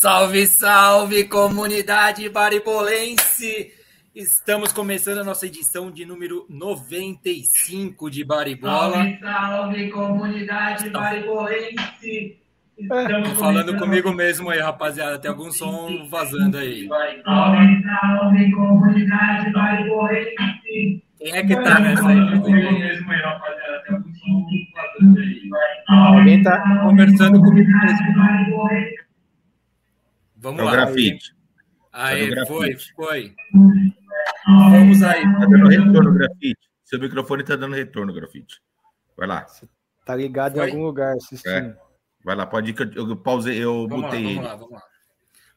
Salve, salve, comunidade baribolense! Estamos começando a nossa edição de número 95 de Baribola. Salve, salve, comunidade baribolense! Estamos falando comigo mesmo aí, rapaziada. Tem algum som vazando aí. Salve, salve, comunidade baribolense! Quem é que tá nessa aí? Comigo mesmo aí, rapaziada. Tem algum som vazando aí. Alguém tá conversando comigo mesmo. Vamos É lá. grafite. Aí, É foi, foi. Vamos aí. Tá dando retorno, grafite. Seu microfone tá dando retorno, grafite. Vai lá. Tá ligado Foi? em algum lugar assistindo. Vai lá, pode ir que eu, eu pausei, eu Vamos lá, botei vamos ele. lá, vamos lá.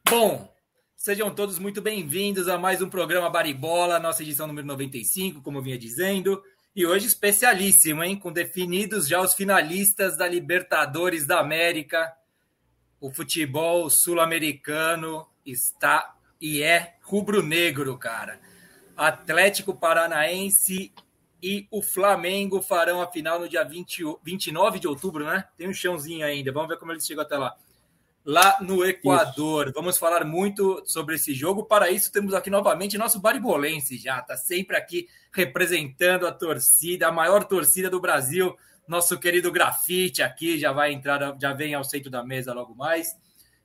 Bom, sejam todos muito bem-vindos a mais um programa Baribola, nossa edição número 95, como eu vinha dizendo. E hoje especialíssimo, hein? Com definidos já os finalistas da Libertadores da América. O futebol sul-americano está e é rubro-negro, cara. Atlético Paranaense e o Flamengo farão a final no dia 20, o- 29 de outubro, né? Tem um chãozinho ainda. Vamos ver como eles chegam até lá. Lá no Equador. Vamos falar muito sobre esse jogo. Para isso, temos aqui novamente nosso Baribolense já. Tá sempre aqui representando a torcida, a maior torcida do Brasil. Nosso querido Grafite aqui já vai entrar, já vem ao centro da mesa logo mais.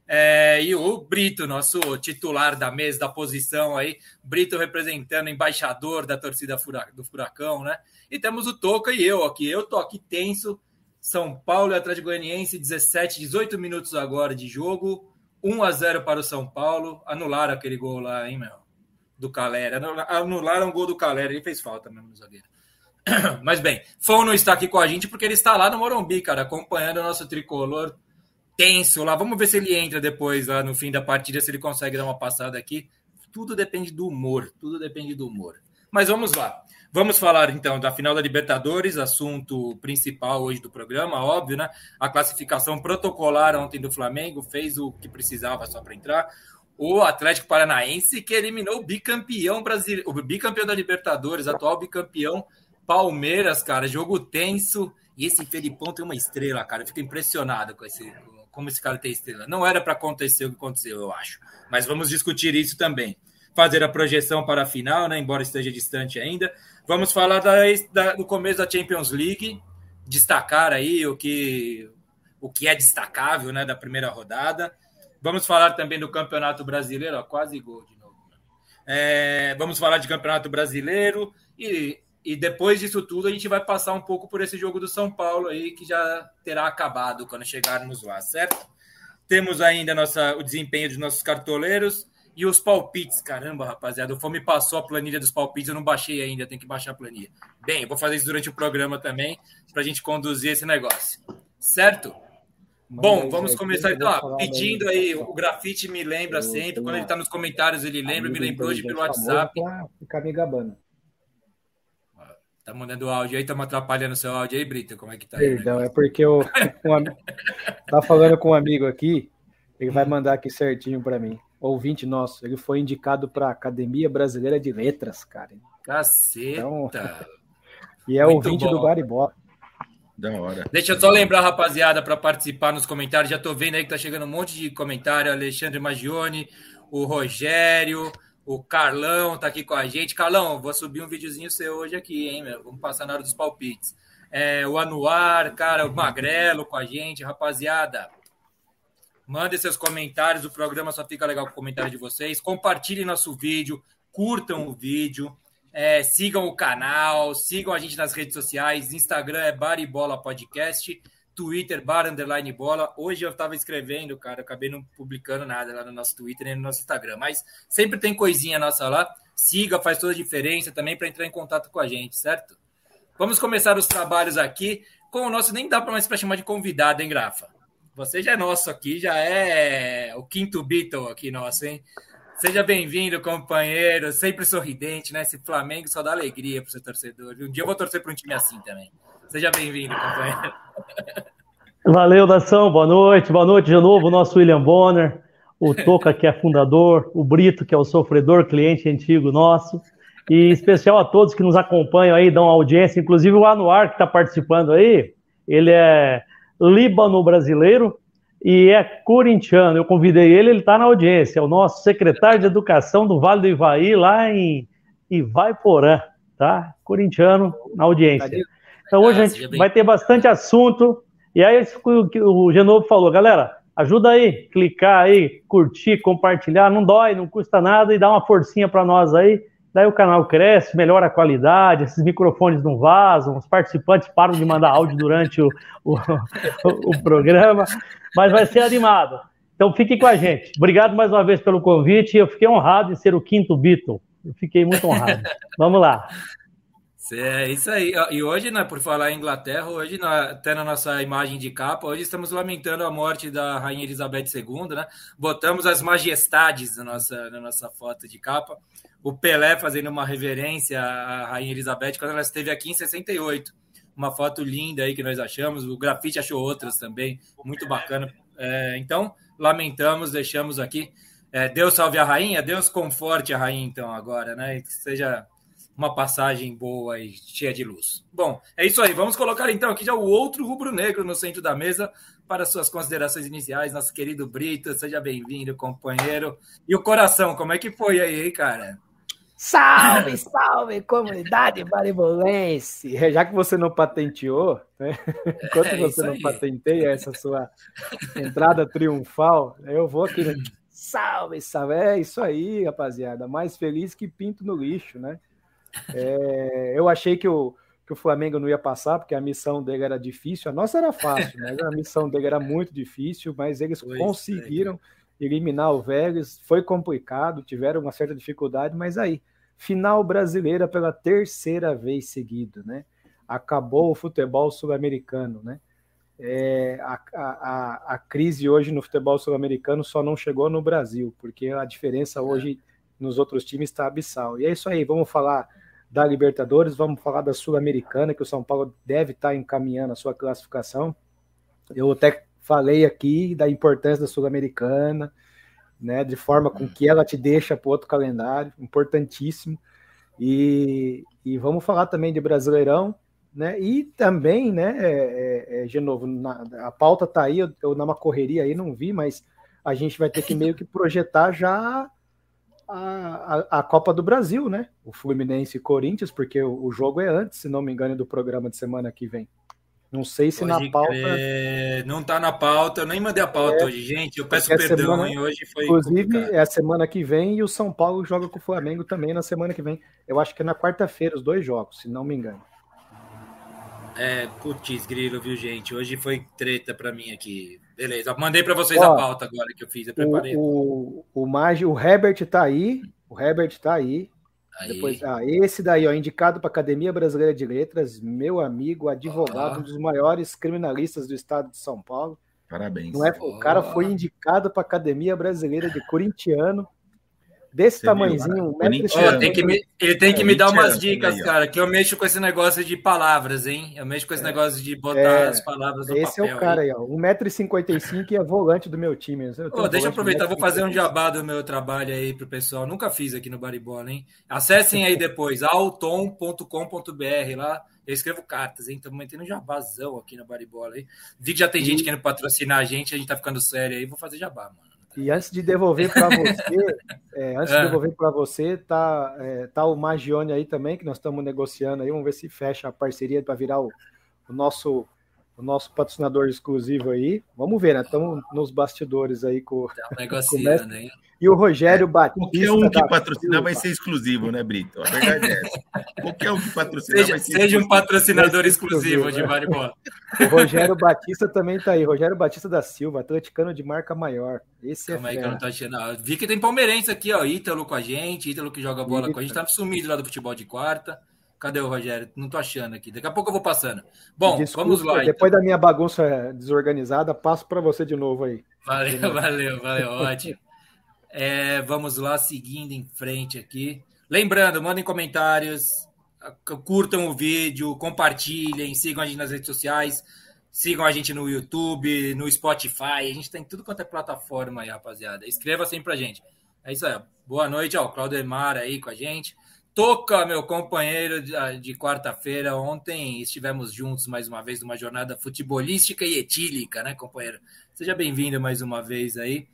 É, e o Brito, nosso titular da mesa, da posição aí, Brito representando, embaixador da torcida do Furacão, né? E temos o Toca e eu aqui. Eu tô aqui tenso. São Paulo e Atlético Goianiense, 17, 18 minutos agora de jogo. 1 a 0 para o São Paulo. Anularam aquele gol lá, hein, meu? Do Calera. Anularam o gol do Calera. Ele fez falta mesmo no zagueiro. Mas bem, Fon não está aqui com a gente porque ele está lá no Morumbi, cara, acompanhando o nosso tricolor tenso lá. Vamos ver se ele entra depois, lá no fim da partida, se ele consegue dar uma passada aqui. Tudo depende do humor, tudo depende do humor. Mas vamos lá. Vamos falar então da final da Libertadores, assunto principal hoje do programa, óbvio, né? A classificação protocolar ontem do Flamengo fez o que precisava só para entrar. O Atlético Paranaense que eliminou o bicampeão brasileiro, o bicampeão da Libertadores, atual bicampeão Palmeiras, cara, jogo tenso. E esse Felipão tem uma estrela, cara. Eu fico impressionado com esse, como esse cara tem estrela. Não era para acontecer o que aconteceu, eu acho. Mas vamos discutir isso também. Fazer a projeção para a final, né? Embora esteja distante ainda. Vamos falar da, da, do começo da Champions League, destacar aí o que, o que é destacável, né? Da primeira rodada. Vamos falar também do Campeonato Brasileiro, ó, quase gol de novo. É, vamos falar de Campeonato Brasileiro e e depois disso tudo, a gente vai passar um pouco por esse jogo do São Paulo aí, que já terá acabado quando chegarmos lá, certo? Temos ainda nossa, o desempenho dos nossos cartoleiros e os palpites. Caramba, rapaziada, o Fome passou a planilha dos palpites, eu não baixei ainda, tenho que baixar a planilha. Bem, eu vou fazer isso durante o programa também, para a gente conduzir esse negócio, certo? Bom, vamos começar então. Ah, pedindo aí, o grafite me lembra sempre, quando ele está nos comentários ele lembra, me lembrou hoje pelo WhatsApp. Ficar me gabando. Tá mandando áudio aí, estamos atrapalhando seu áudio aí, Brito? Como é que tá? Perdão, é porque eu um, tá falando com um amigo aqui, ele vai mandar aqui certinho para mim. Ouvinte nosso, ele foi indicado para a Academia Brasileira de Letras, cara. Caceta! Então, e é Muito ouvinte bom. do Baribó. Da hora. Deixa eu só lembrar, rapaziada, para participar nos comentários. Já tô vendo aí que tá chegando um monte de comentário. Alexandre Magione, o Rogério, o Carlão tá aqui com a gente. Carlão, vou subir um videozinho seu hoje aqui, hein, meu? Vamos passar na hora dos palpites. É, o Anuar, cara, o Magrelo com a gente, rapaziada. Mandem seus comentários, o programa só fica legal com o comentário de vocês. Compartilhem nosso vídeo, curtam o vídeo, é, sigam o canal, sigam a gente nas redes sociais. Instagram é Baribola Podcast. Twitter, bar underline bola. Hoje eu estava escrevendo, cara, acabei não publicando nada lá no nosso Twitter nem no nosso Instagram, mas sempre tem coisinha nossa lá. Siga, faz toda a diferença também para entrar em contato com a gente, certo? Vamos começar os trabalhos aqui com o nosso, nem dá mais para chamar de convidado, hein, Grafa? Você já é nosso aqui, já é o quinto Beatle aqui nosso, hein? Seja bem-vindo, companheiro, sempre sorridente, né? Esse Flamengo só dá alegria para o seu torcedor. Um dia eu vou torcer para um time assim também. Seja bem-vindo, companheiro. Valeu, Nação. Boa noite. Boa noite de novo, o nosso William Bonner, o Toca, que é fundador, o Brito, que é o sofredor, cliente antigo nosso. E especial a todos que nos acompanham aí, dão audiência, inclusive o Anuar, que está participando aí. Ele é líbano brasileiro, e é corintiano. Eu convidei ele, ele está na audiência. É o nosso secretário de Educação do Vale do Ivaí, lá em Ivaiporã, tá? Corintiano na audiência. Então hoje a gente vai ter bastante assunto. E aí o Genovo falou, galera, ajuda aí, clicar aí, curtir, compartilhar, não dói, não custa nada e dá uma forcinha para nós aí. Daí o canal cresce, melhora a qualidade, esses microfones não vazam, os participantes param de mandar áudio durante o, o, o programa, mas vai ser animado. Então fique com a gente. Obrigado mais uma vez pelo convite. Eu fiquei honrado em ser o quinto Beatle. Eu fiquei muito honrado. Vamos lá. É isso aí. E hoje, né, por falar em Inglaterra, hoje, até na nossa imagem de capa, hoje estamos lamentando a morte da Rainha Elizabeth II, né? Botamos as majestades na nossa, na nossa foto de capa. O Pelé fazendo uma reverência à Rainha Elizabeth quando ela esteve aqui em 68. Uma foto linda aí que nós achamos. O Grafite achou outras também, muito bacana. É, então, lamentamos, deixamos aqui. É, Deus salve a rainha, Deus conforte a rainha, então, agora, né? Que seja uma passagem boa e cheia de luz. Bom, é isso aí. Vamos colocar então aqui já o outro rubro-negro no centro da mesa para suas considerações iniciais. Nosso querido Brito, seja bem-vindo, companheiro. E o coração, como é que foi aí, hein, cara? Salve, salve, comunidade baribolense! Já que você não patenteou, né? enquanto é você não aí. patenteia essa sua entrada triunfal, eu vou aqui. Né? Salve, salve! É isso aí, rapaziada. Mais feliz que pinto no lixo, né? É, eu achei que o, que o Flamengo não ia passar, porque a missão dele era difícil. A nossa era fácil, mas a missão dele era muito difícil, mas eles pois conseguiram é. eliminar o Vélez. Foi complicado, tiveram uma certa dificuldade, mas aí, final brasileira pela terceira vez seguida, né? Acabou o futebol sul-americano, né? É, a, a, a crise hoje no futebol sul-americano só não chegou no Brasil, porque a diferença hoje nos outros times está abissal. E é isso aí, vamos falar da Libertadores, vamos falar da Sul-Americana, que o São Paulo deve estar tá encaminhando a sua classificação. Eu até falei aqui da importância da Sul-Americana, né, de forma com que ela te deixa para outro calendário, importantíssimo. E, e vamos falar também de Brasileirão, né? E também, né, é, é, é de novo, na, a pauta tá aí, eu, eu numa correria aí não vi, mas a gente vai ter que meio que projetar já a, a, Copa do Brasil, né? O Fluminense e Corinthians, porque o, o, jogo é antes, se não me engano, do programa de semana que vem. Não sei se Pode na pauta. Crer. Não tá na pauta, eu nem mandei a pauta é, hoje, gente. Eu peço perdão, semana, hein? Hoje foi. Inclusive, complicado. é a semana que vem e o São Paulo joga com o Flamengo também na semana que vem. Eu acho que é na quarta-feira, os dois jogos, se não me engano. É, putz, grilo, viu, gente? Hoje foi treta para mim aqui. Beleza, mandei para vocês Ó, a pauta agora que eu fiz, eu preparei. O, o, o, Magi, o Herbert tá aí, o Herbert tá aí. aí. Depois, ah, esse daí, ó, indicado para Academia Brasileira de Letras, meu amigo, advogado, oh. um dos maiores criminalistas do estado de São Paulo. Parabéns. Não é, o cara foi indicado para Academia Brasileira de Corintiano desse tamanhozinho, um metro oh, tem que me, Ele tem que é, me dar umas dicas, aí, cara, que eu mexo com esse negócio de palavras, hein? Eu mexo com esse é, negócio de botar é, as palavras no esse papel. Esse é o cara aí, ó. 1,55m e é volante do meu time. Oh, deixa eu aproveitar, vou fazer um jabá do meu trabalho aí pro pessoal. Nunca fiz aqui no Baribola, hein? Acessem aí depois, alton.com.br lá. Eu escrevo cartas, hein? Estamos metendo um jabazão aqui no Baribola. Hein? Vi que já tem gente querendo patrocinar a gente, a gente tá ficando sério aí. Vou fazer jabá, mano. E antes de devolver para você, é, antes é. de devolver para você, tá, é, tá o Magione aí também, que nós estamos negociando aí. Vamos ver se fecha a parceria para virar o, o, nosso o nosso patrocinador exclusivo aí. Vamos ver, né? Estamos nos bastidores aí com, tá negociando, hein? E o Rogério é, Batista. Qualquer um que patrocinar vai ser exclusivo, né, Brito? A verdade é essa. Qualquer um que patrocinar seja, vai ser Seja um patrocinador exclusivo, exclusivo de Vale Bola. O Rogério Batista também tá aí. Rogério Batista da Silva, atleticano de marca maior. Esse Calma é aí que eu não tô achando. Vi que tem palmeirense aqui, ó. Ítalo com a gente, Ítalo que joga bola Ítalo. com a gente. Tá sumido lá do futebol de quarta. Cadê o Rogério? Não tô achando aqui. Daqui a pouco eu vou passando. Bom, Desculpa, vamos lá. Depois então. da minha bagunça desorganizada, passo para você de novo aí. Valeu, valeu, valeu. Ótimo. É, vamos lá, seguindo em frente aqui. Lembrando, mandem comentários, curtam o vídeo, compartilhem, sigam a gente nas redes sociais, sigam a gente no YouTube, no Spotify. A gente tem tudo quanto é plataforma aí, rapaziada. Escreva sempre pra gente. É isso aí. Boa noite, ó. O Claudemar aí com a gente. Toca, meu companheiro de, ah, de quarta-feira. Ontem estivemos juntos mais uma vez numa jornada futebolística e etílica, né, companheiro? Seja bem-vindo mais uma vez aí.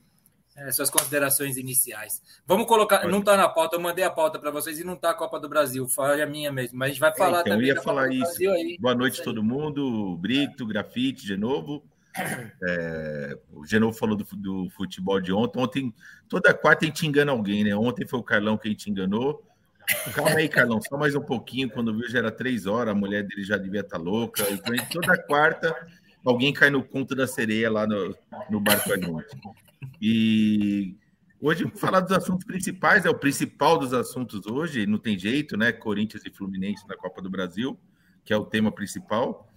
É, suas considerações iniciais. Vamos colocar. Não está na pauta, eu mandei a pauta para vocês e não está a Copa do Brasil. Falha minha mesmo, mas a gente vai falar é, então, também. Eu ia falar isso. Boa noite, todo mundo. Brito, grafite de novo. É, o Genovo falou do, do, futebol de ontem. Ontem, toda quarta a gente engana alguém, né? Ontem foi o Carlão que a gente enganou. Calma aí, Carlão, só mais um pouquinho. Quando viu, já era três horas, a mulher dele já devia estar tá louca. Então, toda quarta, alguém cai no conto da sereia lá no, no barco gente. E hoje, falar dos assuntos principais, é o principal dos assuntos hoje, não tem jeito, né? Corinthians e Fluminense na Copa do Brasil, que é o tema principal.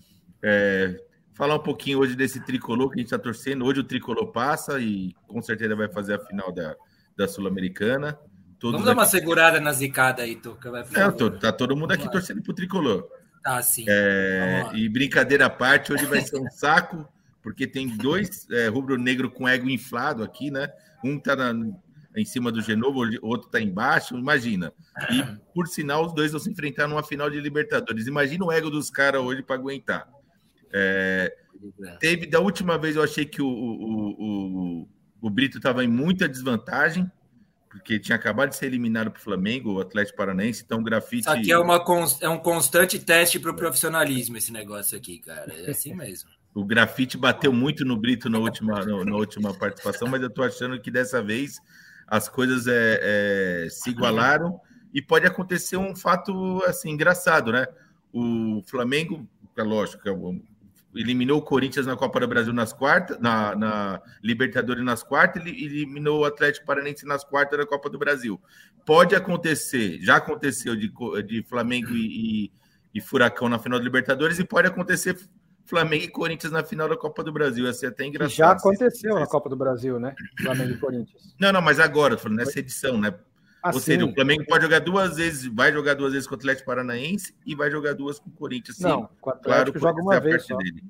É, falar um pouquinho hoje desse tricolor que a gente está torcendo. Hoje o tricolor passa e com certeza vai fazer a final da, da Sul-Americana. Vamos dar uma segurada na zicada aí, Tuca. Vai é, tô, tá todo mundo aqui torcendo pro tricolor. Tá, sim. É, e brincadeira à parte, hoje vai ser um saco, porque tem dois é, rubro-negro com ego inflado aqui, né? Um tá na, em cima do Genovo, o outro tá embaixo, imagina. E, por sinal, os dois vão se enfrentar numa final de Libertadores. Imagina o ego dos caras hoje para aguentar. É, teve, da última vez, eu achei que o, o, o, o Brito estava em muita desvantagem, porque tinha acabado de ser eliminado para o Flamengo, o Atlético Paranaense, então o grafite. Isso aqui é, uma, é um constante teste para o profissionalismo, esse negócio aqui, cara. É assim mesmo. o grafite bateu muito no Brito na última, no, na última participação, mas eu estou achando que dessa vez as coisas é, é, se igualaram e pode acontecer um fato assim engraçado, né? O Flamengo, é lógico, é eliminou o Corinthians na Copa do Brasil nas quartas, na, na Libertadores nas quartas, e eliminou o Atlético Paranense nas quartas da Copa do Brasil. Pode acontecer, já aconteceu de, de Flamengo e, e, e Furacão na final da Libertadores, e pode acontecer Flamengo e Corinthians na final da Copa do Brasil. Ia ser até engraçado. Já aconteceu na Copa do Brasil, né? Flamengo e Corinthians. Não, não, mas agora, falando nessa edição, né? Assim. Ou seja, o Flamengo pode jogar duas vezes, vai jogar duas vezes com o Atlético Paranaense e vai jogar duas com o Corinthians. Sim, não, com o Atlético claro, joga uma vez só. Dele.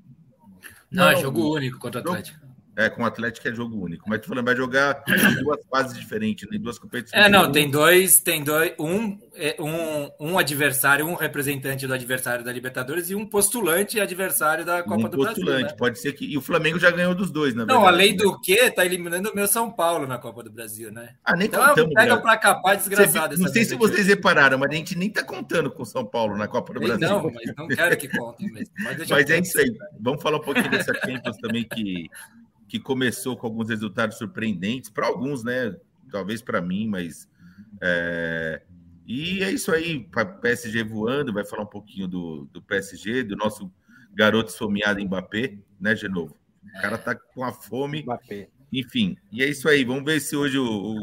Não, é jogo único contra o Atlético. É, com o Atlético é jogo único. Mas tu falando, vai jogar duas fases diferentes, né? duas competições. É, não, tem dois, tem dois, um, é, um, um adversário, um representante do adversário da Libertadores e um postulante adversário da Copa um do postulante. Brasil. Né? Pode ser que. E o Flamengo já ganhou dos dois, na verdade. Não, além do que, tá eliminando o meu São Paulo na Copa do Brasil, né? Ah, nem então, contamos. Pega pra capar desgraçado. Não sei se vocês repararam, mas a gente nem tá contando com o São Paulo na Copa do Brasil. Não, mas não quero que contem mesmo. Mas, mas é isso aí. Vamos falar um pouquinho dessa Champions também que que começou com alguns resultados surpreendentes, para alguns, né? Talvez para mim, mas. É... E é isso aí, PSG voando, vai falar um pouquinho do, do PSG, do nosso garoto esfomeado Mbappé, né, Genovo? O cara tá com a fome. Mbappé. Enfim, e é isso aí. Vamos ver se hoje o, o,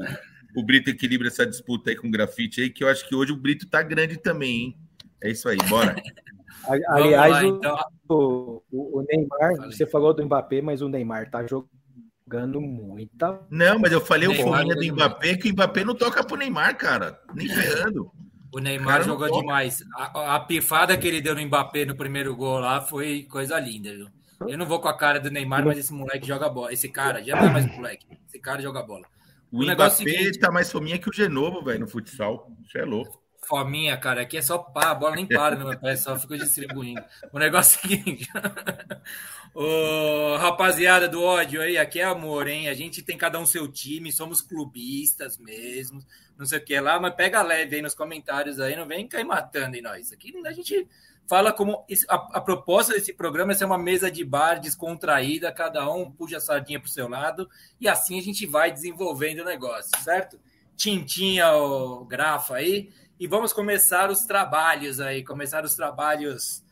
o, Brito equilibra essa disputa aí com o grafite aí, que eu acho que hoje o Brito tá grande também, hein? É isso aí, bora. Aliás, lá, então. o, o, Neymar, Falei. você falou do Mbappé, mas o Neymar tá jogando muita. Não, mas eu falei o fominha do Mbappé, que o Mbappé não toca pro Neymar, cara. Nem ferrando. O Neymar jogou demais. A, a, pifada que ele deu no Mbappé no primeiro gol lá foi coisa linda, viu? Eu não vou com a cara do Neymar, mas esse moleque joga bola. Esse cara já não é mais moleque. Esse cara joga bola. O, o Mbappé é seguinte, tá mais fominha que o Genovo, velho, no futsal. Isso é louco. Fominha, cara, aqui é só pá, a bola nem para no meu pé, só fica distribuindo. O negócio é o seguinte. Ô, rapaziada do ódio aí, aqui é amor, hein? A gente tem cada um seu time, somos clubistas mesmo, não sei o que lá, mas pega leve aí nos comentários aí, não vem cair matando em nós. Aqui a gente fala como. A, a proposta desse programa é ser uma mesa de bar descontraída, cada um puxa a sardinha pro seu lado, e assim a gente vai desenvolvendo o negócio, certo? Tintinha, o grafa aí e vamos começar os trabalhos aí, começar os trabalhos.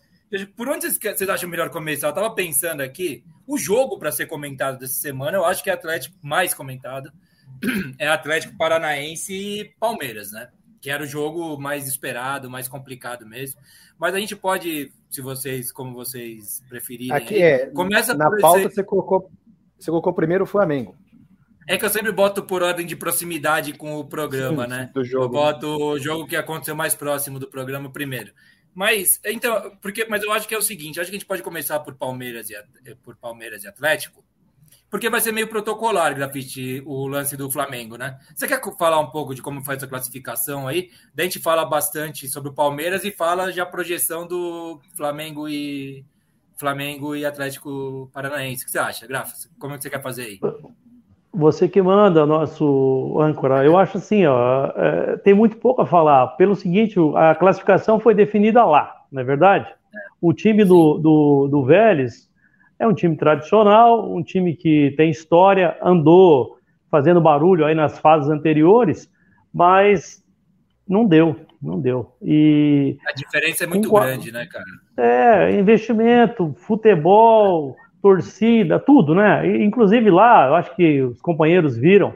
Por onde vocês acham melhor começar? Eu estava pensando aqui, o jogo para ser comentado dessa semana, eu acho que é Atlético mais comentado, é Atlético Paranaense e Palmeiras, né? Que era o jogo mais esperado, mais complicado mesmo. Mas a gente pode, se vocês, como vocês preferirem. Aqui é. Começa na pauta esse... você colocou, você colocou primeiro o Flamengo. É que eu sempre boto por ordem de proximidade com o programa, Sim, né? Do jogo. Eu boto o jogo que aconteceu mais próximo do programa primeiro. Mas, então, porque, mas eu acho que é o seguinte, acho que a gente pode começar por Palmeiras e, por Palmeiras e Atlético, porque vai ser meio protocolar, Grafite, o lance do Flamengo, né? Você quer falar um pouco de como faz a classificação aí? Daí a gente fala bastante sobre o Palmeiras e fala já a projeção do Flamengo e Flamengo e Atlético Paranaense. O que você acha, Grafa? Como é que você quer fazer aí? Você que manda, nosso âncora. Eu acho assim, ó, é, tem muito pouco a falar. Pelo seguinte, a classificação foi definida lá, não é verdade? O time do, do, do Vélez é um time tradicional, um time que tem história, andou fazendo barulho aí nas fases anteriores, mas não deu, não deu. E a diferença é muito com, grande, né, cara? É, investimento, futebol, torcida, tudo, né? E, inclusive lá, eu acho que os companheiros viram,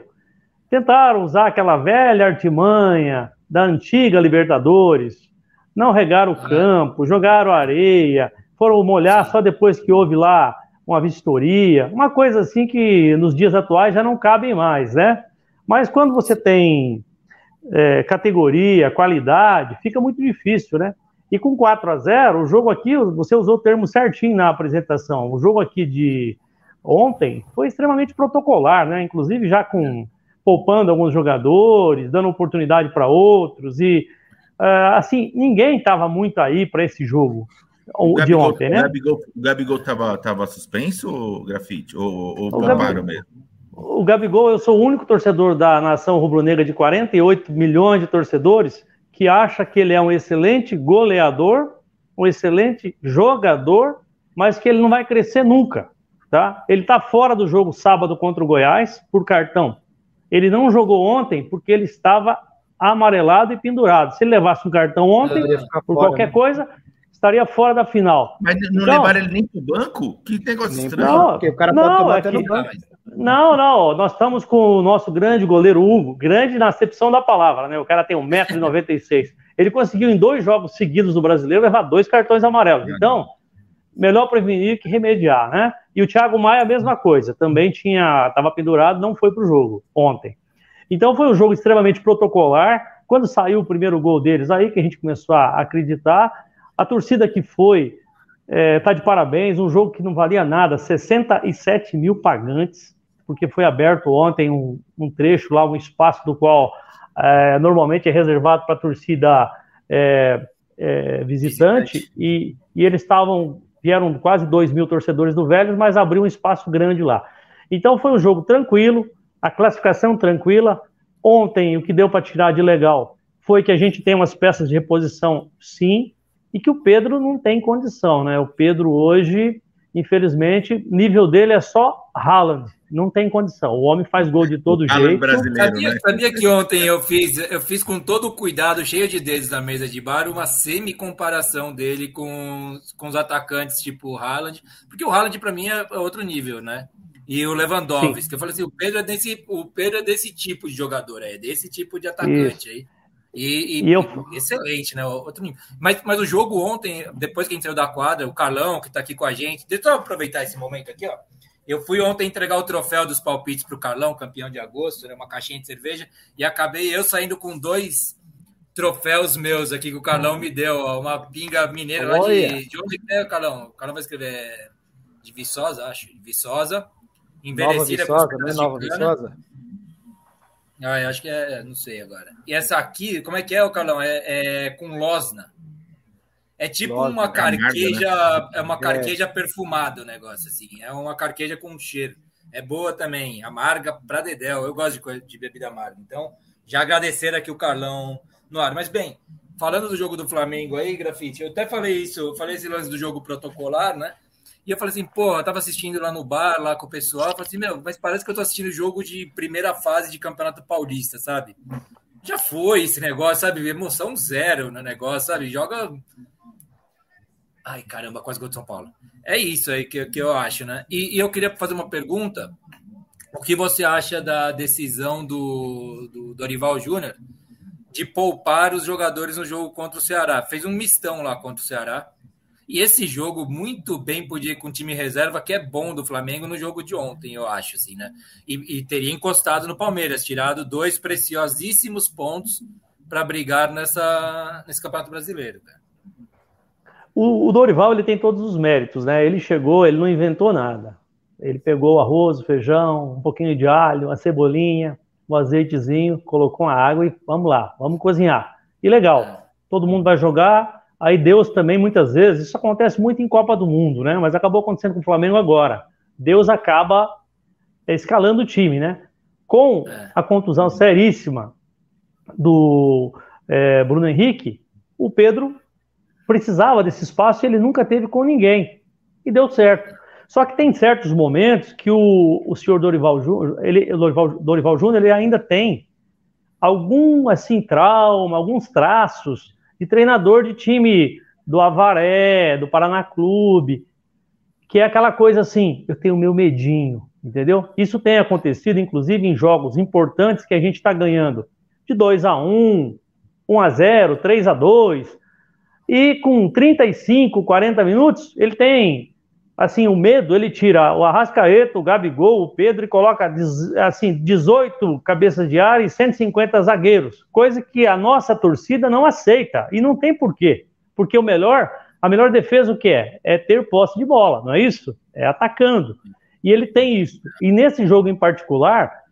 tentaram usar aquela velha artimanha da antiga Libertadores, não regaram o campo, jogaram areia, foram molhar só depois que houve lá uma vistoria, uma coisa assim que nos dias atuais já não cabem mais, né? Mas quando você tem é, categoria, qualidade, fica muito difícil, né? E com 4 a 0 o jogo aqui, você usou o termo certinho na apresentação, o jogo aqui de ontem foi extremamente protocolar, né? Inclusive já com poupando alguns jogadores, dando oportunidade para outros e uh, assim ninguém estava muito aí para esse jogo o de Gabigol, ontem, né? O Gabigol, estava tava suspenso, Grafite? Ou, ou pouparam mesmo? O Gabigol, eu sou o único torcedor da nação rubro-negra de 48 milhões de torcedores que acha que ele é um excelente goleador, um excelente jogador, mas que ele não vai crescer nunca, tá? Ele está fora do jogo sábado contra o Goiás por cartão. Ele não jogou ontem porque ele estava amarelado e pendurado. Se ele levasse um cartão ontem, por fora, qualquer né? coisa, estaria fora da final. Mas não então, levaram ele nem para o banco? Que negócio estranho. Não, porque o cara não, pode tomar é no banco. Não, não, nós estamos com o nosso grande goleiro Hugo, grande na acepção da palavra, né? O cara tem 1,96m. Ele conseguiu em dois jogos seguidos do brasileiro levar dois cartões amarelos. Então, melhor prevenir que remediar, né? E o Thiago Maia, a mesma coisa, também tinha, estava pendurado, não foi para o jogo ontem. Então foi um jogo extremamente protocolar. Quando saiu o primeiro gol deles, aí que a gente começou a acreditar. A torcida que foi é, tá de parabéns, um jogo que não valia nada, 67 mil pagantes, porque foi aberto ontem um, um trecho lá, um espaço do qual é, normalmente é reservado para a torcida é, é, visitante, e, e, eles estavam, vieram quase 2 mil torcedores do Velhos, mas abriu um espaço grande lá. Então foi um jogo tranquilo, a classificação tranquila. Ontem, o que deu para tirar de legal foi que a gente tem umas peças de reposição, sim, e que o Pedro não tem condição, né? O Pedro hoje, infelizmente, nível dele é só Haaland, não tem condição. O homem faz gol de todo jeito. Sabia, né? sabia, que ontem eu fiz, eu fiz com todo o cuidado, cheio de dedos na mesa de bar, uma semi-comparação dele com, com os atacantes tipo Haaland, porque o Haaland para mim é outro nível, né? E o Lewandowski, que eu falei assim, o Pedro é desse, o Pedro é desse tipo de jogador, é desse tipo de atacante Isso. aí. E, e, e eu... excelente, né? Outro mas, mas o jogo ontem, depois que a gente saiu da quadra, o Carlão, que está aqui com a gente, deixa eu aproveitar esse momento aqui, ó. Eu fui ontem entregar o troféu dos palpites para o Carlão, campeão de agosto, né, uma caixinha de cerveja, e acabei eu saindo com dois troféus meus aqui que o Carlão me deu, ó, uma pinga mineira lá de, de onde é, Carlão? O Carlão vai escrever de Viçosa, acho, de Viçosa, envelhecida. Nova Viçosa, né? Nova Viçosa. Ah, eu acho que é, não sei agora. E essa aqui, como é que é, o Carlão? É, é com losna. É tipo Losna, uma carqueja, é, né? é uma carqueja é. perfumada o negócio, assim. É uma carqueja com cheiro. É boa também, amarga pra dedéu. Eu gosto de, de bebida amarga. Então, já agradecer aqui o Carlão no ar. Mas, bem, falando do jogo do Flamengo aí, Grafite, eu até falei isso, eu falei esse lance do jogo protocolar, né? E eu falei assim, pô, eu tava assistindo lá no bar, lá com o pessoal, eu falei assim, meu, mas parece que eu tô assistindo jogo de primeira fase de Campeonato Paulista, sabe? Já foi esse negócio, sabe? Emoção zero no negócio, sabe? Joga. Ai, caramba, quase gol de São Paulo. É isso aí que, que eu acho, né? E, e eu queria fazer uma pergunta. O que você acha da decisão do, do Dorival Júnior de poupar os jogadores no jogo contra o Ceará? Fez um mistão lá contra o Ceará e esse jogo muito bem podia ir com o time reserva, que é bom do Flamengo no jogo de ontem, eu acho, assim, né? E, e teria encostado no Palmeiras, tirado dois preciosíssimos pontos para brigar nessa, nesse Campeonato Brasileiro, cara. O, o, Dorival ele tem todos os méritos, né? Ele chegou, ele não inventou nada. Ele pegou o arroz, o feijão, um pouquinho de alho, uma cebolinha, um azeitezinho, colocou uma água e vamos lá, vamos cozinhar. E legal, todo mundo vai jogar, aí Deus também, muitas vezes, isso acontece muito em Copa do Mundo, né? Mas acabou acontecendo com o Flamengo agora. Deus acaba escalando o time, né? Com é. a contusão seríssima do é, Bruno Henrique, o Pedro precisava desse espaço e ele nunca teve com ninguém. E deu certo. Só que tem certos momentos que o, o senhor Dorival Júnior, ele, Dorival, Dorival Júnior, ele ainda tem algum assim trauma, alguns traços de treinador de time do Avaré, do Paraná Clube, que é aquela coisa assim, eu tenho meu medinho, entendeu? Isso tem acontecido, inclusive, em jogos importantes que a gente está ganhando de 2 a 1 1 a 0 3 a 2 e com 35, 40 minutos, ele tem assim, o medo, ele tira o Arrascaeta, o Gabigol, o Pedro e coloca assim, 18 cabeças de área e 150 zagueiros, coisa que a nossa torcida não aceita e não tem porquê. Porque o melhor, a melhor defesa o que é? É ter posse de bola, não é isso? É atacando. E ele tem isso. E nesse jogo em particular,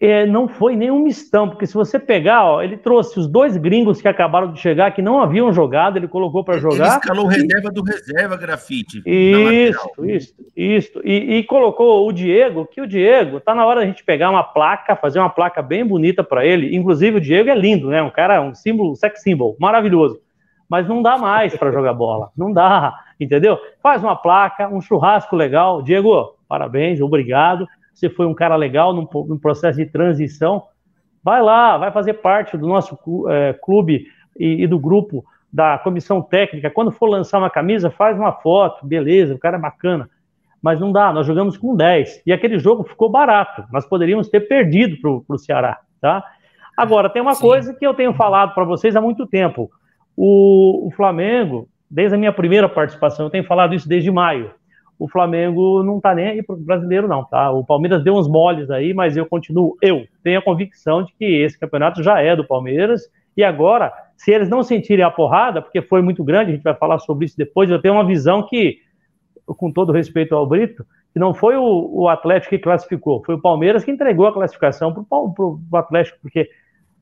é, não foi nenhum mistão, porque se você pegar, ó, ele trouxe os dois gringos que acabaram de chegar, que não haviam jogado, ele colocou para jogar. Ele escalou e... reserva do reserva, grafite. Isso, isso, isso. E, e, colocou o Diego, que o Diego, tá na hora da gente pegar uma placa, fazer uma placa bem bonita para ele. Inclusive, o Diego é lindo, né? Um cara, um símbolo, sex symbol, maravilhoso. Mas não dá mais para jogar bola. Não dá, entendeu? Faz uma placa, um churrasco legal. Diego, parabéns, obrigado você foi um cara legal num, num processo de transição, vai lá, vai fazer parte do nosso é, clube e, e, do grupo da comissão técnica. Quando for lançar uma camisa, faz uma foto, beleza, o cara é bacana. Mas não dá, nós jogamos com 10. E aquele jogo ficou barato. Nós poderíamos ter perdido para o Ceará. Tá? Agora, tem uma Sim. coisa que eu tenho falado para vocês há muito tempo. O, o Flamengo, desde a minha primeira participação, eu tenho falado isso desde maio o Flamengo não tá nem aí pro brasileiro, não, tá? O Palmeiras deu uns moles aí, mas eu continuo, eu tenho a convicção de que esse campeonato já é do Palmeiras, e agora, se eles não sentirem a porrada, porque foi muito grande, a gente vai falar sobre isso depois, eu tenho uma visão que, com todo respeito ao Brito, que não foi o, o Atlético que classificou, foi o Palmeiras que entregou a classificação pro, pro, pro Atlético, porque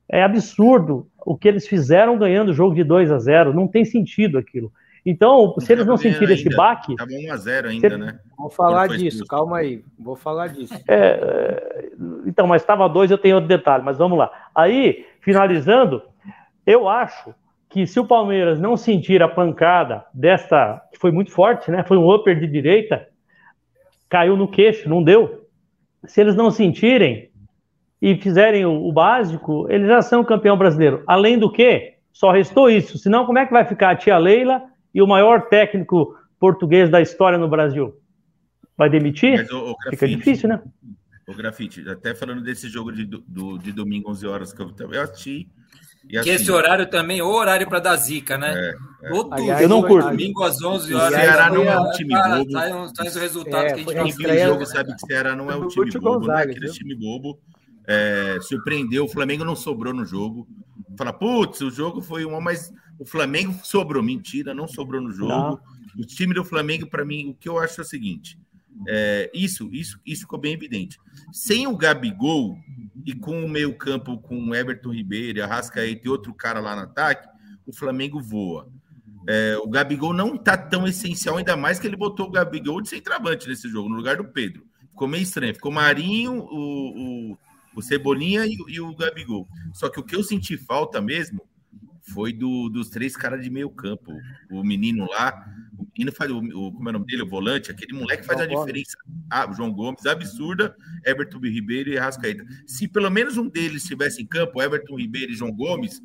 é absurdo o que eles fizeram ganhando o jogo de 2 a 0 não tem sentido aquilo. Então, se eles não sentirem esse baque. Estava 1x0 ainda, né? Vou falar disso, calma aí. Vou falar disso. É, então, mas estava dois, eu tenho outro detalhe, mas vamos lá. Aí, finalizando, eu acho que se o Palmeiras não sentir a pancada desta, que foi muito forte, né? Foi um upper de direita, caiu no queixo, não deu. Se eles não sentirem e fizerem o, o básico, eles já são campeão brasileiro. Além do que, só restou isso. Senão, como é que vai ficar a tia Leila e o maior técnico português da história no Brasil? Vai demitir? Mas, o, o grafite, Fica difícil, né? O grafite, até falando desse jogo de, do, de domingo, 11 horas, que eu, eu assisti. E assim, que esse horário também, o horário para dar zica, né? É, é. Outro, eu não curto. Domingo às 11 horas. O Ceará não é um time bobo. Traz, o resultado é, que a gente Quem viu o jogo sabe que o Ceará não é um time bobo, não é aquele time bobo. É, surpreendeu, o Flamengo não sobrou no jogo. Fala, putz, o jogo foi uma, mas o Flamengo sobrou. Mentira, não sobrou no jogo. Não. O time do Flamengo, para mim, o que eu acho é o seguinte: é, isso, isso, isso ficou bem evidente. Sem o Gabigol e com o meio-campo com o Everton Ribeiro, Arrascaeta e outro cara lá no ataque, o Flamengo voa. É, o Gabigol não tá tão essencial, ainda mais que ele botou o Gabigol de centroavante nesse jogo, no lugar do Pedro. Ficou meio estranho. Ficou Marinho, o, o, o Cebolinha e, e, o Gabigol. Só que o que eu senti falta mesmo foi do, dos três caras de meio campo. O menino lá, o menino faz o, o, como é o nome dele? O volante, aquele moleque faz João a diferença. Ah, João Gomes, absurda, Everton Ribeiro e Rascaeta. Se pelo menos um deles estivesse em campo, Everton Ribeiro e João Gomes,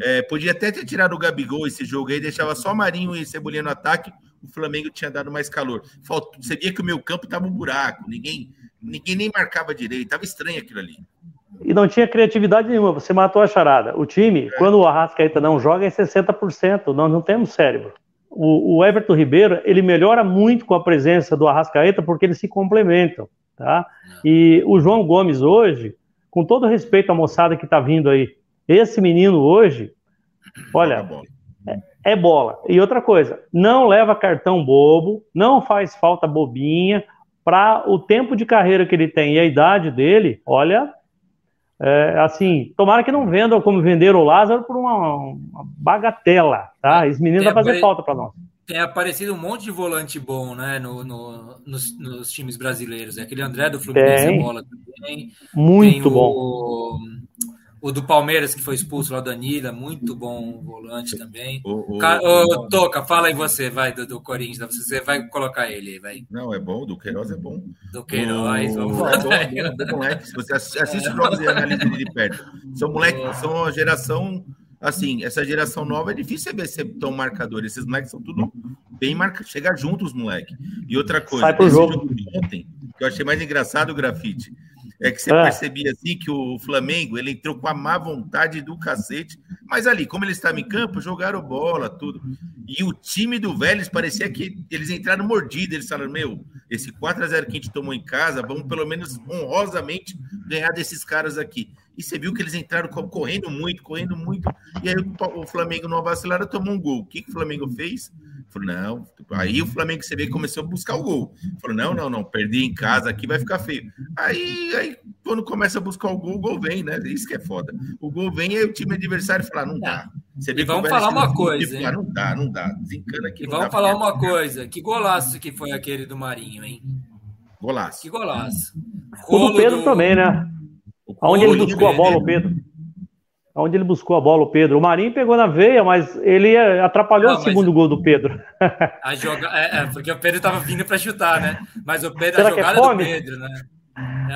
é, podia até ter tirado o Gabigol esse jogo aí, deixava só Marinho e Cebolinha no ataque, o Flamengo tinha dado mais calor. Faltou, você via que o meu campo tava um buraco, ninguém, ninguém nem marcava direito, tava estranho aquilo ali e não tinha criatividade nenhuma. Você matou a charada. O time, é. quando o Arrascaeta não joga, é 60%. Nós não temos cérebro. O, o, Everton Ribeiro, ele melhora muito com a presença do Arrascaeta porque eles se complementam, tá? E o João Gomes hoje, com todo respeito à moçada que está vindo aí, esse menino hoje, olha, é, é bola. E outra coisa, não leva cartão bobo, não faz falta bobinha, para o tempo de carreira que ele tem e a idade dele, olha, é, assim, tomara que não vendam como venderam o Lázaro por uma, uma bagatela, tá? Esse menino vai fazer apare... falta para nós. Tem aparecido um monte de volante bom, né, no, no nos, nos, times brasileiros. É aquele André do Fluminense tem. bola também. Muito tem bom. O, o do Palmeiras, que foi expulso lá, o Danila, muito bom volante também. O, o, o Toca, fala aí você, vai, do, do Corinthians. Você vai colocar ele, vai. Não, é bom, do Queiroz é bom. Do Queiroz, o... vamos. É bom, bom moleque. Você assiste os jogos e analisa ele de perto. São moleques, são uma geração. Assim, essa geração nova é difícil ver ser tão marcador. Esses moleques são tudo bem marcados. Chega juntos, moleque. E outra coisa, Sai pro jogo. jogo de ontem, que eu achei mais engraçado o grafite é que você é. percebia assim que o Flamengo ele entrou com a má vontade do cacete, mas ali, como eles estavam em campo, jogaram bola, tudo. E o time do Vélez parecia que eles entraram mordidos, eles falaram: Meu, esse 4x0 que a gente tomou em casa, vamos pelo menos honrosamente ganhar desses caras aqui. E você viu que eles entraram correndo muito, correndo muito, e aí o Flamengo não vacilaram, tomou um gol. O que, que o Flamengo fez? Falou, não. Aí o Flamengo você vê começou a buscar o gol. Falou, não, não, não, perdi em casa aqui, vai ficar feio. Aí, aí quando começa a buscar o gol, o gol vem, né? Isso que é foda. O gol vem e aí o time adversário fala, não dá. Você vê e vamos falar uma coisa, hein? Ah, não dá, não dá. Desencana aqui. E vamos falar uma coisa. Que golaço que foi aquele do Marinho, hein? Golaço. Que golaço. O do Pedro do... também, né? Onde ele buscou a bola, o Pedro onde ele buscou a bola, o Pedro. O Marinho pegou na veia, mas ele atrapalhou não, o segundo gol do Pedro. A joga... É, é, porque o Pedro estava vindo para chutar, né? Mas o Pedro, Será a é jogada é do Pedro, né?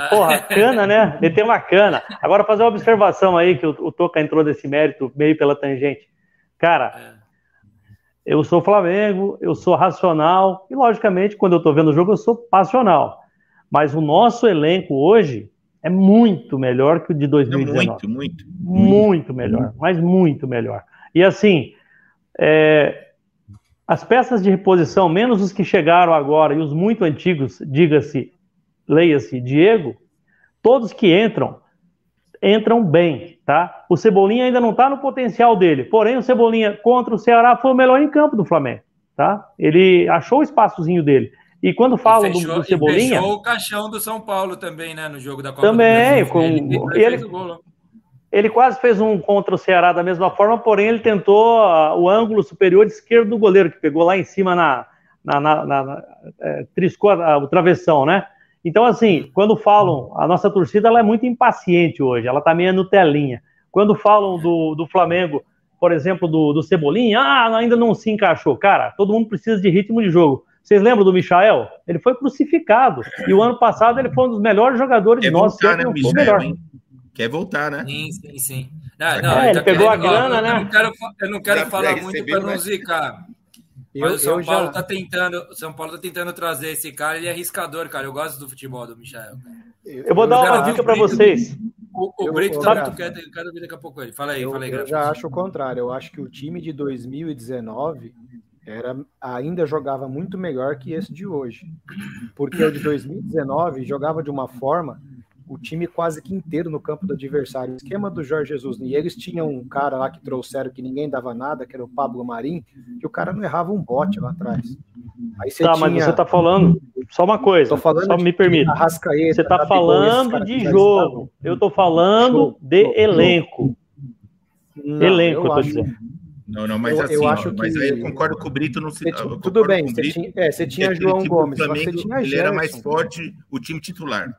Porra, cana, né? Ele tem uma cana. Agora, fazer uma observação aí, que o, o Toca entrou desse mérito meio pela tangente. Cara, é. eu sou Flamengo, eu sou racional, e logicamente, quando eu tô vendo o jogo, eu sou passional. Mas o nosso elenco hoje é muito melhor que o de 2019. Muito, muito. Muito melhor, mas muito melhor. E assim, é, as peças de reposição, menos os que chegaram agora e os muito antigos, diga-se, leia-se, Diego, todos que entram, entram bem, tá? O Cebolinha ainda não está no potencial dele, porém o Cebolinha contra o Ceará foi o melhor em campo do Flamengo, tá? Ele achou o espaçozinho dele. E quando falam fechou, do, do Cebolinha. fechou o caixão do São Paulo também, né? No jogo da Copa Também, com, ele, ele, ele, quase fez um contra o Ceará da mesma forma, porém ele tentou uh, o ângulo superior esquerdo do goleiro, que pegou lá em cima na. na, na, na é, triscou a, a, o travessão, né? Então, assim, quando falam, a nossa torcida ela é muito impaciente hoje, ela tá meio Nutelinha. Quando falam do, do Flamengo, por exemplo, do, do Cebolinha, ah, ainda não se encaixou. Cara, todo mundo precisa de ritmo de jogo. Vocês lembram do Michael? Ele foi crucificado. E o ano passado ele foi um dos melhores jogadores Quer nossos. Voltar, né, o Michael, hein? Quer voltar, né? Sim, sim, sim. Não, não, é, ele pegou a grana, ó, né? Eu não quero, eu não quero falar muito para não zicar. Mas o São Paulo já... tá tentando, São Paulo tá tentando trazer esse cara, ele é arriscador, cara. Eu gosto do futebol do Michael. Eu, eu vou dar uma dica para vocês. O, o Brito tá muito quieto, eu quero ver daqui a pouco ele. Fala aí, eu, fala aí, Eu já acho o contrário. Eu acho que o time de 2019 era ainda jogava muito melhor que esse de hoje. Porque o de 2019 jogava de uma forma o time quase que inteiro no campo do adversário. O esquema do Jorge Jesus, e eles tinham um cara lá que trouxeram que ninguém dava nada, que era o Pablo Marim, que o cara não errava um bote lá atrás. Aí você tá, tinha... mas você tá falando só uma coisa, falando só me permita. Você tá falando de jogo. Eu tô falando de elenco. Não, elenco, eu tô dizendo. Não, não, mas eu, assim, eu acho ó, que... mas aí eu concordo com o Brito no você, Tudo bem, você tinha, é, você tinha João Gomes, Flamengo, você tinha ele era mais forte o time titular.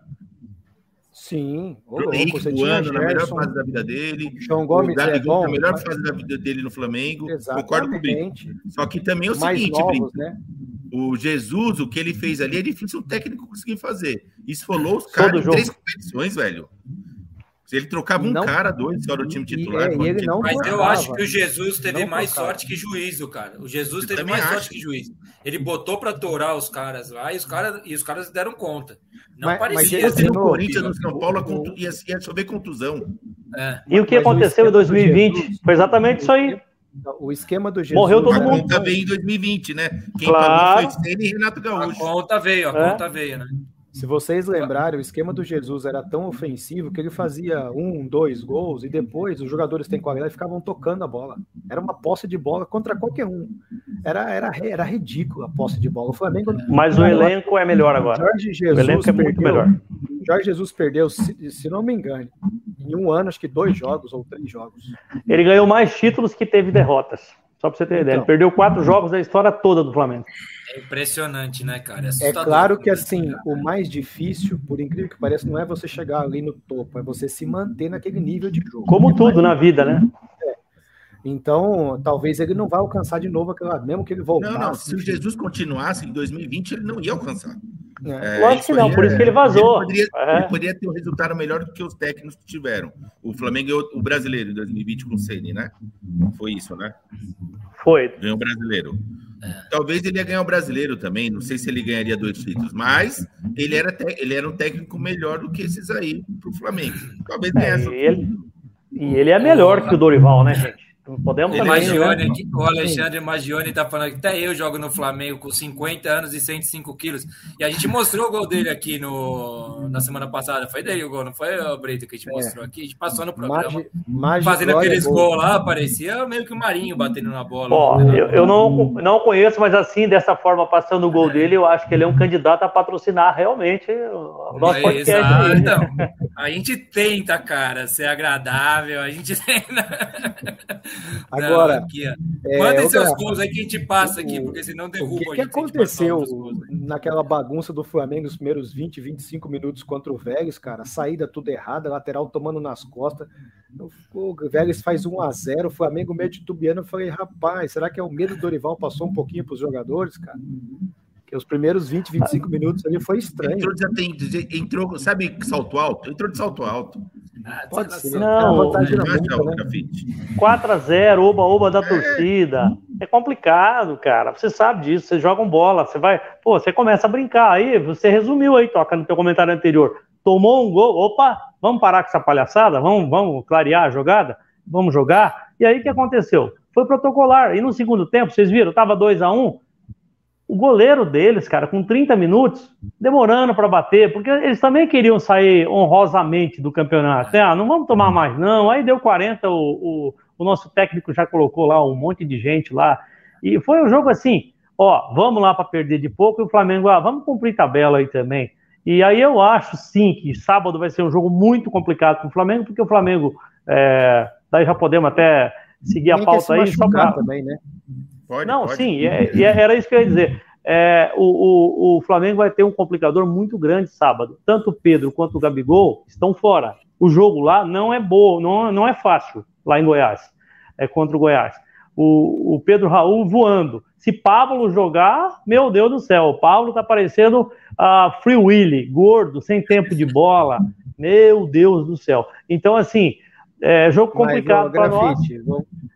Sim, o Henrique voando na melhor fase da vida dele. João Gomes o é na melhor mas... fase da vida dele no Flamengo. Exatamente. Concordo com o Brito. Só que também é o mais seguinte, novos, Brito, né? O Jesus, o que ele fez ali é difícil o técnico conseguir fazer. Esfolou os caras em três competições, velho. Ele trocava um não, cara, dois só no time titular. E, ele não mas eu acho que o Jesus teve mais sorte que juízo, cara. O Jesus eu teve mais acho. sorte que juízo. Ele botou para tourar os caras lá e os caras, e os caras deram conta. Não mas, parecia. Mas no Corinthians, no São Paulo, ia, ia chover contusão. É. E o que aconteceu em 2020? Jesus, Foi exatamente isso aí. O esquema do Jesus. Morreu todo mundo. A conta veio em 2020, né? Quem claro. pagou foi Senna e Renato Gaúcho. A conta veio, a é. conta veio, né? Se vocês lembrarem, o esquema do Jesus era tão ofensivo que ele fazia um, dois gols e depois os jogadores têm qualidade ficavam tocando a bola. Era uma posse de bola contra qualquer um. Era, era, era ridícula a posse de bola. O Flamengo. Mas o elenco é melhor agora. Jorge Jesus o elenco é muito perdeu, melhor. Jorge Jesus perdeu, se, se não me engano, em um ano, acho que dois jogos ou três jogos. Ele ganhou mais títulos que teve derrotas. Só pra você ter ideia. Ele Então. perdeu quatro jogos da história toda do Flamengo. É impressionante, né, cara? É assustador. claro que assim, o mais difícil, por incrível que pareça, não é você chegar ali no topo, é você se manter naquele nível de jogo. Como tudo na vida, né? Então, talvez ele não vá alcançar de novo aquela, mesmo que ele Não, voltasse. não. Se o Jesus continuasse em 2020, ele não ia alcançar. né? É, Lógico que não, por isso que ele vazou. Ele poderia, É. ele poderia ter um resultado melhor do que os técnicos que tiveram. O Flamengo ganhou o brasileiro em 2020 com o Ceni, né? Foi isso, né? Foi. Ganhou o brasileiro. Talvez ele ia ganhar o brasileiro também. Não sei se ele ganharia dois títulos, mas ele era, te- ele era um técnico melhor do que esses aí pro Flamengo. Talvez É, ganhasse. e, ele, e ele é melhor que o Dorival, né, gente? Podemos O também. Magione, né? o Alexandre Magione tá falando que até eu jogo no Flamengo com 50 anos e 105 quilos. E a gente mostrou o gol dele aqui no, na semana passada. Foi dele o gol, não foi, ô, Brito, que a gente É. mostrou aqui? A gente passou no programa. Magi, Magi Fazendo Glória, aqueles gol. gols lá, parecia meio que o Marinho batendo na bola. Ó, né? eu, eu não, não conheço, mas assim, dessa forma, passando o gol dele, eu acho que ele é um candidato a patrocinar realmente o nosso É, podcast. exato, então, a gente tenta, cara, ser agradável, a gente tenta. Agora, Não. É, Mandem outra- seus gols aí que a gente passa aqui, o- porque senão O derruba que, a que gente. a gente aconteceu gols aí. naquela bagunça do Flamengo nos primeiros 20, 25 minutos contra o Vélez, cara? Saída tudo errada, lateral tomando nas costas. O Vélez faz 1 a 0 o Flamengo meio titubeando. Eu falei, rapaz, será que é o medo do Dorival passou um pouquinho para os jogadores, cara? Porque os primeiros 20, 25 minutos ali foi estranho. Entrou, desatento, entrou, sabe, salto alto? Entrou de salto alto. Ah, Pode ser. Não, é uma vantagem na Não é multa, o né? grafite. 4x0, oba-oba da torcida. É complicado, cara. Você sabe disso. Você joga bola, você vai. Pô, você começa a brincar. Aí, você resumiu aí, toca no teu comentário anterior. Tomou um gol. Opa, vamos parar com essa palhaçada? Vamos, vamos clarear a jogada? Vamos jogar? E aí o que aconteceu? Foi protocolar. E no segundo tempo, vocês viram, tava 2 a 1 O goleiro deles, cara, com 30 minutos, demorando para bater, porque eles também queriam sair honrosamente do campeonato. Ah, não vamos tomar mais, não. Aí deu 40, o, o, o nosso técnico já colocou lá um monte de gente lá. E foi um jogo assim, ó, vamos lá para perder de pouco, e o Flamengo, ah, vamos cumprir tabela aí também. E aí eu acho sim que sábado vai ser um jogo muito complicado para o Flamengo, porque o Flamengo, é, daí já podemos até seguir a quer se pauta aí, só pra... também, né? Pode, Não, pode. sim, é- é- era isso que eu ia dizer. É, o, o- o Flamengo vai ter um complicador muito grande sábado. Tanto o Pedro quanto o Gabigol estão fora. O jogo lá não é bom, não, não é fácil, lá em Goiás, é contra o Goiás. O, o Pedro Raul voando. Se Pablo jogar, meu Deus do céu, o Pablo tá parecendo a Free Willy, gordo, sem tempo de bola. Meu Deus do céu. Então, assim, é jogo complicado para nós.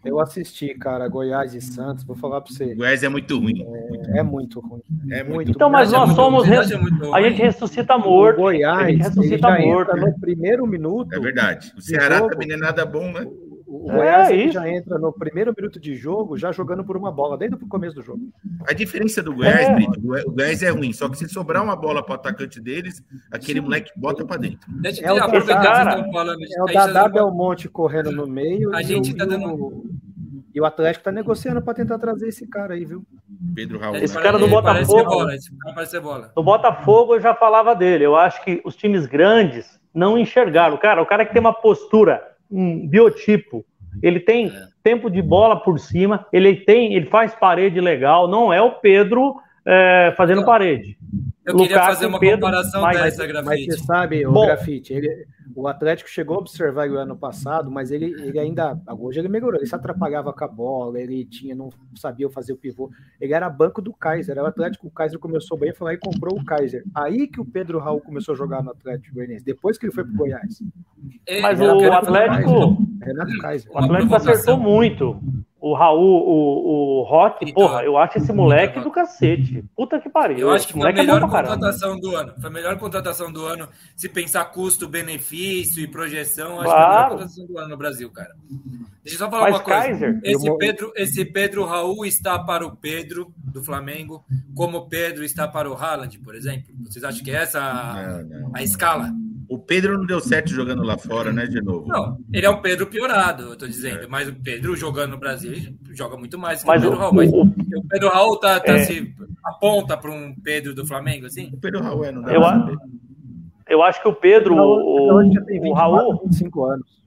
Eu- assisti, cara, Goiás e Santos, vou falar para você. O Goiás é muito ruim. É muito ruim. É muito Então, mas é nós muito- somos. verdade, é A gente ressuscita O morto. Goiás, ele ele ressuscita já morto. entra no primeiro minuto. É verdade. O Ceará jogo. também não é nada bom, né? O É, Goiás isso. já entra no primeiro minuto de jogo, já jogando por uma bola, desde o começo do jogo. A diferença do Goiás, É. Brito, o Goiás- é ruim. Só que se sobrar uma bola para o atacante deles, aquele moleque bota para dentro. Deixa É o falando. É o vocês Dadá Belmonte correndo no meio A e, gente o, tá e, dando- e o Atlético tá negociando para tentar trazer esse cara aí, viu? Pedro Raul. Esse cara do Botafogo- bola, esse cara parece ser bola. No Botafogo eu já falava dele. Eu acho que os times grandes não enxergaram. Cara, o cara que tem uma postura, um biotipo, ele tem É. tempo de bola por cima, ele tem, ele faz parede legal. Não é o Pedro é, fazendo parede. Eu queria fazer uma Pedro, comparação mas- dessa, Mas Grafite. você sabe, o Bom. Grafite, ele, o Atlético chegou a observar ele o ano passado, mas ele, ele ainda, hoje ele melhorou, ele se atrapalhava com a bola, ele tinha, não sabia fazer o pivô, ele era banco do Kaiser, o Atlético, o Kaiser começou bem, foi lá e comprou o Kaiser, aí que o Pedro Raul começou a jogar no Atlético Goianiense, depois que ele foi pro Goiás, Mas o Atlético, Renato Kaiser. o Atlético acertou muito. O Raul, o, o Rock, então, porra, eu acho esse moleque do cacete. Puta que pariu. Eu acho que foi a é melhor é contratação do ano. Foi a melhor contratação do ano. Se pensar custo, benefício e projeção, acho claro. que é a melhor contratação do ano no Brasil, cara. Deixa eu só falar Mas uma coisa. Kaiser, esse, Pedro, esse Pedro Raul está para o Pedro do Flamengo, como o Pedro está para o Haaland, por exemplo. Vocês acham que é essa a, não, não. a escala? O Pedro não deu certo jogando lá fora, né, de novo? Não, ele é um Pedro piorado, eu tô dizendo. É. Mas o Pedro jogando no Brasil joga muito mais que mas o Pedro o, Raul. Mas o, o Pedro Raul tá, tá é... se aponta para um Pedro do Flamengo, assim? O Pedro Raul é, não dá eu, a... eu acho que o Pedro, o, o, o Raul, 25 anos.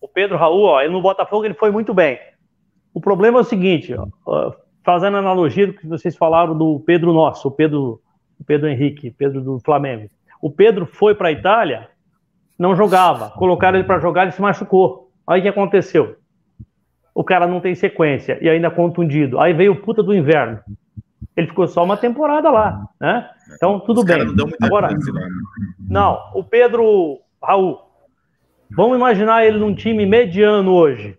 O Pedro Raul, ó, ele no Botafogo ele foi muito bem. O problema é o seguinte, ó, fazendo analogia do que vocês falaram do Pedro nosso, o Pedro, o Pedro Henrique, Pedro do Flamengo. O Pedro foi para a Itália, não jogava. Colocaram ele para jogar, ele se machucou. Aí o que aconteceu? O cara não tem sequência e ainda contundido. Aí veio o puta do inverno. Ele ficou só uma temporada lá, né? Então tudo Os bem. Não Agora, né? não, o Pedro Raul. Vamos imaginar ele num time mediano hoje,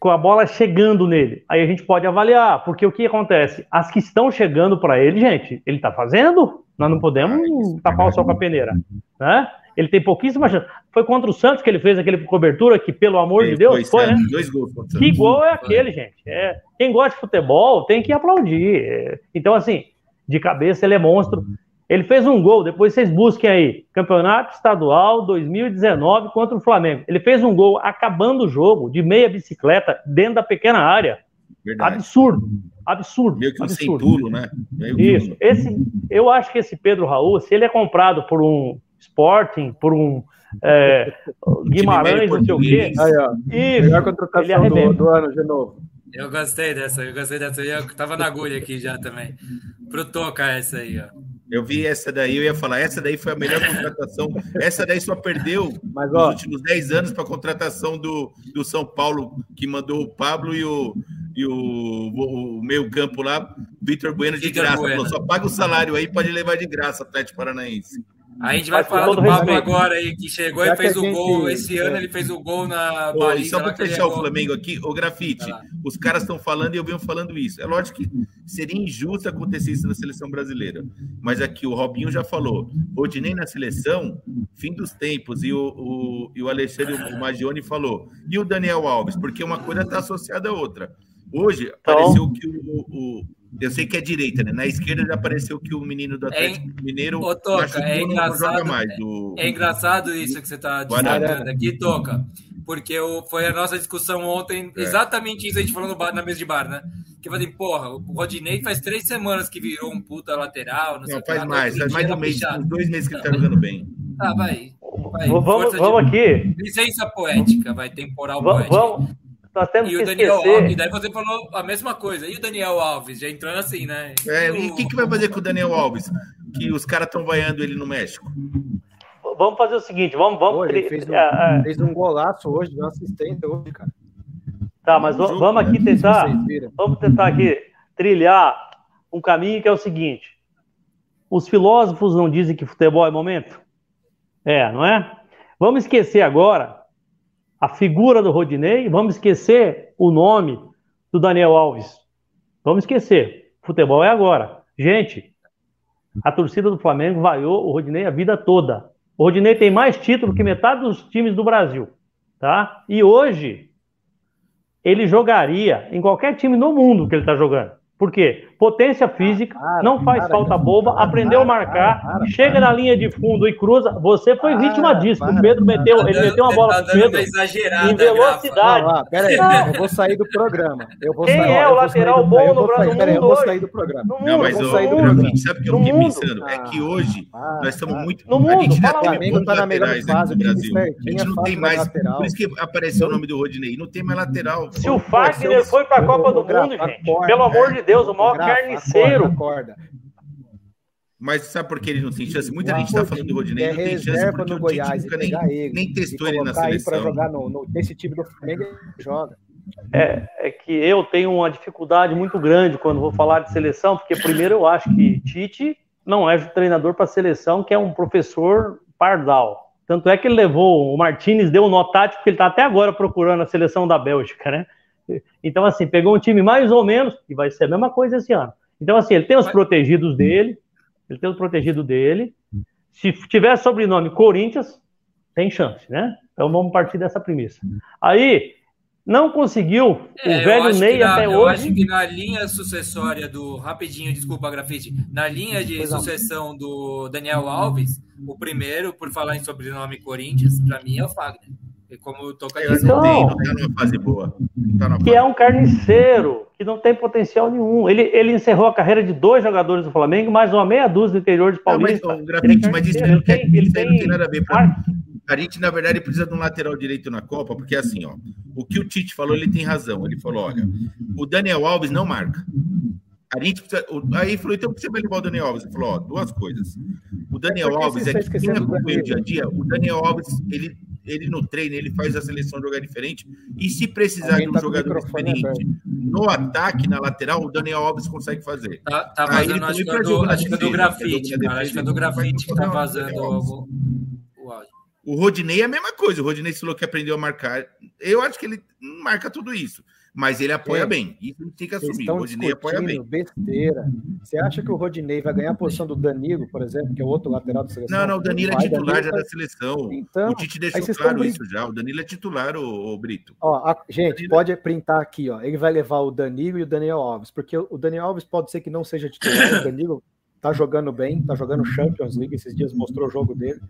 com a bola chegando nele. Aí a gente pode avaliar, porque o que acontece? As que estão chegando para ele, gente, ele tá fazendo? Nós não podemos tapar o sol com a peneira. Né? Ele tem pouquíssima chance. Foi contra o Santos que ele fez aquele cobertura que, pelo amor de Deus, foi, né? Dois gols que gol é aquele, gente? É, quem gosta de futebol tem que aplaudir. É, então, assim, de cabeça ele é monstro. Ele fez um gol, depois vocês busquem aí. Campeonato Estadual 2019 contra o Flamengo. Ele fez um gol acabando o jogo, de meia bicicleta, dentro da pequena área. Verdade. Absurdo. Absurdo. Meio que um sem pulo, né? Meio Isso. Esse, eu acho que esse Pedro Raul, se ele é comprado por um Sporting, por um é, Guimarães, não sei o quê. Aí, ó. Isso. Melhor contratação do, do ano de novo. Eu gostei dessa, eu gostei dessa. Eu tava na agulha aqui já também. Pro Toca essa aí, ó. Eu vi essa daí, eu ia falar, essa daí foi a melhor contratação. essa daí só perdeu Mas, ó, nos últimos 10 anos para a contratação do, do São Paulo, que mandou o Pablo e o, e o, o, o meio-campo lá, Vitor Bueno de Victor graça. Bueno. Falou, só paga o salário aí, pode levar de graça, Atlético Paranaense. A gente vai falar do Pablo agora aí, que chegou Já e fez o gente... gol. Esse ano ele fez o gol na Pô, baliza. Só para fechar o Flamengo aqui, o grafite, os caras estão falando e eu venho falando isso. É lógico que seria injusto acontecer isso na seleção brasileira. Mas aqui o Robinho já falou, Rodinei na seleção, fim dos tempos, e o, o, e o Alexandre o Magione falou. E o Daniel Alves, porque uma coisa está associada à outra. Hoje, então... pareceu que o, o eu sei que é direita, né? Na esquerda já apareceu que o menino do é Atlético é, Mineiro Ô, Toca, é engraçado, mais. Do... É engraçado isso que você está destacando aqui, Toca. Porque o, foi a nossa discussão ontem, é. exatamente isso a gente falou no bar, na mesa de bar, né? Que eu falei, porra, o Rodinei faz três semanas que virou um puta lateral. Não, não faz mais, faz mais de um mês, uns dois meses que ele tá jogando bem. Ah, vai. vai. Vamos, vamos de... aqui. Licença poética, vai, temporal vamos, poética. Vamos, nós temos e que o Daniel esquecer... Alves, daí você falou a mesma coisa. E o Daniel Alves, já entrando assim, né? É, e o que, que vai fazer com o Daniel Alves? Que os caras estão vaiando ele no México. Vamos fazer o seguinte, vamos... vamos... Pô, ele fez um, é... fez um golaço hoje, de assistência hoje, cara. Tá, mas vamos, vamos aqui né? tentar... Vamos tentar aqui trilhar um caminho que é o seguinte. Os filósofos não dizem que futebol é momento? É, não é? Vamos esquecer agora a figura do Rodinei, vamos esquecer o nome do Daniel Alves. Vamos esquecer. Futebol é agora. Gente, a torcida do Flamengo vaiou o Rodinei a vida toda. O Rodinei tem mais título que metade dos times do Brasil, tá? E hoje ele jogaria em qualquer time no mundo que ele está jogando. Por quê? Potência física, ah, não faz para, falta boba, para, aprendeu a marcar, para, chega na linha de fundo e cruza. Você foi vítima disso. o Pedro meteu, ele meteu uma bola tá pro Pedro em velocidade. Não, não, pera aí, eu vou sair do programa. Eu vou Quem sair, é o lateral bom no Brasil? eu vou sair do programa. não, mas o, sabe o que eu fiquei pensando? É que hoje ah, nós estamos muito. No mundo, a gente já teve bons tá laterais fase, do Brasil. A gente não tem mais. Por isso que apareceu o nome do Rodinei. Não tem mais lateral. Se o Fagner foi para a Copa do Mundo, gente, pelo amor de Deus, o maior carniceiro. Acorda, Mas sabe por que ele não tem chance? Muita o gente está falando do Rodinei, é não tem chance porque no o Goiás, nunca nem, ele, nem testou ele na seleção. para jogar no, no, nesse time do Flamengo, ele joga. É, é que eu tenho uma dificuldade muito grande quando vou falar de seleção, porque primeiro eu acho que Tite não é treinador para seleção, que é um professor pardal. Tanto é que ele levou, o Martinez deu um nó tático, porque ele está até agora procurando a seleção da Bélgica, né? Então, assim, pegou um time mais ou menos, e vai ser a mesma coisa esse ano. Então, assim, ele tem os protegidos dele, ele tem os protegidos dele. Se tiver sobrenome Corinthians, tem chance, né? Então vamos partir dessa premissa. Aí, não conseguiu é, o velho Ney na, até eu hoje. Eu acho que na linha sucessória do. Rapidinho, desculpa, grafite. Na linha de pois sucessão não. do Daniel Alves, o primeiro, por falar em sobrenome Corinthians, para mim é o Fagner. E como o Toca disse, então, não tá numa fase boa. Tá que é um carniceiro, que não tem potencial nenhum. Ele, ele encerrou a carreira de dois jogadores do Flamengo, mais uma meia dúzia do interior de Paulista. Não, mas, grafite, mas isso não, tem, ele tem, não tem nada a ver. Pra... A gente, na verdade, precisa de um lateral direito na Copa, porque assim, ó, o que o Tite falou, ele tem razão. Ele falou: olha, o Daniel Alves não marca. A gente precisa. Aí falou, então por que você vai levar o Daniel Alves? Ele falou, ó, duas coisas. O Daniel Alves é que quem acompanha o dia a dia, o Daniel Alves, ele ele no treino, ele faz a seleção jogar diferente. E se precisar Alguém de um tá jogador experiente aberto. no ataque, na lateral, o Daniel Alves consegue fazer. Tá, tá vazando, acho que, é do, acho que é do grafite, cara. Acho que é do grafite que tá vazando o, o áudio. O Rodinei é a mesma coisa. O Rodinei falou que aprendeu a marcar. Eu acho que ele marca tudo isso mas ele apoia é. bem. Isso tem que assumir. O Rodinei apoia bem. Besteira. Você acha que o Rodinei vai ganhar a posição do Danilo, por exemplo, que é o outro lateral da seleção? Não, não, o Danilo é titular Danilo já vai... da seleção. Então, o Tite deixou claro isso já. O Danilo é titular, o, o Brito. Ó, a... gente, Danilo... pode printar aqui, ó. Ele vai levar o Danilo e o Daniel Alves, porque o Daniel Alves pode ser que não seja titular, o Danilo tá jogando bem, tá jogando Champions League, esses dias mostrou o jogo dele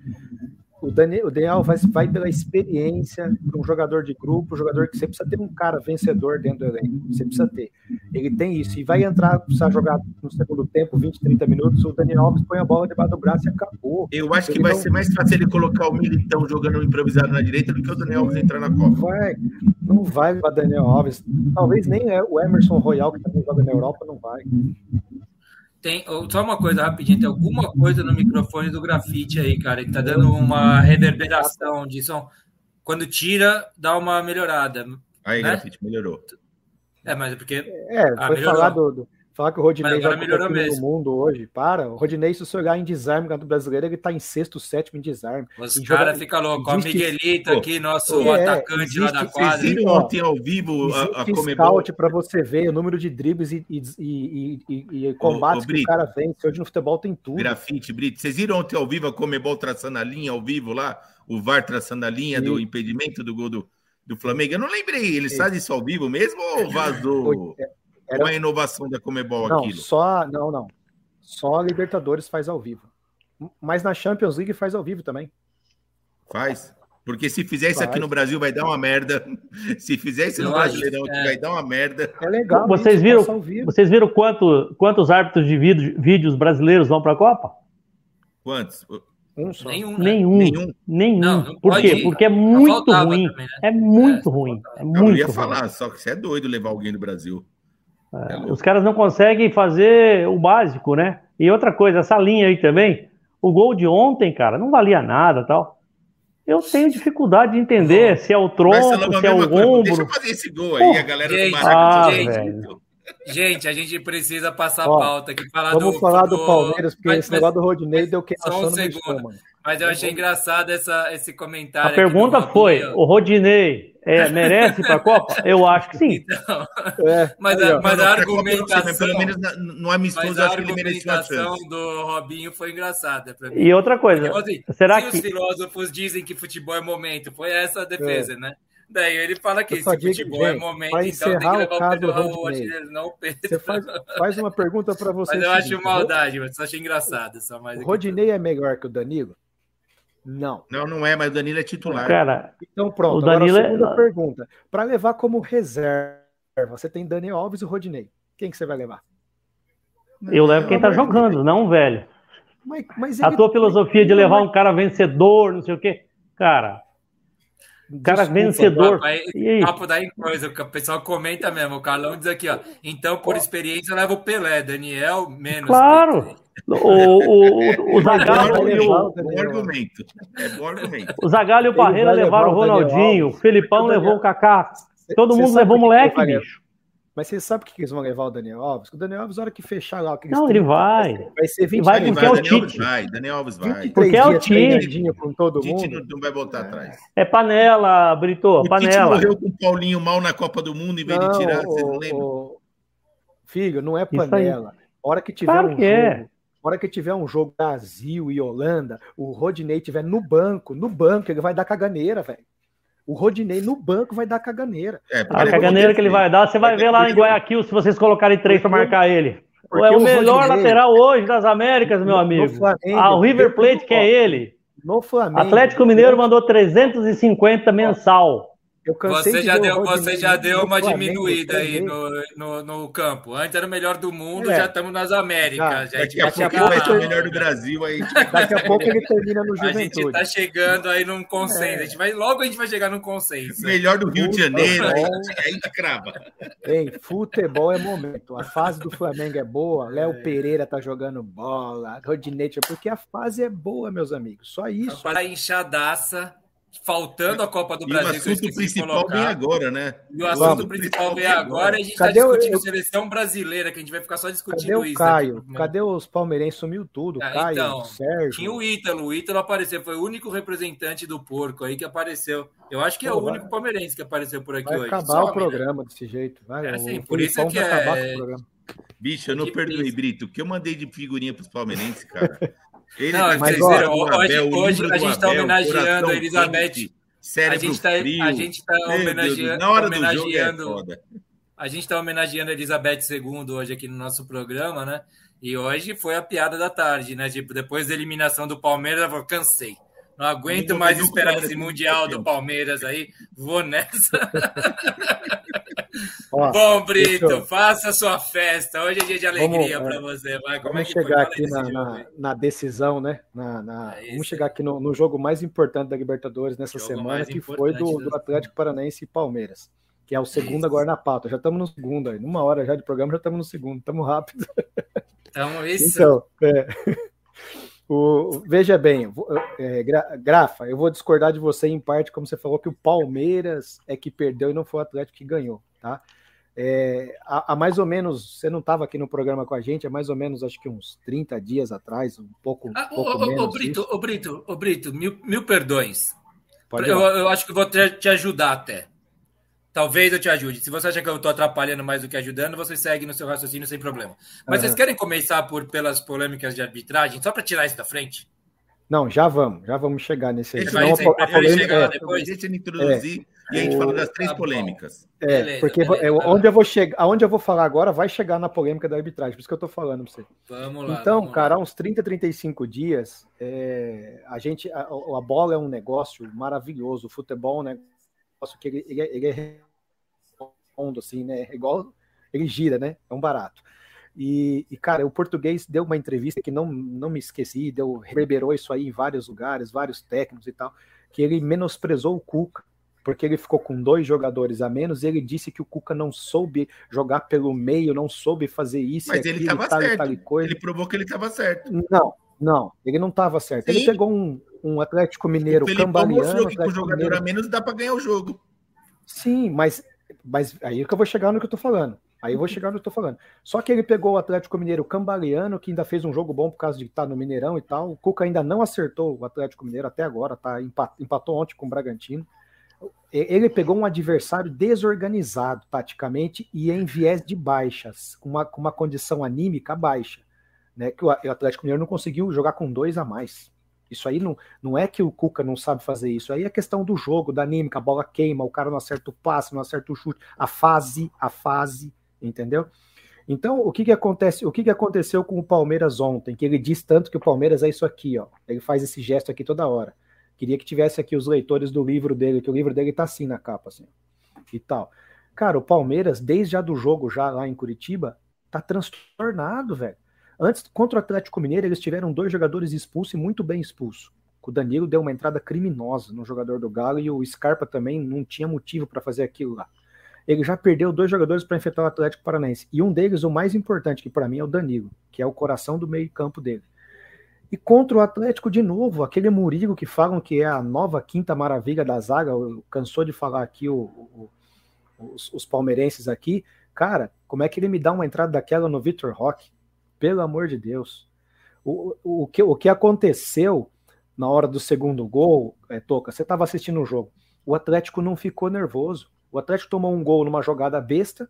o Daniel, o Daniel vai, vai pela experiência para um jogador de grupo, um jogador que você precisa ter um cara vencedor dentro do elenco. Você precisa ter. Ele tem isso. E vai entrar, precisa jogar no segundo tempo, 20, 30 minutos. O Daniel Alves põe a bola debaixo do braço e acabou. Eu acho ele que vai não... ser mais fácil ele colocar o Militão jogando improvisado na direita do que o Daniel Alves entrar na Copa. Vai, não vai para Daniel Alves. Talvez nem é o Emerson Royal, que também joga na Europa, não vai. Tem, só uma coisa rapidinho, tem alguma coisa no microfone do grafite aí, cara, que tá dando uma reverberação de som. Quando tira, dá uma melhorada. Aí, né? grafite, melhorou. É, mas é porque. É, ah, foi falar do, do, Falar que o Rodinei já melhorou mesmo. no mundo hoje. Para. O Rodinei, se você olhar em desarme do brasileiro, ele tá em sexto, sétimo em desarme. Os caras ficam loucos. O Miguelito aqui, nosso é, atacante lá da quadra. Vocês viram ontem ao vivo a, a Comebol? para você ver o número de dribles e, e, e, e, e combates ô, ô, que o cara vence. Hoje no futebol tem tudo. Grafite, Brito. Vocês viram ontem ao vivo a Comebol traçando a linha ao vivo lá? O VAR traçando a linha Sim. do impedimento do gol do, do Flamengo? Eu não lembrei. Eles Sim. fazem isso ao vivo mesmo ou vazou? É, era... Ou é a inovação da Comebol não, aquilo? Só, não, não. Só a Libertadores faz ao vivo. Mas na Champions League faz ao vivo também. Faz? Porque se fizer isso aqui no Brasil vai dar uma merda. Se fizer isso no Brasileirão aqui é. vai dar uma merda. É legal. Vocês viram, vocês viram quanto, quantos árbitros de vídeo, vídeos brasileiros vão para a Copa? Quantos? Um só. Nenhum. Né? Nenhum. Nenhum. Nenhum. Não Por quê? Ir. Porque é muito ruim. Também, né? É muito é, ruim. É muito eu ia ruim. falar, só que você é doido levar alguém do Brasil. É, os caras não conseguem fazer o básico, né? E outra coisa, essa linha aí também, o gol de ontem, cara, não valia nada tal. Eu tenho dificuldade de entender se é o tronco, se é o ombro. Deixa eu fazer esse gol aí, Pô, a galera gente, do Maracanã. Ah, gente, gente, a gente precisa passar Ó, pauta aqui. Falar vamos do, falar do, do Palmeiras, porque mas, esse negócio do Rodinei deu que Só um segundo. Mas eu achei engraçado essa, esse comentário. A pergunta foi: o Rodinei é, merece para a Copa? Eu acho que sim. Então, é, mas, a, mas a argumentação. Pelo menos no amistoso, acho que ele mereceu a chance. do Robinho foi engraçada. E outra coisa. Então, assim, será que. os filósofos dizem que futebol é momento, foi essa a defesa, é. né? Daí ele fala que esse futebol é gente, é momento, então tem que levar o Pedro Rodinei, não o Pedro. Você faz, faz uma pergunta para você. Mas eu acho maldade, mas só achei engraçado. Só mais o Rodinei é melhor que o Danilo? Não. Não, não é, mas o Danilo é titular. Cara, então pronto. O Danilo agora, segunda é... pergunta. Para levar como reserva, você tem Daniel Alves e o Rodinei. Quem que você vai levar? Eu levo quem tá jogando, não velho. Mas, mas a tua filosofia de levar um cara vencedor, não sei o quê. Cara, cara Desculpa, vencedor. Papo, papo daí coisa, o pessoal comenta mesmo. O Carlão diz aqui, ó. Então, por experiência, leva o Pelé. Daniel, menos. Claro. O, o, o, Zagallo e o. Bom argumento. É bom argumento. O Zagallo e o Parreira levaram o Ronaldinho. O Felipão levou o Kaká. Todo mundo levou o moleque, bicho. Mas você sabe por que eles vão levar o Daniel Alves? O Daniel Alves, na hora que fechar lá. Que não, ele vai. Vai ser 20 vai porque é o Daniel Alves Tite. vai, Daniel Alves vai. Porque é o Tite. com todo O Tite mundo. não, não vai voltar atrás. É panela, Brito, O Tite panela. morreu com o Paulinho mal na Copa do Mundo, em vez de tirar, vocês não lembram? Filho, não é panela. A hora que tiver Claro um que é. jogo, hora que tiver um jogo Brasil e Holanda, o Rodinei tiver no banco, no banco, ele vai dar caganeira, velho. O Rodinei no banco vai dar caganeira. É, A é caganeira que ele vai dar, você vai Porque- ver lá em Guayaquil se vocês colocarem três para marcar ele. É o o melhor Rodinei- lateral hoje das Américas, meu amigo. Flamengo, Ah, o River Plate eu- quer ele. No Flamengo. Atlético Mineiro mandou 350 mensal. Eu cansei Você de já deu, você já deu uma Flamengo, diminuída aí no, no, no campo. Antes era o melhor do mundo, É. já estamos nas Américas. Já. Já, Daqui a Daqui a pouco ele vai ser o melhor do Brasil aí. Daqui a pouco ele termina no A gente Juventude. tá chegando aí num consenso. É. A gente vai, logo a gente vai chegar num consenso. Melhor do Rio de Janeiro, aí, Futebol. aí a gente crava. Ei, futebol é momento. A fase do Flamengo é boa. É. Léo Pereira tá jogando bola. Rodinete, porque a fase é boa, meus amigos. Só isso. Para inchadaça, faltando a Copa do E o Brasil. que eu assunto principal colocar. vem agora, né? E o assunto Vamos. principal vem agora e a gente está o- discutindo eu- seleção brasileira, que a gente vai ficar só discutindo Cadê o isso. Caio? aqui, né? Cadê os palmeirenses? Sumiu tudo. Ah, Caio, então, Sérgio. Tinha o Ítalo, o Ítalo apareceu, foi o único representante do porco aí que apareceu. Eu acho que é Pô, o vai- único palmeirense que apareceu por aqui Vai hoje. acabar Some, o né? programa desse jeito. Vai, É, o sim, por isso é que é- com o programa. Bicho, eu não Que perdoei. Brito. O que eu mandei de figurinha pros palmeirenses, cara? Ele Não, tá viram, do hoje- Abel, hoje livro a gente tá Abel, homenageando a Elizabeth. Cérebro A gente tá, frio. a gente tá homenageando, na hora do jogo é homenageando. A gente está homenageando a Elizabeth II hoje aqui no nosso programa, né? E hoje foi a piada da tarde, né? Tipo, depois da eliminação do Palmeiras, ela falou: cansei. Não aguento mais esperar esse Mundial do Palmeiras aí. Vou nessa. Ó, Bom, Brito, eu- faça a sua festa. Hoje é dia de alegria para você. Vai, Vamos é chegar aqui na, na, na decisão, né? Na, na- É vamos chegar aqui no, no jogo mais importante da Libertadores nessa Jogo semana, que foi do, do Atlético Paranaense e Palmeiras, que é o segundo Isso. agora na pauta. Já estamos no segundo aí. Numa hora já de programa, já estamos no segundo. Estamos rápido. Então, isso. Então, é. O- veja bem, é, Gra- Grafa, eu vou discordar de você em parte, como você falou, que o Palmeiras é que perdeu e não foi o Atlético que ganhou, tá? É, há, há mais ou menos, você não estava aqui no programa com a gente, há mais ou menos, acho que uns 30 dias atrás, um pouco, Ah, pouco ô, menos. Brito, isso. ô, Brito, ô, Brito, mil, mil perdões. Eu, eu acho que vou te, te ajudar até. Talvez eu te ajude. Se você acha que eu estou atrapalhando mais do que ajudando, você segue no seu raciocínio sem problema. Mas Aham. vocês querem começar por pelas polêmicas de arbitragem, só para tirar isso da frente? Não, já vamos, já vamos chegar nesse aí. Vai Senão a, a polêmica chegar é, depois? Deixa ele introduzir e a gente O- fala das três Tá polêmicas. é, Beleza, porque beleza, é, onde eu vou chegar, aonde eu vou falar agora vai chegar na polêmica da arbitragem, por isso que eu tô falando para você. Vamos lá. Então, vamos cara, há lá. uns 30, 35 dias, é, a gente, a, a bola é um negócio maravilhoso, o futebol é um negócio que ele, ele é, ele é redondo, assim, né? É Igual ele gira, né? É um barato. E, e, cara, o português deu uma entrevista que não, não me esqueci, deu, reverberou isso aí em vários lugares, vários técnicos e tal, que ele menosprezou o Cuca, porque ele ficou com dois jogadores a menos e ele disse que o Cuca não soube jogar pelo meio, não soube fazer isso. Mas e ele aquilo, estava certo. tal coisa. Ele provou que ele estava certo. Não, não, ele não estava certo. Ele Sim. pegou um, um Atlético Mineiro o Felipão cambaleano. mostrou que com jogador Mineiro- a menos dá para ganhar o jogo. Sim, mas, mas aí que eu vou chegar no que eu tô falando. Aí eu vou chegar no que eu tô falando. Só que ele pegou o Atlético Mineiro cambaleano, que ainda fez um jogo bom por causa de estar no Mineirão e tal. O Cuca ainda não acertou o Atlético Mineiro até agora, tá? Empa- Empatou ontem com o Bragantino. Ele pegou um adversário desorganizado taticamente e em viés de baixas, com uma, com uma condição anímica baixa. Né, que o Atlético Mineiro não conseguiu jogar com dois a mais. Isso aí não, não é que o Cuca não sabe fazer isso, aí é questão do jogo, da anímica, a bola queima, o cara não acerta o passe, não acerta o chute, a fase, a fase, entendeu? Então, o que que acontece? O que que aconteceu com o Palmeiras ontem? Que ele diz tanto que o Palmeiras é isso aqui, ó. Ele faz esse gesto aqui toda hora. Queria que tivesse aqui os leitores do livro dele, que o livro dele tá assim na capa, assim, e tal. Cara, o Palmeiras, desde já do jogo já lá em Curitiba, tá transtornado, velho. Antes, contra o Atlético Mineiro, eles tiveram dois jogadores expulsos e muito bem expulsos. O Danilo deu uma entrada criminosa no jogador do Galo e o Scarpa também não tinha motivo para fazer aquilo lá. Ele já perdeu dois jogadores para enfrentar o Atlético Paranaense. E um deles, o mais importante, que para mim é o Danilo, que é o coração do meio-campo dele. E contra o Atlético, de novo, aquele Murilo que falam que é a nova quinta maravilha da zaga, cansou de falar aqui o, o, os, os palmeirenses aqui, Cara, como é que ele me dá uma entrada daquela no Victor Roque? Pelo amor de Deus. O, o, que, o que aconteceu na hora do segundo gol, é, Toca, você estava assistindo o jogo. O Atlético não ficou nervoso. O Atlético tomou um gol numa jogada besta,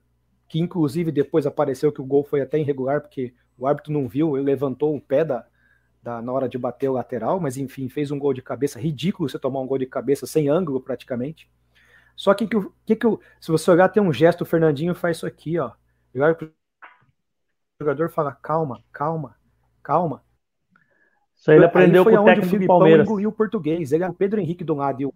que inclusive depois apareceu que o gol foi até irregular, porque o árbitro não viu, ele levantou o pé da, da, na hora de bater o lateral, mas enfim, fez um gol de cabeça ridículo você tomar um gol de cabeça sem ângulo praticamente. Só que, que, que, que se você olhar, tem um gesto, o Fernandinho faz isso aqui, ó. O jogador fala: calma, calma, calma. Isso aí ele aprendeu aí foi com o técnico do Palmeiras. engoliu o português. Ele é o Pedro Henrique de um lado e o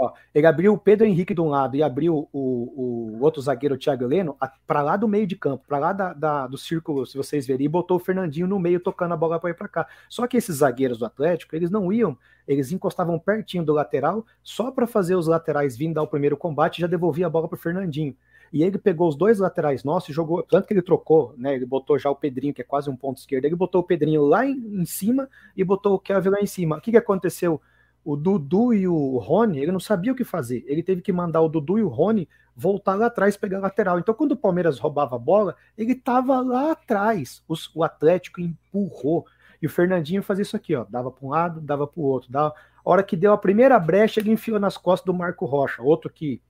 Ó, ele abriu o Pedro Henrique de um lado e abriu o, o outro zagueiro, o Thiago Heleno, para lá do meio de campo, para lá da, da, do círculo, se vocês verem, e botou o Fernandinho no meio tocando a bola para ir para cá. Só que esses zagueiros do Atlético, eles não iam, eles encostavam pertinho do lateral, só para fazer os laterais vindo dar o primeiro combate e já devolvia a bola para o Fernandinho. E ele pegou os dois laterais nossos e jogou, tanto que ele trocou, né? Ele botou já o Pedrinho, que é quase um ponto esquerdo, ele botou o Pedrinho lá em, em cima e botou o Kevin lá em cima. O que, que aconteceu? o Dudu e o Rony, ele não sabia o que fazer. Ele teve que mandar o Dudu e o Rony voltar lá atrás pegar lateral. Então, quando o Palmeiras roubava a bola, ele estava lá atrás. Os, o Atlético empurrou. E o Fernandinho fazia isso aqui, ó. Dava para um lado, dava para o outro. Dava... A hora que deu a primeira brecha, ele enfiou nas costas do Marco Rocha, outro que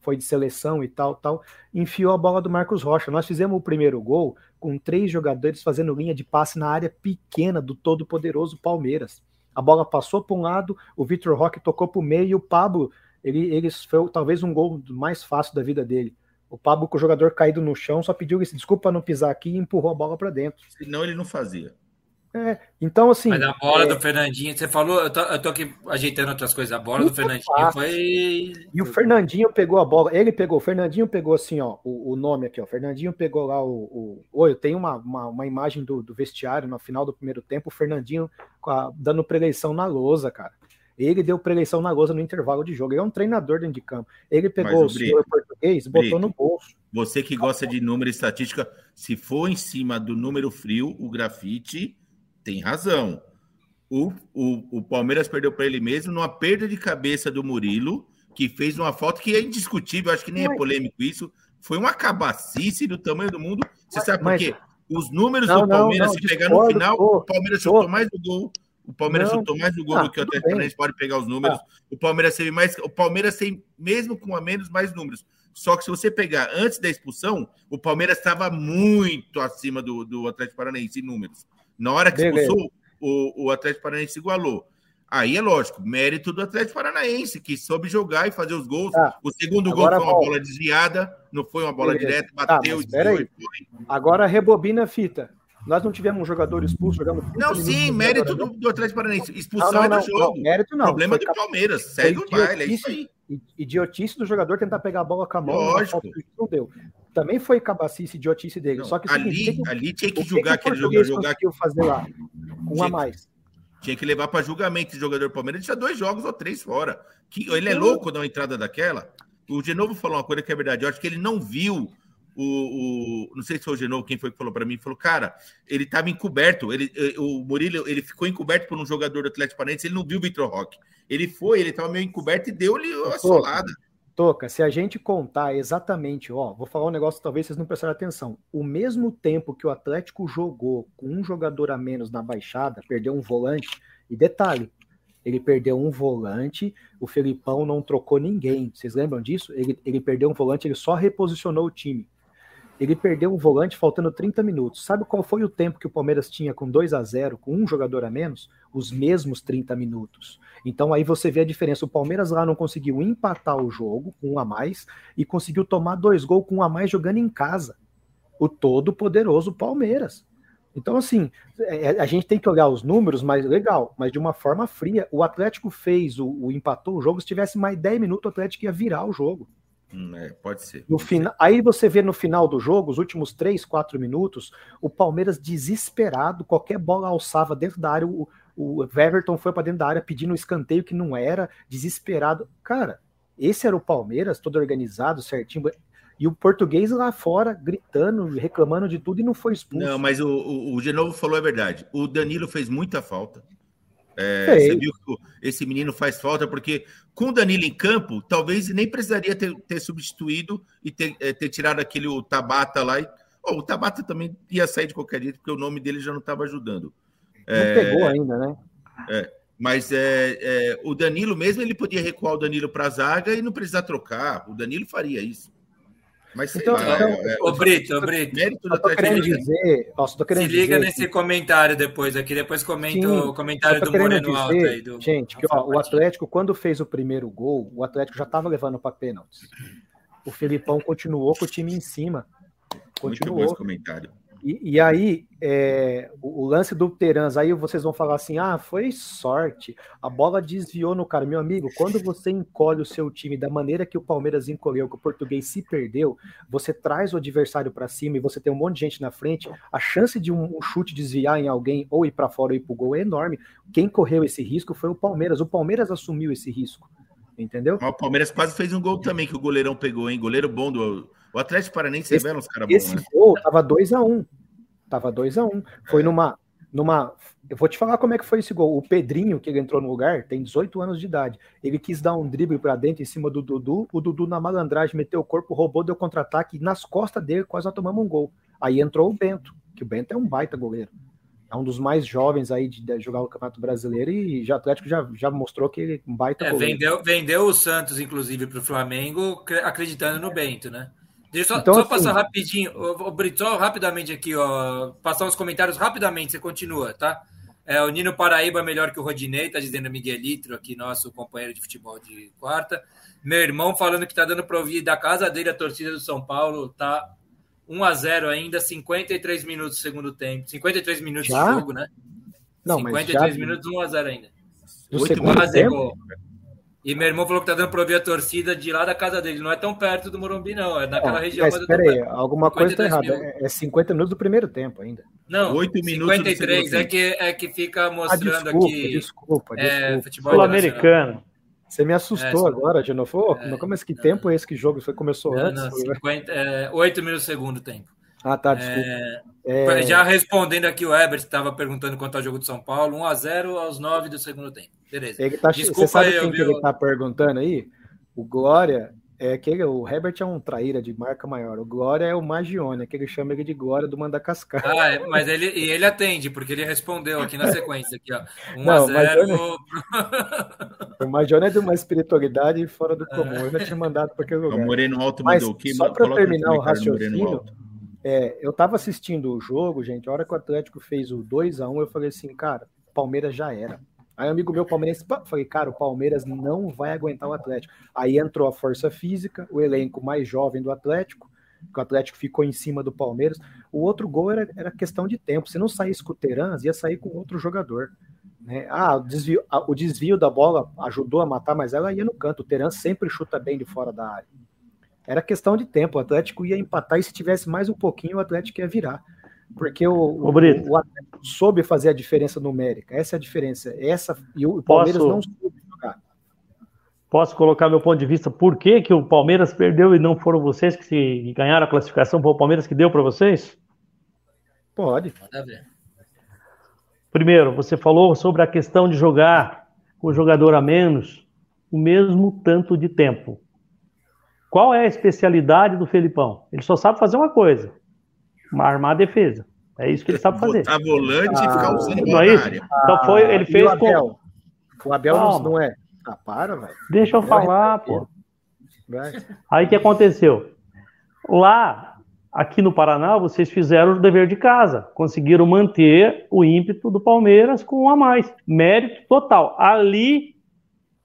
foi de seleção e tal, tal, enfiou a bola do Marcos Rocha. Nós fizemos o primeiro gol com três jogadores fazendo linha de passe na área pequena do todo poderoso Palmeiras a bola passou para um lado, o Vitor Roque tocou para o meio e o Pablo, ele, ele foi talvez um gol mais fácil da vida dele. O Pablo, com o jogador caído no chão, só pediu desculpa não pisar aqui e empurrou a bola para dentro. Senão ele não fazia. É, então assim. Mas a bola é... do Fernandinho, você falou, eu tô, eu tô, aqui ajeitando outras coisas. A bola Muito do Fernandinho fácil. foi. E o Fernandinho pegou a bola, ele pegou, o Fernandinho pegou assim, ó, o, o nome aqui, ó. Fernandinho pegou lá o. o... Oi, eu tenho uma, uma, uma imagem do, do, vestiário no final do primeiro tempo, o Fernandinho a, dando preleição na lousa, cara. Ele deu preleição na lousa no intervalo de jogo. Ele é um treinador dentro de campo. Ele pegou o senhor português e botou no bolso. Você que gosta de número e estatística, se for em cima do número frio, o grafite tem razão. O, o, o Palmeiras perdeu para ele mesmo numa perda de cabeça do Murilo, que fez uma falta que é indiscutível, acho que nem é polêmico isso. Foi uma cabacice do tamanho do mundo. Você sabe por quê? Os números não, do Palmeiras, não, não, se pegar no final, o Palmeiras chutou mais do gol. O Palmeiras não. chutou mais do gol ah, do que o Atlético Paranaense pode pegar os números. Ah. O Palmeiras teve mais. O Palmeiras tem, mesmo com a menos, mais números. Só que se você pegar antes da expulsão, o Palmeiras estava muito acima do, do Atlético Paranaense em números. Na hora que Beleza. expulsou, o, o Atlético Paranaense igualou. Aí é lógico, mérito do Atlético Paranaense, que soube jogar e fazer os gols. Ah, o segundo gol foi uma bola desviada, não foi uma bola Beleza. direta, tá, bateu, desviou e foi. Agora rebobina a fita. Nós não tivemos um jogador expulso jogando. Não, sim, mérito do, do, Atlético Paranaense. Expulsão não, não, é do jogo. Não, mérito não. Problema do Palmeiras. Segue o baile, é isso aí. Idiotice do jogador tentar pegar a bola com a mão. Lógico. Não deu. Também foi cabacice, idiotice dele. Não, Só que ali, seguinte, ali tinha que julgar que aquele jogador. Jogar... fazer lá? Um tinha, a mais. Tinha que levar para julgamento o jogador Palmeiras. Tinha dois jogos ou três fora. Que, ele é louco na entrada daquela. O Genovo falou uma coisa que é verdade. Eu acho que ele não viu o, o, não sei se foi o Genovo quem foi que falou para mim, falou, cara, ele estava encoberto, ele, eh, o Murilo, ele ficou encoberto por um jogador do Atlético Paranaense, ele não viu o Vitor Roque. Ele foi, ele estava meio encoberto e deu-lhe a solada. Toca, se a gente contar exatamente, ó, vou falar um negócio talvez vocês não prestaram atenção. O mesmo tempo que o Atlético jogou com um jogador a menos na baixada, perdeu um volante, e detalhe, ele perdeu um volante, o Felipão não trocou ninguém. Vocês lembram disso? Ele, ele perdeu um volante, ele só reposicionou o time. Ele perdeu o volante faltando 30 minutos. Sabe qual foi o tempo que o Palmeiras tinha com 2 a 0 com um jogador a menos? Os mesmos 30 minutos. Então aí você vê a diferença. O Palmeiras lá não conseguiu empatar o jogo com um a mais e conseguiu tomar dois gols com um a mais jogando em casa. O todo poderoso Palmeiras. Então, assim, é, a gente tem que olhar os números, mas legal, mas de uma forma fria. O Atlético fez o, o empatou o jogo. Se tivesse mais 10 minutos, o Atlético ia virar o jogo. Hum, é, pode ser. No final, aí você vê no final do jogo, os últimos 3, 4 minutos, o Palmeiras desesperado, qualquer bola alçava dentro da área, o, o Everton foi para dentro da área pedindo um escanteio que não era, desesperado. Cara, esse era o Palmeiras, todo organizado, certinho. E o português lá fora, gritando, reclamando de tudo e não foi expulso. Não, mas o, o, o Genovo falou a verdade. O Danilo fez muita falta. É, você viu que esse menino faz falta, porque com o Danilo em campo, talvez nem precisaria ter, ter substituído e ter, é, ter, tirado aquele o Tabata lá. E, oh, o Tabata também ia sair de qualquer jeito, porque o nome dele já não estava ajudando. Não é, pegou ainda, né? É, mas é, é, o Danilo mesmo, ele podia recuar o Danilo para a zaga e não precisar trocar. O Danilo faria isso. Mas então, lá, então, é, ô, Brito, ô, Brito. Mérito do querendo dizer, nossa, tô querendo Se liga dizer nesse que... comentário depois aqui, depois comenta o comentário do Moreno dizer, Alto aí. Do, gente, que ó, o Atlético, quando fez o primeiro gol, o Atlético já estava levando para pênaltis. O Felipão continuou com o time em cima. Continuou. Muito bom esse comentário. E, e aí, é, o, o, lance do Terans, aí vocês vão falar assim: ah, foi sorte, a bola desviou no cara. Meu amigo, quando você encolhe o seu time da maneira que o Palmeiras encolheu, que o português se perdeu, você traz o adversário para cima e você tem um monte de gente na frente, a chance de um, um chute desviar em alguém ou ir para fora ou ir pro gol é enorme. Quem correu esse risco foi o Palmeiras. O Palmeiras assumiu esse risco. Entendeu? O Palmeiras quase fez um gol também que o goleirão pegou, hein? Goleiro bom do, o Atlético Paranense esse, revela uns caras bons, Esse né? gol tava 2x1. Um. Tava 2x1. Um. Foi numa, numa. Eu vou te falar como é que foi esse gol. O Pedrinho, que ele entrou no lugar, tem 18 anos de idade. Ele quis dar um drible para dentro em cima do Dudu. O Dudu, na malandragem, meteu o corpo, roubou, deu contra-ataque. Nas costas dele, quase nós tomamos um gol. Aí entrou o Bento, que o Bento é um baita goleiro. É um dos mais jovens aí de, de jogar o Campeonato Brasileiro e já Atlético já, já mostrou que ele é um baita é, goleiro. Vendeu, vendeu o Santos, inclusive, para o Flamengo, acreditando no Bento, né? Deixa eu só, então, só assim, passar rapidinho, o Brito, só rapidamente aqui, ó, passar os comentários rapidamente, você continua, tá? É, o Nino Paraíba é melhor que o Rodinei, tá dizendo Miguelito, aqui, nosso companheiro de futebol de quarta. Meu irmão falando que tá dando para ouvir da casa dele a torcida do São Paulo, tá 1 a 0 ainda, 53 minutos do segundo tempo. 53 minutos já? de jogo, né? Não, 53 mas já... minutos, 1 a 0 ainda. Do segundo tempo? E meu irmão falou que tá dando pra ouvir a torcida de lá da casa dele. Não é tão perto do Morumbi, não. É naquela região. Mas peraí, alguma coisa tá errada. É 50 minutos do primeiro tempo ainda. Não, 8 minutos 53 é que, é que fica mostrando ah, desculpa, aqui. Desculpa, desculpa. É, futebol Sul-Americano. Você me assustou é, agora, de novo. É, como é que tempo é esse que jogo foi, começou não, antes? Não, 50, é, 8 minutos segundo tempo. Ah, tá, desculpa. É, é... Já respondendo aqui, o Ebert estava perguntando quanto ao jogo de São Paulo, 1 a 0 aos 9 do segundo tempo. Beleza. Ele tá, Desculpa, você sabe quem que ele tá perguntando aí? O Glória é aquele, o Herbert é um traíra de marca maior. O Glória é o Magione, que ele chama ele de Glória do Mandacascar. Ah, é, mas ele, e ele atende, porque ele respondeu aqui na sequência, aqui, ó. 1 Não, a 0 Magione, O Magione é de uma espiritualidade fora do comum. Eu já tinha mandado para aquele lugar. O Moreno Alto mandou aqui. Só para terminar o raciocínio, é, eu estava assistindo o jogo, gente, a hora que o Atlético fez o 2 a 1 eu falei assim, cara, Palmeiras já era. Aí amigo meu palmeirense, falei, cara, o Palmeiras não vai aguentar o Atlético. Aí entrou a força física, o elenco mais jovem do Atlético, que o Atlético ficou em cima do Palmeiras. O outro gol era, era questão de tempo. Se não saísse com o Terans, ia sair com outro jogador. Né? Ah, o desvio, o desvio da bola ajudou a matar, mas ela ia no canto. O Terans sempre chuta bem de fora da área. Era questão de tempo. O Atlético ia empatar e se tivesse mais um pouquinho, o Atlético ia virar. Porque o, o, o Atlético soube fazer a diferença numérica. Essa é a diferença. Essa, e o Palmeiras Posso... não soube jogar. Posso colocar meu ponto de vista? Por que, que o Palmeiras perdeu e não foram vocês que se ganharam a classificação? Foi o Palmeiras que deu para vocês? Pode. Primeiro, você falou sobre a questão de jogar com o jogador a menos o mesmo tanto de tempo. Qual é a especialidade do Felipão? Ele só sabe fazer uma coisa: armar a defesa. É isso que ele sabe fazer. Botar volante ah, e ficar usando não é isso? Então foi, ele fez o Abel? com. O Abel Calma. não é. Ah, para, velho. Deixa eu falar, pô. Aí o que aconteceu? Lá, aqui no Paraná, vocês fizeram o dever de casa. Conseguiram manter o ímpeto do Palmeiras com um a mais. Mérito total. Ali,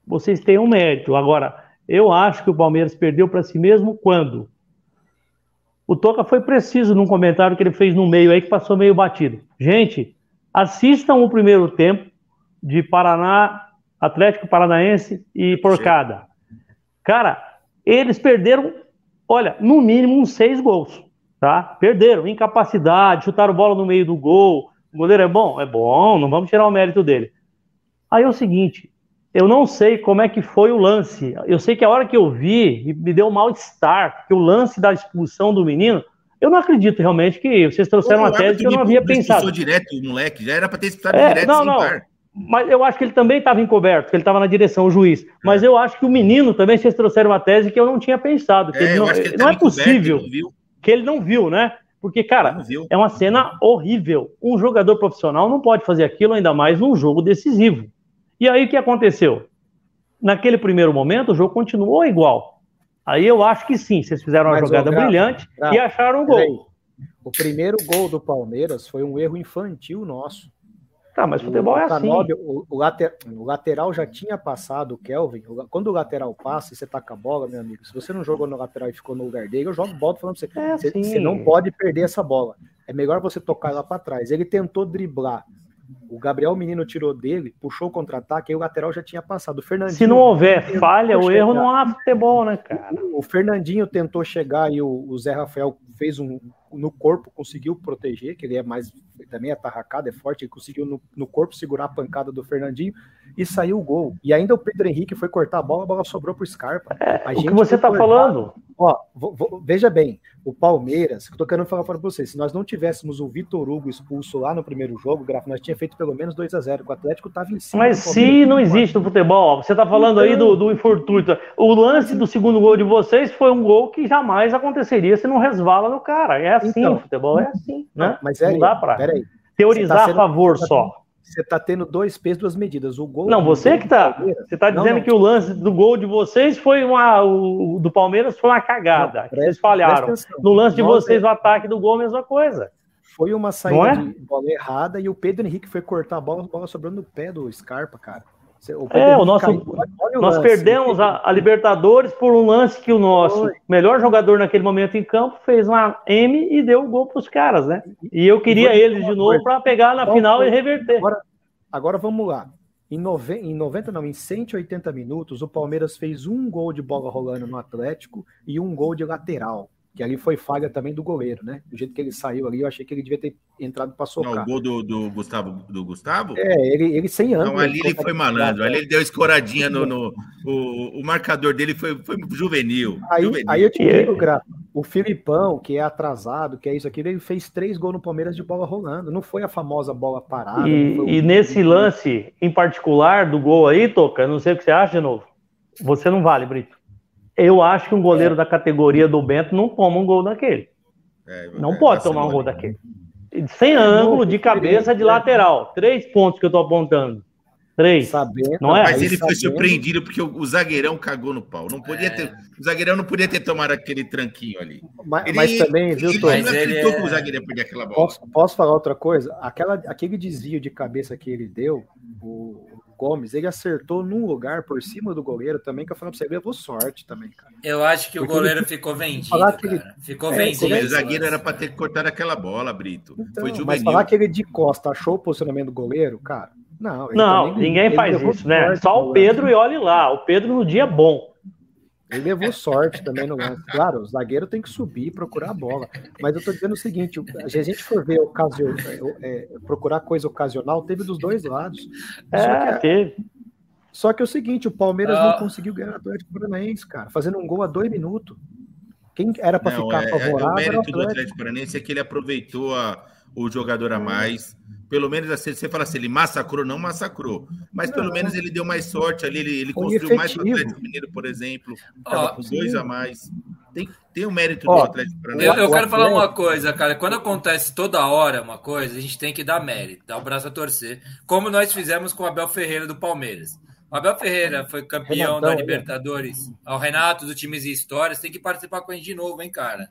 vocês têm um mérito. Agora, eu acho que o Palmeiras perdeu para si mesmo quando? O Toca foi preciso num comentário que ele fez no meio aí que passou meio batido. Gente, assistam o primeiro tempo de Paraná, Atlético Paranaense e Porcada. Cara, eles perderam, olha, no mínimo uns seis gols, tá? Perderam, incapacidade, chutaram bola no meio do gol. O goleiro é bom? É bom, não vamos tirar o mérito dele. Aí é o seguinte, eu não sei como é que foi o lance. Eu sei que a hora que eu vi, me deu um mal-estar, que o lance da expulsão do menino, eu não acredito realmente que vocês trouxeram uma tese que eu não havia pensado. direto o moleque, já era para ter expulsado é, direto não, não. mas eu acho que ele também estava encoberto, que ele estava na direção, o juiz. Mas é. eu acho que o menino também, vocês trouxeram uma tese que eu não tinha pensado. Que é, não, que não é possível que ele não viu, né? Porque, cara, é uma cena horrível. Um jogador profissional não pode fazer aquilo, ainda mais num jogo decisivo. E aí o que aconteceu? Naquele primeiro momento, o jogo continuou igual. Aí eu acho que sim, vocês fizeram uma Mas, jogada brilhante e acharam um gol. O primeiro gol do Palmeiras foi um erro infantil nosso. Tá, mas futebol o, é assim. O, o, later, o, lateral já tinha passado o Kelvin. quando o lateral passa e você taca a bola, meu amigo, se você não jogou no lateral e ficou no lugar dele, eu jogo bola falando pra você. É você, assim. você não pode perder essa bola. É melhor você tocar ela para trás. Ele tentou driblar. O Gabriel Menino tirou dele, puxou o contra-ataque, aí o lateral já tinha passado. O Fernandinho, Se não houver falha, o erro não há futebol, né, cara? O Fernandinho tentou chegar e o, o Zé Rafael fez um, no corpo conseguiu proteger, que ele é mais também é tarracado, é forte, ele conseguiu no, no, corpo segurar a pancada do Fernandinho e saiu o gol. E ainda o Pedro Henrique foi cortar a bola, a bola sobrou pro Scarpa. É, o que você tá cortar, falando? Ó, vou, vou, veja bem, o Palmeiras, que eu tô querendo falar para vocês, se nós não tivéssemos o Vitor Hugo expulso lá no primeiro jogo, Grafo, nós tinha feito pelo menos 2 a 0 o Atlético tava em cima. Mas se não existe no futebol, você tá falando então... aí do, do infortúnio. O lance do segundo gol de vocês foi um gol que jamais aconteceria se não resvala no cara. É assim, então, o futebol é assim, né? Mas é, não dá para teorizar tá sendo, a favor tá só. Você está tendo dois pesos, duas medidas. O gol. Não, você que está. Você está dizendo não, não. que o lance do gol de vocês foi uma. O do Palmeiras foi uma cagada. Não, presta, Eles falharam. No lance de vocês, é... o ataque do gol, mesma coisa. Foi uma saída é? de bola errada e o Pedro Henrique foi cortar a bola, a bola sobrando no pé do Scarpa, cara. O é, o nosso, caiu, nós lance, perdemos a, a, Libertadores por um lance que o nosso Foi. melhor jogador naquele momento em campo fez uma M e deu o gol para os caras, né? E eu queria eles de novo para pegar na final e reverter. Agora, agora vamos lá. Em, nove, em 90, não, em 180 minutos, o Palmeiras fez um gol de bola rolando no Atlético e um gol de lateral que ali foi falha também do goleiro, né? Do jeito que ele saiu ali, eu achei que ele devia ter entrado para socar. Não, o gol do, do, Gustavo, do Gustavo? É, ele, ele sem ângulo. Não, ali ele, foi malandro, ali ele deu escoradinha no... no o, o marcador dele foi, foi juvenil, aí, juvenil. Aí eu te digo, Grato, o Filipão, que é atrasado, que é isso aqui, ele fez três gols no Palmeiras de bola rolando, não foi a famosa bola parada. E, e nesse lance, em particular, do gol aí, Toca, não sei o que você acha de novo. Você não vale, Brito. Eu acho que um goleiro é. da categoria do Bento não toma um gol daquele. É, não é, pode tomar um gol daquele. Sem ângulo, de cabeça, de lateral. Três pontos que eu tô apontando. Três. Sabendo, não é? Mas ele foi surpreendido porque o, o, zagueirão cagou no pau. Não podia ter, o zagueirão não podia ter tomado aquele tranquinho ali. Mas, ele, mas também, viu, Tom? Ele não acreditou é... que o zagueirão perder aquela bola. Posso, posso falar outra coisa? Aquela, aquele desvio de cabeça que ele deu, o, Gomes, ele acertou num lugar por cima do goleiro também, que eu falei pra você, levou sorte também, cara. Eu acho que Porque o goleiro ele... ficou vendido, ele... Ficou é, vendido. O zagueiro era para ter cortado aquela bola, Brito. Então, Foi juvenil. Mas falar que ele de costa achou o posicionamento do goleiro, cara, não. Não, também, ninguém faz isso, né? Só o Pedro e olhe lá, o Pedro no dia bom. Ele levou sorte também no lance. Claro, o zagueiro tem que subir e procurar a bola. Mas eu tô dizendo o seguinte: se a gente for ver ocasio, é, procurar coisa ocasional, teve dos dois lados. É, só que, teve. Só que é o seguinte: o Palmeiras ah. não conseguiu ganhar o Atlético Paranaense, cara, fazendo um gol a dois minutos. Quem era para ficar é, favorável? É, o mérito do Atlético Paranaense é que ele aproveitou a, o jogador a mais pelo menos assim, você fala assim, ele massacrou, não massacrou, mas não, pelo menos ele deu mais sorte ali, ele, ele construiu efetivo. mais para o Atlético Mineiro, por exemplo, estava oh, com dois sim. a mais. Tem, tem o um mérito oh, do Atlético Paranaense. Eu, eu quero falar uma coisa, cara, quando acontece toda hora uma coisa, a gente tem que dar mérito, dar o braço a torcer, como nós fizemos com o Abel Ferreira do Palmeiras. O Abel Ferreira foi campeão Renatão, da Libertadores. Ao Renato, do Times e Histórias, tem que participar com a gente de novo, hein, cara?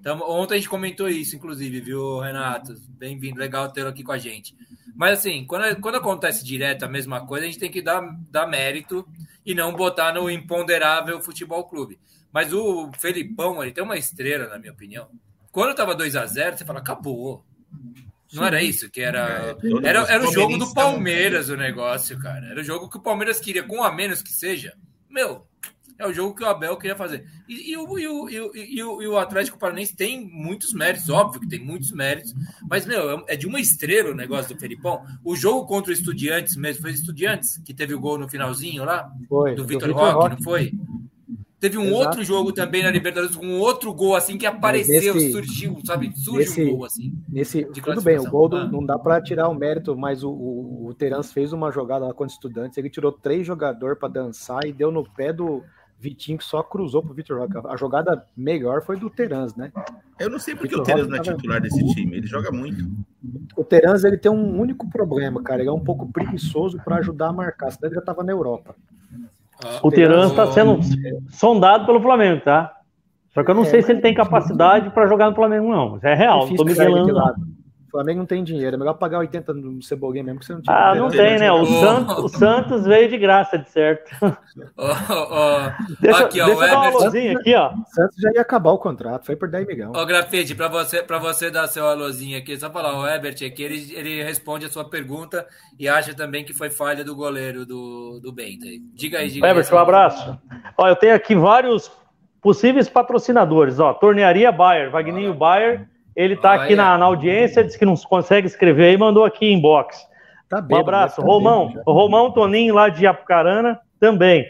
Então, ontem a gente comentou isso, inclusive, viu, Renato? Bem-vindo, legal tê-lo aqui com a gente. Mas assim, quando, quando acontece direto a mesma coisa, a gente tem que dar, dar mérito e não botar no imponderável futebol clube. Mas o Felipão, ele tem uma estrela, na minha opinião. Quando tava 2 a 0 você fala, acabou. Não era isso que era. É, era, era o jogo do Palmeiras o negócio, cara. Era o jogo que o Palmeiras queria, com a menos que seja. Meu, é o jogo que o Abel queria fazer. E, e, o, e, o, e, o, e, o, Atlético Paranaense tem muitos méritos, óbvio que tem muitos méritos, mas, meu, é de uma estrela o negócio do Felipão. O jogo contra o Estudiantes mesmo, foi Estudiantes que teve o gol no finalzinho lá? Foi. Do Vitor Roque, Roque, não foi? Teve um Exato. outro jogo também na Libertadores com um outro gol assim que apareceu, nesse- surgiu, sabe? Surge nesse- um gol assim. Nesse, tudo bem, o gol Ah. não dá para tirar o mérito, mas o, o, o Terans fez uma jogada lá contra estudantes, ele tirou três jogadores para dançar e deu no pé do Vitinho, que só cruzou pro Vitor Roque. A jogada melhor foi do Terans, né? Eu não sei porque o Teres Roque não é titular desse time. Ele joga muito. O Terans ele tem um único problema, cara. Ele é um pouco preguiçoso para ajudar a marcar, senão ele já tava na Europa. Ó, O Terans está sendo sondado pelo Flamengo, tá? Só que eu não É, sei se ele tem capacidade para jogar no Flamengo, não. Isso é real, não tô tirar ele Flamengo não tem dinheiro, é melhor pagar 80 no Cebolinha mesmo, que você não tinha. Ah, não tem, né? O Ô. Santos, o Santos veio de graça, de certo. ó, ó, Deixa, Aqui, ó, deixa o eu dar uma aqui, ó. O Santos já ia acabar o contrato, foi por 10 milhões. Ó, Grafite, para você, pra você dar seu alôzinho aqui, só falar, o Herbert aqui, ele, ele responde a sua pergunta e acha também que foi falha do goleiro do, do Bento. Diga aí, diga aí. Everton, um abraço. Ó, eu tenho aqui vários possíveis patrocinadores, ó. Tornearia Bayer, Vagninho Bayer. Ele tá Olha. aqui na, na audiência, disse que não consegue escrever aí, mandou aqui em inbox. Tá Um bêbado, abraço. tá Romão, bêbado Romão Toninho, lá de Apucarana, também.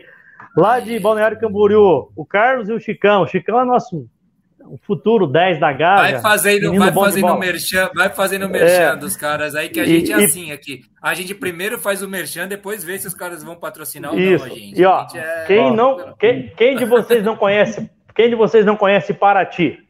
Lá de Balneário Camboriú, o Carlos e o Chicão. O Chicão é nosso o futuro 10 da Gávea. Vai fazendo, vai fazendo merchan, vai fazendo merchan É. dos caras aí, que a E- gente é e- assim aqui. A gente primeiro faz o merchan, depois vê se os caras vão patrocinar ou Isso. não, a gente. E ó, A gente é- quem não, quem, quem de vocês não conhece, quem de vocês não conhece Paraty?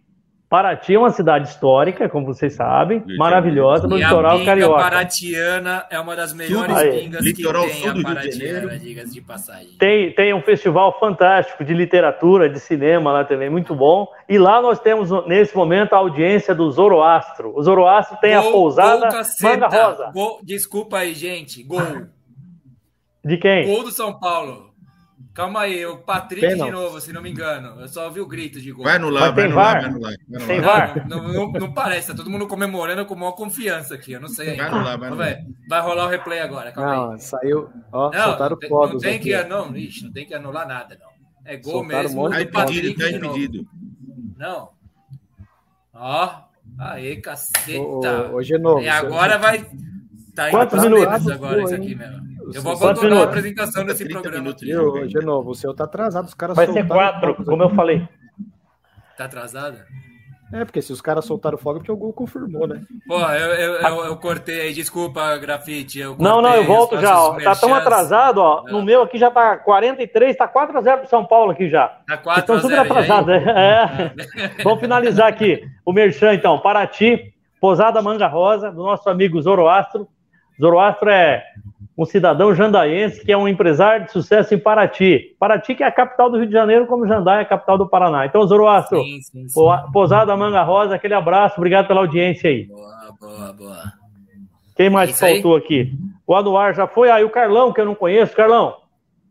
Paraty é uma cidade histórica, como vocês sabem, maravilhosa no E a litoral carioca. paratiana é uma das melhores aí. pingas Litoral que tem sul a do de paratiana, Janeiro. diga de passagem. Tem, tem um festival fantástico de literatura, de cinema lá também, muito bom. E lá nós temos, nesse momento, a audiência do Zoroastro. O Zoroastro tem a Gol- pousada gol caceta. Manga Rosa. Gol- desculpa aí, gente. Gol. De quem? Gol do São Paulo. Calma aí, o Patrick Pênalti. de novo, se não me engano. Eu só ouvi o grito de gol. Vai no lá, vai no lá, vai no lá. Vai no lá. Não, não, não- não parece, tá todo mundo comemorando com maior confiança aqui. Eu não sei ainda. Vai no lá, vai no lá. Vai, rolar o replay agora, calma aí. Não, saiu. Ó, Não, soltaram não tem, fogos não tem aqui. que, não, ixi, não tem que anular nada, não. É gol Soltaram mesmo Tá impedido, tá novo. impedido. Não. Ó, aê, caceta. Ô, ô, ô, Genovo, e agora vai. Tá Quantos minutos? agora isso aqui mesmo. Eu vou abandonar a apresentação desse 30 programa. minutos. Viu, de novo, o seu tá atrasado, os caras Vai ser soltaram quatro, como eu falei. Tá atrasado? É, porque se os caras soltaram fogo, é porque o gol confirmou, né? Pô, eu, eu, eu, eu cortei aí, desculpa, grafite. Eu Não, não, eu volto eu já. Ó. Tá tão atrasado, ó. É. No meu aqui já tá 43, tá 4x0 pro São Paulo aqui já. Tá 4 Estão super 0 já, hein? atrasados. É. Vamos finalizar aqui. O Merchan, então. Paraty, Posada Manga Rosa, do nosso amigo Zoroastro. Zoroastro é um cidadão jandaense que é um empresário de sucesso em Paraty. Paraty que é a capital do Rio de Janeiro, como Jandai é a capital do Paraná. Então, Zoroastro, Sim, sim, sim. Po- Posada Manga Rosa, aquele abraço. Obrigado pela audiência aí. Boa, boa, boa. Quem mais É isso aí. faltou aqui? O Anuar já foi. Aí o Carlão, que eu não conheço. Carlão,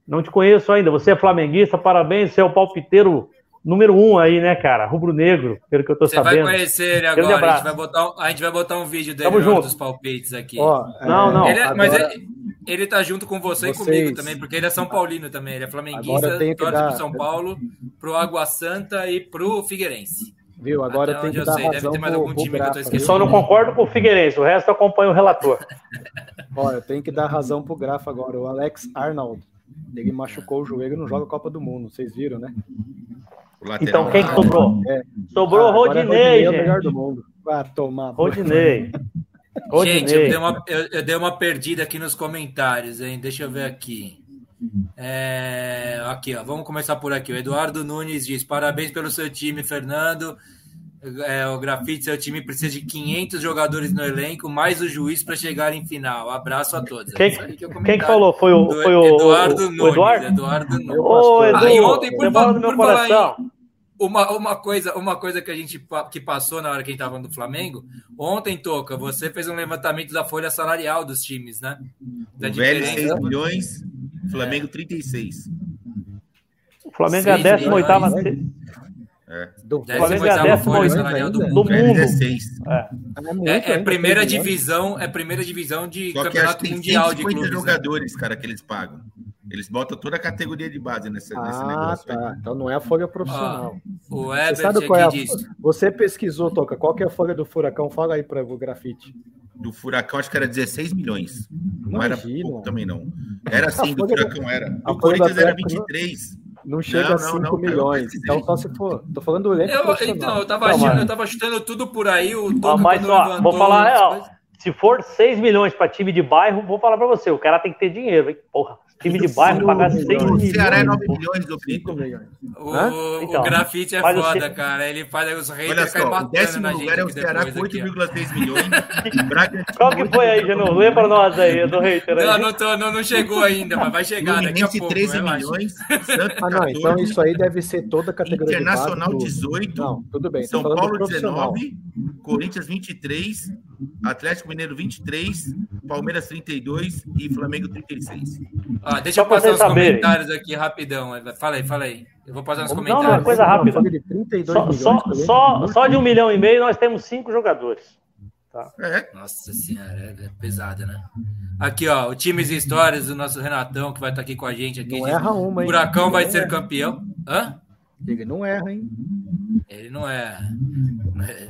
não te conheço ainda. Você é flamenguista, parabéns. Você é o palpiteiro número um aí, né, cara? Rubro-negro, pelo que eu tô Você vai sabendo. conhecer ele agora. A gente, vai botar, um- a gente vai botar um vídeo dele junto. dos palpites aqui. Ó, Não, não. Ele é- mas agora- ele, ele tá junto com você Vocês- e comigo também, porque ele é São Paulino também. Ele é flamenguista, torce dar- pro São Paulo, pro Água Santa e pro Figueirense. Viu? Agora Até tem que eu dar sei, deve razão ter mais pro, algum pro time que eu tô Grafa. Esquecendo. só não concordo com o Figueirense. O resto eu acompanho o relator. Ó, eu tenho que dar razão pro Grafa agora. O Alex Arnold. Ele machucou o joelho e não joga Copa do Mundo. Vocês viram, né? O lateral. Então, quem que Ah, sobrou? É. Sobrou Ah, Rodinei, é o melhor do mundo. Vai tomar. Rodinei. Gente, eu Rodinei. dei, uma, eu, eu dei uma perdida aqui nos comentários, hein? Deixa eu ver aqui. É, aqui, ó. Vamos começar por aqui. O Eduardo Nunes diz: parabéns pelo seu time, Fernando. É, o Grafite, seu time precisa de 500 jogadores no elenco, mais o juiz para chegar em final. Abraço a todos. Quem, aí é o quem que falou? Foi o, foi o, Eduardo o, o Nunes. Eduardo? Eduardo Nunes. Ô. Edu, Ah, e ontem, por meu por falar em- coração. Uma, uma, coisa, uma coisa que a gente que passou na hora que a gente estava do Flamengo, ontem, Toca, você fez um levantamento da folha salarial dos times, né? Da O Velho 6 diferença. milhões, Flamengo 36. O Flamengo é a Seis 18 milhões. Do O Flamengo é a 18ª décima folha salarial do ainda. do mundo. é 6. É. É, É, é ainda, primeira divisão, é primeira divisão de Só que acho campeonato que tem mundial de 150 clubes. né? jogadores, cara, que eles pagam. Eles botam toda a categoria de base nessa, nesse Ah, negócio. aí. tá. Então não é a folha profissional. O Você Herbert sabe qual é a... diz. Você pesquisou, Toca, qual que é a folha do Furacão? Fala aí para o grafite. Do Furacão, acho que era 16 milhões. Não era Imagina. pouco também, não. Era assim, do do- Furacão era. Do do Corinthians era Atlético, 23. Não chega não, a 5 não, milhões. Então, só se for. Tô falando do elenco. Eu, então, eu tava, achando, eu tava chutando tudo por aí. O Toca, mas, ó, vou falar real. Se for 6 milhões para time de bairro, vou falar para você, o cara tem que ter dinheiro, hein? Porra. Time de bairro pagar 6 milhões. O Ceará é 9 milhões do Brito. O, então, o grafite é foda, cara. Ele faz os haters caem batendo décimo na lugar é o Ceará com 8,6 milhões. Qual que foi aí, Geno? Lembra nós aí, do hater aí. Não, não, tô, não, não chegou ainda, mas vai chegar daqui a pouco. 13 milhões. ah, não, então isso aí deve ser toda a categoria Internacional de 18. Não, tudo bem. São Paulo 19, Corinthians 23, Atlético Mineiro 23, Palmeiras 32 e Flamengo 36. Ah, deixa eu passar os comentários aqui rapidão. Fala aí, fala aí. Eu vou passar nos não, comentários. Não, é coisa rápida. Só, só, só, só, de um milhão e meio nós temos cinco jogadores. Tá. É. Nossa senhora, é, é pesada, né? Aqui, ó, o Times e Histórias do nosso Renatão, que vai estar aqui com a gente. Aqui, não erra uma, hein? O Buracão vai ser campeão. Hã? Ele não erra, hein? Ele não é.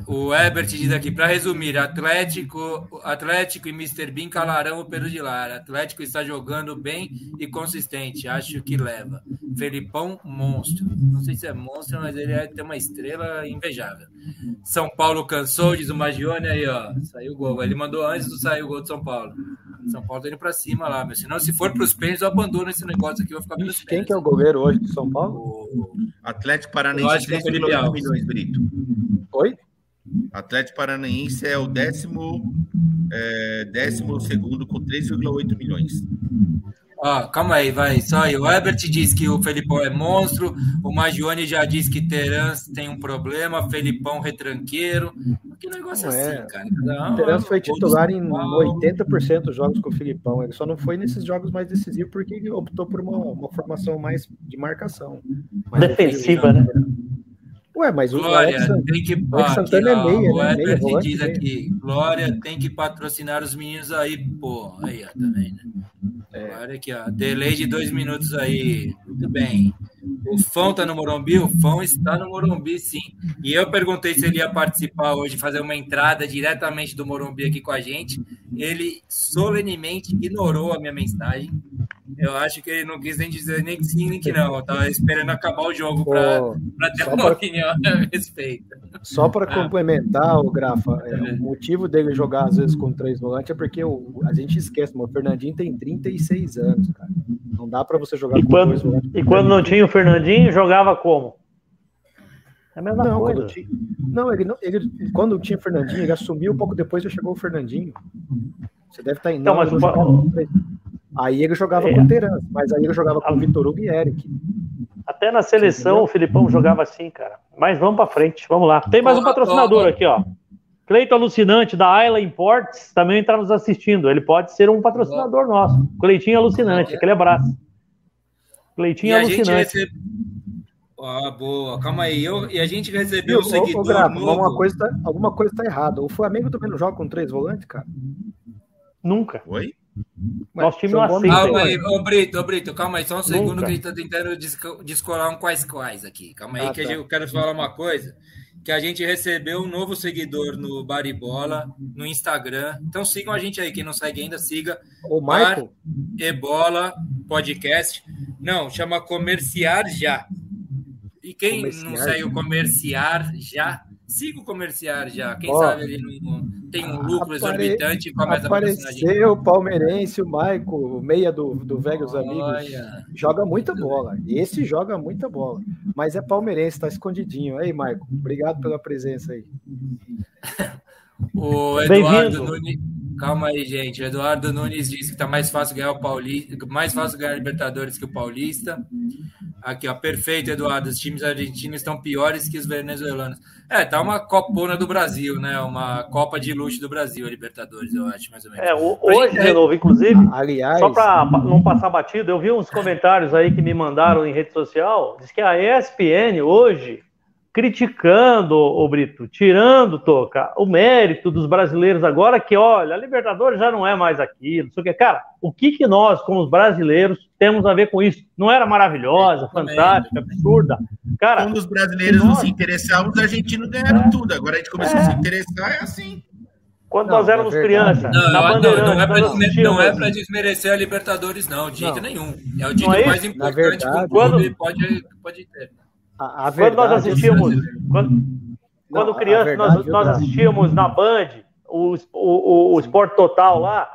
O Herbert diz aqui, para resumir, Atlético, Atlético e Mr. Bean calarão o Pedro de Lara. Atlético está jogando bem e consistente, acho que leva. Felipão, monstro. Não sei se é monstro, mas ele é, tem uma estrela invejável. São Paulo cansou, diz o Magione aí, ó. Saiu o gol. Ele mandou antes do sair o gol de São Paulo. São Paulo tá indo para cima lá, mas senão se for para os pênaltis, eu abandono esse negócio aqui, eu vou ficar vendo Quem que é o goleiro hoje de São Paulo? O... Atlético Paranaense 3,9 milhões, Brito. Oi? Atlético Paranaense é o décimo, é, décimo segundo com 3,8 milhões. Ó, calma aí, vai. Só aí. O Herbert diz que o Felipão é monstro. O Magione já diz que Terans tem um problema. Felipão retranqueiro. Que negócio não é assim, cara? Não, Terans foi titular em 80% dos jogos com o Felipão. Ele só não foi nesses jogos mais decisivos porque ele optou por uma, uma formação mais de marcação. Defensiva, né? Ué, mas o Glória, Alex, tem que, Alex Santana é meia, o né? Meia, diz aqui, Glória tem que patrocinar os meninos aí, pô. Aí, ó, também, tá né? Olha aqui, ó. Delay de dois minutos aí. Muito bem. O Fão está no Morumbi? O Fão está no Morumbi, sim. E eu perguntei se ele ia participar hoje, fazer uma entrada diretamente do Morumbi aqui com a gente. Ele solenemente ignorou a minha mensagem. Eu acho que ele não quis nem dizer nem que sim, nem que não. Eu estava esperando acabar o jogo para ter uma pra, opinião a respeito. Só para ah. complementar, o Grafa, é, o motivo dele jogar às vezes com três volantes é porque o, a gente esquece, o Fernandinho tem 36 anos, cara. Não dá para você jogar e com quando, dois volantes. E quando não tinha o Fernandinho, jogava como? É a mesma não, coisa. Quando tinha, não, ele, não, ele quando tinha o Fernandinho, ele assumiu, um pouco depois já chegou o Fernandinho. Você deve estar tá indo. Então, mas o... Aí ele jogava é. com o Teran, mas aí ele jogava com o Vitor Hugo e Eric. Até na seleção o Filipão jogava assim, cara. Mas vamos para frente, vamos lá. Tem mais um patrocinador aqui, ó. Cleito Alucinante, da Ayla Imports, também está nos assistindo. Ele pode ser um patrocinador nosso. Cleitinho Alucinante, aquele abraço. Cleitinho e Alucinante. Recebe... Ah, boa, calma aí. Eu, e a gente recebeu o um seguidor. Ô. Alguma coisa, tá, alguma coisa tá errada. O Flamengo também não joga com três volantes, cara? Nunca. Oi? Nosso time não aceita. Calma aí, ô Brito, ô Brito, calma aí, só um Nunca. segundo que a gente tá tentando descolar um quais quais aqui. Calma aí, ah, que tá. eu quero falar uma coisa. Que a gente recebeu um novo seguidor no Baribola, no Instagram. Então sigam a gente aí, quem não segue ainda, siga. O Michael? Ebola Podcast. Não, chama Comerciar Já. E quem comerciar não segue o Comerciar Já, siga o Comerciar Já. Quem sabe ele não tem um lucro Apare... exorbitante e começa Apareceu o palmeirense, o Maico, meia do, do Velhos Amigos. Joga muita bola. Esse joga muita bola. Mas é palmeirense, tá escondidinho. Aí, Maico, obrigado pela presença aí. o Eduardo Nunes. Calma aí, gente. O Eduardo Nunes disse que tá mais fácil ganhar o Paulista, mais fácil ganhar Libertadores que o Paulista. Aqui, ó, perfeito, Eduardo. Os times argentinos estão piores que os venezuelanos. É, tá uma copona do Brasil, né? Uma Copa de luxo do Brasil, a Libertadores, eu acho, mais ou menos. É, hoje, de novo, inclusive, aliás, só para não passar batido, eu vi uns comentários aí que me mandaram em rede social, diz que a ESPN hoje criticando o Brito, tirando, Toca, o mérito dos brasileiros agora que, olha, a Libertadores já não é mais aquilo, não sei o que. Cara, o que, que nós, como os brasileiros, temos a ver com isso? Não era maravilhosa, fantástica, absurda? Cara, quando os brasileiros nós... não se interessavam, os argentinos ganharam é. tudo. Agora a gente começou é. a se interessar, é assim. Quando não, nós éramos é crianças, não, não, não é para desmerecer, é desmerecer a Libertadores, não, de jeito nenhum. É o título é mais importante verdade, que o clube quando... pode, pode ter. A, a quando nós assistimos, quando, quando criança, nós, nós assistíamos na Band o, o, o, Sport Total lá,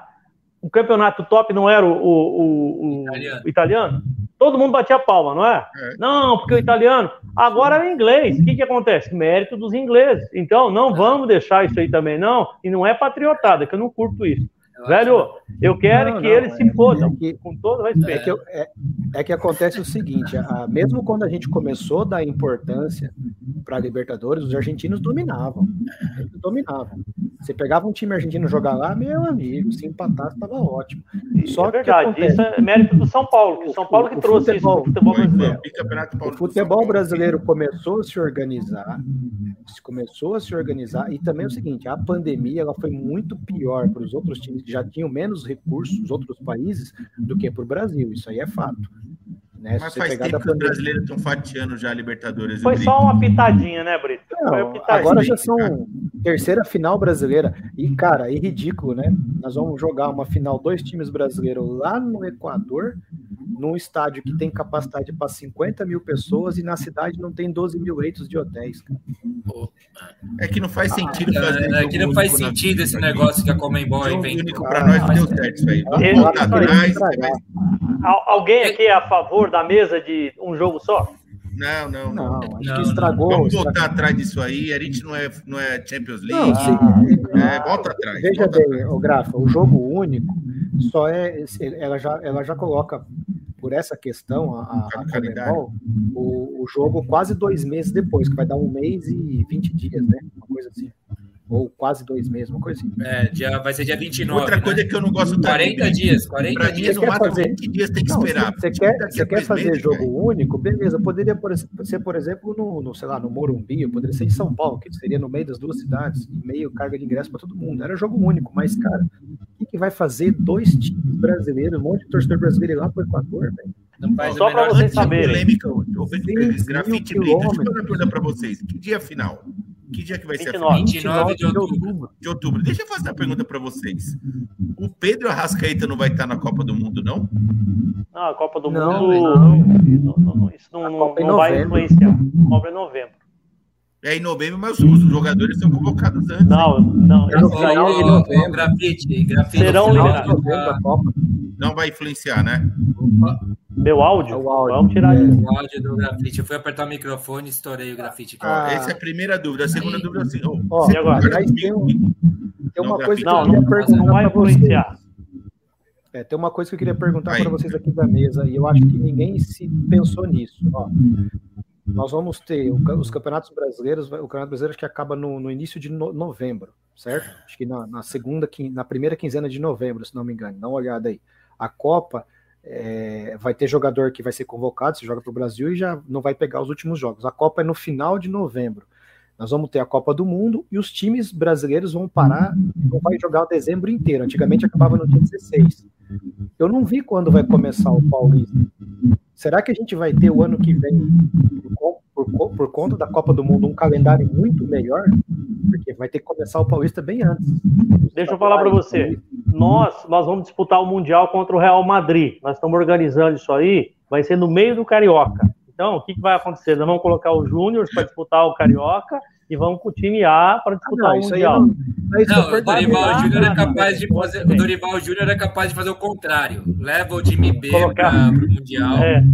o campeonato top não era o, o, o italiano. italiano. Todo mundo batia palma, não é? é? Não, porque o italiano. Agora é inglês. O que, que acontece? Mérito dos ingleses. Então, não vamos deixar isso aí também, não. E não é patriotada, que eu não curto isso. Velho, eu quero não, que não, eles é, se fodam, é com todo respeito. É que, é, é que, acontece o seguinte: a, mesmo quando a gente começou a dar importância para a Libertadores, os argentinos dominavam. Eles dominavam. Você pegava um time argentino jogar lá, meu amigo, se empatasse, estava ótimo. Só é verdade, isso é mérito do São Paulo, que o São Paulo que o trouxe futebol, isso futebol brasileiro. O futebol brasileiro começou a se organizar, começou a se organizar, e também é o seguinte: a pandemia ela foi muito pior para os outros times já tinham menos recursos, os outros países, do que para o Brasil. Isso aí é fato. Né? Mas faz tempo que os brasileiros estão fatiando já a Libertadores. Foi só uma pitadinha, né, Brito? Não, agora já são terceira final brasileira. E, cara, é ridículo, né? Nós vamos jogar uma final, dois times brasileiros lá no Equador, num estádio que tem capacidade para 50 mil pessoas e na cidade não tem 12 mil leitos de hotéis. Cara. É que não faz sentido ah, fazer. É, é que não faz sentido esse negócio que a Comembol inventou. Para nós não deu certo isso aí. Vamos voltar atrás. Alguém aqui é a favor da mesa de um jogo só? Não, não, não. não acho não, que estragou. Vamos voltar estragou. atrás disso aí. A gente não é, não é Champions League. Não, é, volta atrás. Veja volta bem, atrás. o Grafa, o jogo único só é. Ela já, ela já coloca por essa questão, a, a, a o, o jogo quase dois meses depois, que vai dar um mês e 20 dias, né? Uma coisa assim ou quase dois meses, uma coisa assim. É, dia, vai ser dia 29. Outra né? coisa que eu não gosto 40 dias, 40 pra dias. no máximo fazer... 20 dias tem que não, esperar. Você quer, você quer fazer meses, jogo véio. único? Beleza, poderia ser, por exemplo, no, no, sei lá, no Morumbi, poderia ser em São Paulo, que seria no meio das duas cidades, meio carga de ingresso para todo mundo. Era jogo único, mas, cara, o que, que vai fazer dois times brasileiros, um monte de torcedor brasileiro lá pro Equador, velho? Não faz Só para vocês saberem. Polêmica, grafite, Deixa eu fazer uma pergunta para vocês. Que dia final? Que dia que vai 29. ser a 29 de outubro. De outubro. Deixa eu fazer uma pergunta para vocês. O Pedro Arrascaeta não vai estar na Copa do Mundo, não? Não, a Copa do não, Mundo. Não, não, isso não, não, não vai influenciar. A Copa é em novembro. É em novembro, mas os, jogadores são convocados antes. Não, não. Não, não, não, grafite, grafite. Serão liberados. Não vai influenciar, né? Meu áudio? É o áudio. Vamos tirar é. o áudio do grafite. Eu fui apertar o microfone e estourei o grafite. Ah, essa é a primeira dúvida. A segunda dúvida é assim. Oh, oh, e agora? Tem, um, tem uma não, coisa que eu queria perguntar não vai influenciar. É, tem uma coisa que eu queria perguntar para vocês aqui da mesa, e eu acho que ninguém se pensou nisso. Ó, nós vamos ter os campeonatos brasileiros, o campeonato brasileiro que acaba no, no início de no, novembro, certo? Acho que na, na, segunda, na primeira quinzena de novembro, se não me engano. Dá uma olhada aí. A Copa é, vai ter jogador que vai ser convocado, se joga para o Brasil e já não vai pegar os últimos jogos. A Copa é no final de novembro. Nós vamos ter a Copa do Mundo e os times brasileiros vão parar, não vai jogar o dezembro inteiro. Antigamente acabava no dia 16. Eu não vi quando vai começar o Paulista. Será que a gente vai ter o ano que vem, por, por, por conta da Copa do Mundo, um calendário muito melhor? Porque vai ter que começar o Paulista bem antes. Deixa eu falar para você. Nós, nós vamos disputar o Mundial contra o Real Madrid. Nós estamos organizando isso aí. Vai ser no meio do Carioca. Então, o que, que vai acontecer? Nós vamos colocar os Júniors para disputar o Carioca e vamos com o time A para disputar ah, não, o Mundial. Não, não, o Dorival Júnior é capaz de fazer. O Dorival Júnior é capaz de fazer o contrário. Leva o time B para o Mundial. É.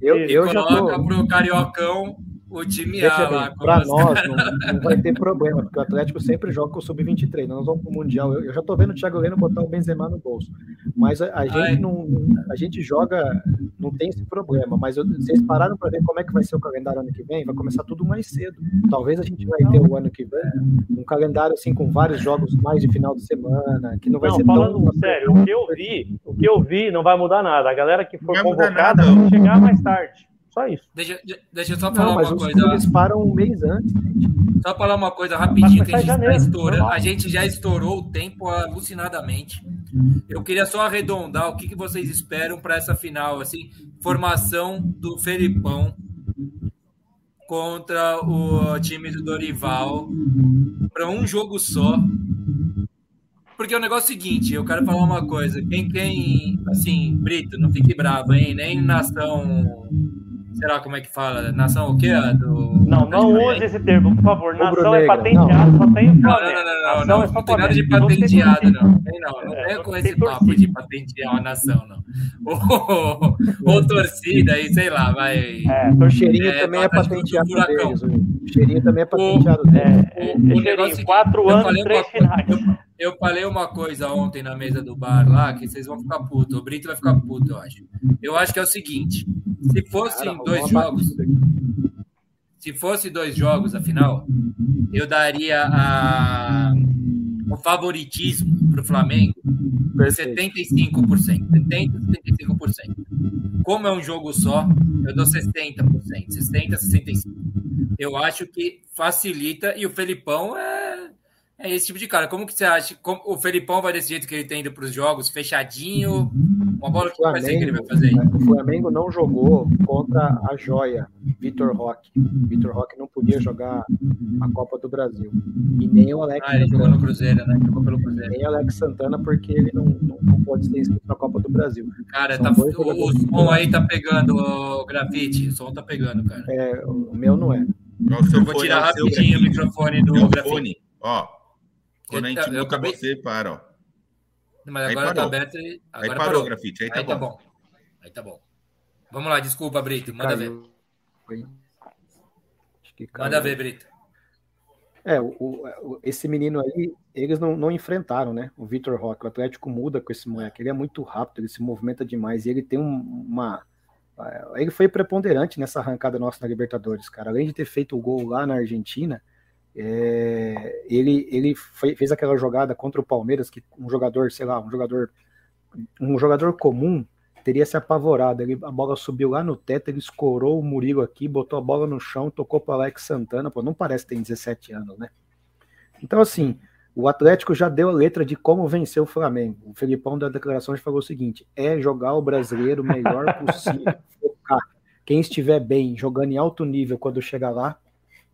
Eu, eu já coloca para o Cariocão o time A lá. Para nós não, não, vai ter problema, porque o Atlético sempre joga com o Sub-23. Nós vamos para o Mundial. Eu, eu, já estou vendo o Thiago Leno botar o Benzema no bolso. Mas a, a gente não. A gente joga, não tem esse problema. Mas eu, vocês pararam para ver como é que vai ser o calendário ano que vem? Vai começar tudo mais cedo. Talvez a gente vai ter o ano que vem um calendário assim com vários jogos mais de final de semana, que não vai não, ser falando tão. Sério, o que eu vi, o que eu vi não vai mudar nada. A galera que for convocada vai chegar mais tarde. Só isso. Deixa, deixa eu só falar não, uma coisa. Eles param um mês antes. Gente. Só falar uma coisa rapidinho, que a gente, janeiro, estoura, a gente já estourou o tempo alucinadamente. Eu queria só arredondar o que, que vocês esperam para essa final, assim, formação do Felipão contra o time do Dorival para um jogo só. porque o negócio é o seguinte, eu quero falar uma coisa. Quem, quem, assim, Brito, não fique bravo, hein? Nem nação sei lá como é que fala, nação o quê? Do... Não, não use esse termo, por favor. Nação é patenteado, só tem Não, não, não, não, não, não, não tem nada de patenteado, não. Não tem, não. Não é, com esse papo de patentear uma nação, não. Ou, ou torcida aí, sei lá, vai. É, o cheirinho é, também é patenteado deles. O cheirinho também é patenteado deles. É, o, o negócio quatro anos, três finais. Eu falei uma coisa ontem na mesa do bar lá que vocês vão ficar putos. O Brito vai ficar puto, eu acho. Eu acho que é o seguinte: se fossem dois jogos, se fosse dois jogos, afinal, eu daria a, o favoritismo para o Flamengo por 75%. 70%, 75%. Como é um jogo só, eu dou 60%. 60%, 65%. Eu acho que facilita e o Felipão é é esse tipo de cara. Como que você acha? Como, o Felipão vai desse jeito que ele tem indo para os jogos, fechadinho? Uma bola que Flamengo, vai ser que ele vai fazer? O Flamengo não jogou contra a joia Vitor Roque. Vitor Roque não podia jogar a Copa do Brasil. E nem o Alex ah, ele jogou no Cruzeiro, né? Jogou pelo Cruzeiro. Nem o Alex Santana, porque ele não, não, não pode ser inscrito na Copa do Brasil. Cara, tá, o, o som aí tá pegando, o grafite. O som tá pegando, cara. É, o meu não é. Eu vou tirar rapidinho o microfone do grafite. Ó, quando a gente eu acabei... você, para, ó. Mas agora tá aberto. Agora aí parou, parou. o grafite. Aí tá, aí tá bom. bom. Aí tá bom. Vamos lá, desculpa, Brito. Manda Caiu. ver. Manda ver, Brito. É, o, o, esse menino aí, eles não, não enfrentaram, né? O Vitor Roque. O Atlético muda com esse moleque. Ele é muito rápido, ele se movimenta demais. E ele tem um, uma. Ele foi preponderante nessa arrancada nossa na Libertadores, cara. Além de ter feito o gol lá na Argentina, é, ele ele foi, fez aquela jogada contra o Palmeiras que um jogador, sei lá, um jogador um jogador comum teria se apavorado. Ele, a bola subiu lá no teto, ele escorou o Murilo aqui, botou a bola no chão, tocou para Alex Santana. Pô, não parece que tem 17 anos, né? Então, assim, o Atlético já deu a letra de como vencer o Flamengo. O Felipão da declaração falou o seguinte: é jogar o brasileiro o melhor possível, focar. Quem estiver bem, jogando em alto nível quando chegar lá,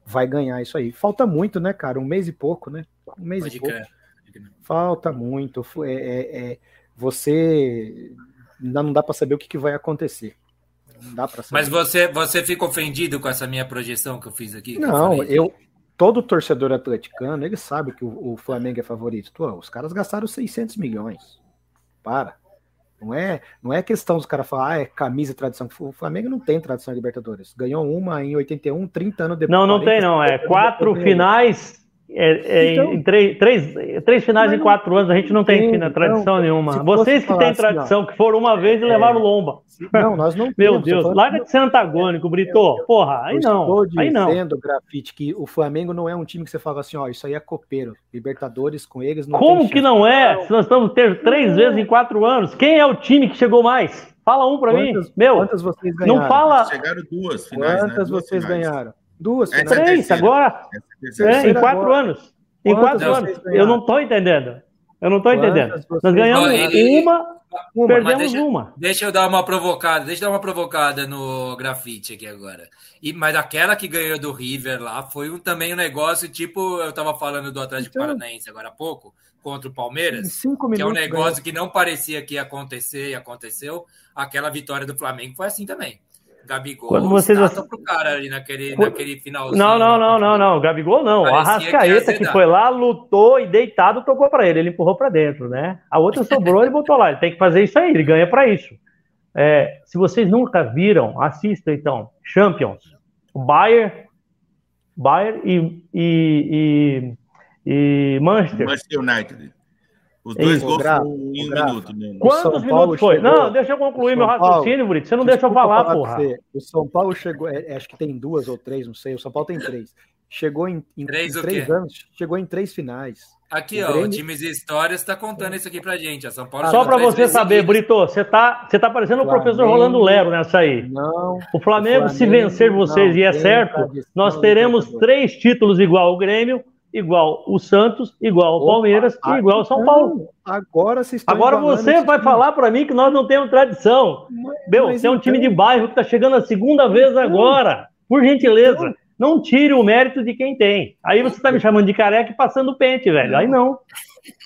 vai ganhar isso aí. Falta muito, né, cara? Um mês e pouco, né? Um mês Pode e pouco. Falta muito. É, é, é, você ainda não dá para saber o que, que, vai acontecer. Não dá para saber. Mas você, você fica ofendido com essa minha projeção que eu fiz aqui? Não, eu, eu, todo torcedor atleticano, ele sabe que o, o Flamengo é favorito. Pô, os caras gastaram 600 milhões. Para. Não é, não é questão dos caras falar, ah, é camisa e tradição. O Flamengo não tem tradição em Libertadores. Ganhou uma em 81, 30 anos depois. Não, não tem, não. É quatro finais é, é, então, em três, três, três finais em quatro anos, a gente não tem, tem tradição então, nenhuma. Vocês que têm tradição, assim, que foram uma vez e é, levaram lomba. Não, nós não Meu temos, Deus, larga de ser antagônico, Brito. Porra, aí não. Aí não. dizendo, Grafite, que o Flamengo não é um time que você fala assim, ó, isso aí é copeiro. Libertadores com eles não Como que não é? Se nós estamos ter três não. vezes em quatro anos, quem é o time que chegou mais? Fala um para mim. Meu, quantas vocês ganharam? Não fala. Chegaram duas finais. Quantas né? duas vocês finais. ganharam? Duas finais. Três, agora. É, em quatro agora. anos. Em quatro anos. Eu não estou entendendo. Eu não estou entendendo. Nós ganhamos uma, uma perdemos deixa, uma. Deixa eu dar uma provocada, deixa eu dar uma provocada no grafite aqui agora. E, mas aquela que ganhou do River lá foi um, também um negócio, tipo, eu estava falando do Atlético então, Paranaense agora há pouco, contra o Palmeiras, que é um negócio que não parecia que ia acontecer e aconteceu. Aquela vitória do Flamengo foi assim também. Gabigol Quando vocês pro cara ali naquele, naquele finalzinho. Não, não, não, não, não. Gabigol não. o Arrascaeta que, que, foi lá, lutou e deitado tocou para ele. Ele empurrou para dentro, né? A outra sobrou e botou lá. Ele tem que fazer isso aí, ele ganha para isso. É, se vocês nunca viram, assistam então. Champions. O Bayern, Bayern e, e, e, e Manchester. Manchester United. Os dois gols foram em um minuto. Né? Quantos minutos foi? Chegou... Não, deixa eu concluir meu raciocínio, Brito. Você não deixa eu falar, porra. O São Paulo chegou, é, é, acho que tem duas ou três, não sei. O São Paulo tem três. Chegou em, em três, em três anos, chegou em três finais. Aqui, o ó, Grêmio... o Times e Histórias está contando isso aqui pra gente. A São Paulo Só para você saber, Brito, você tá, você tá parecendo o professor Rolando Lero nessa aí. Não. O Flamengo, o Flamengo se vencer vocês não, e é certo, nós teremos três títulos igual o Grêmio igual o Santos, igual o Palmeiras Opa, e igual o São Paulo. Agora Agora você vai falar para mim que nós não temos tradição. Mas, Meu, mas você é um time de então- bairro que está chegando a segunda vez então- agora. Por gentileza, então- não tire o mérito de quem tem. Aí você está me chamando de careca e passando pente, velho. Aí não.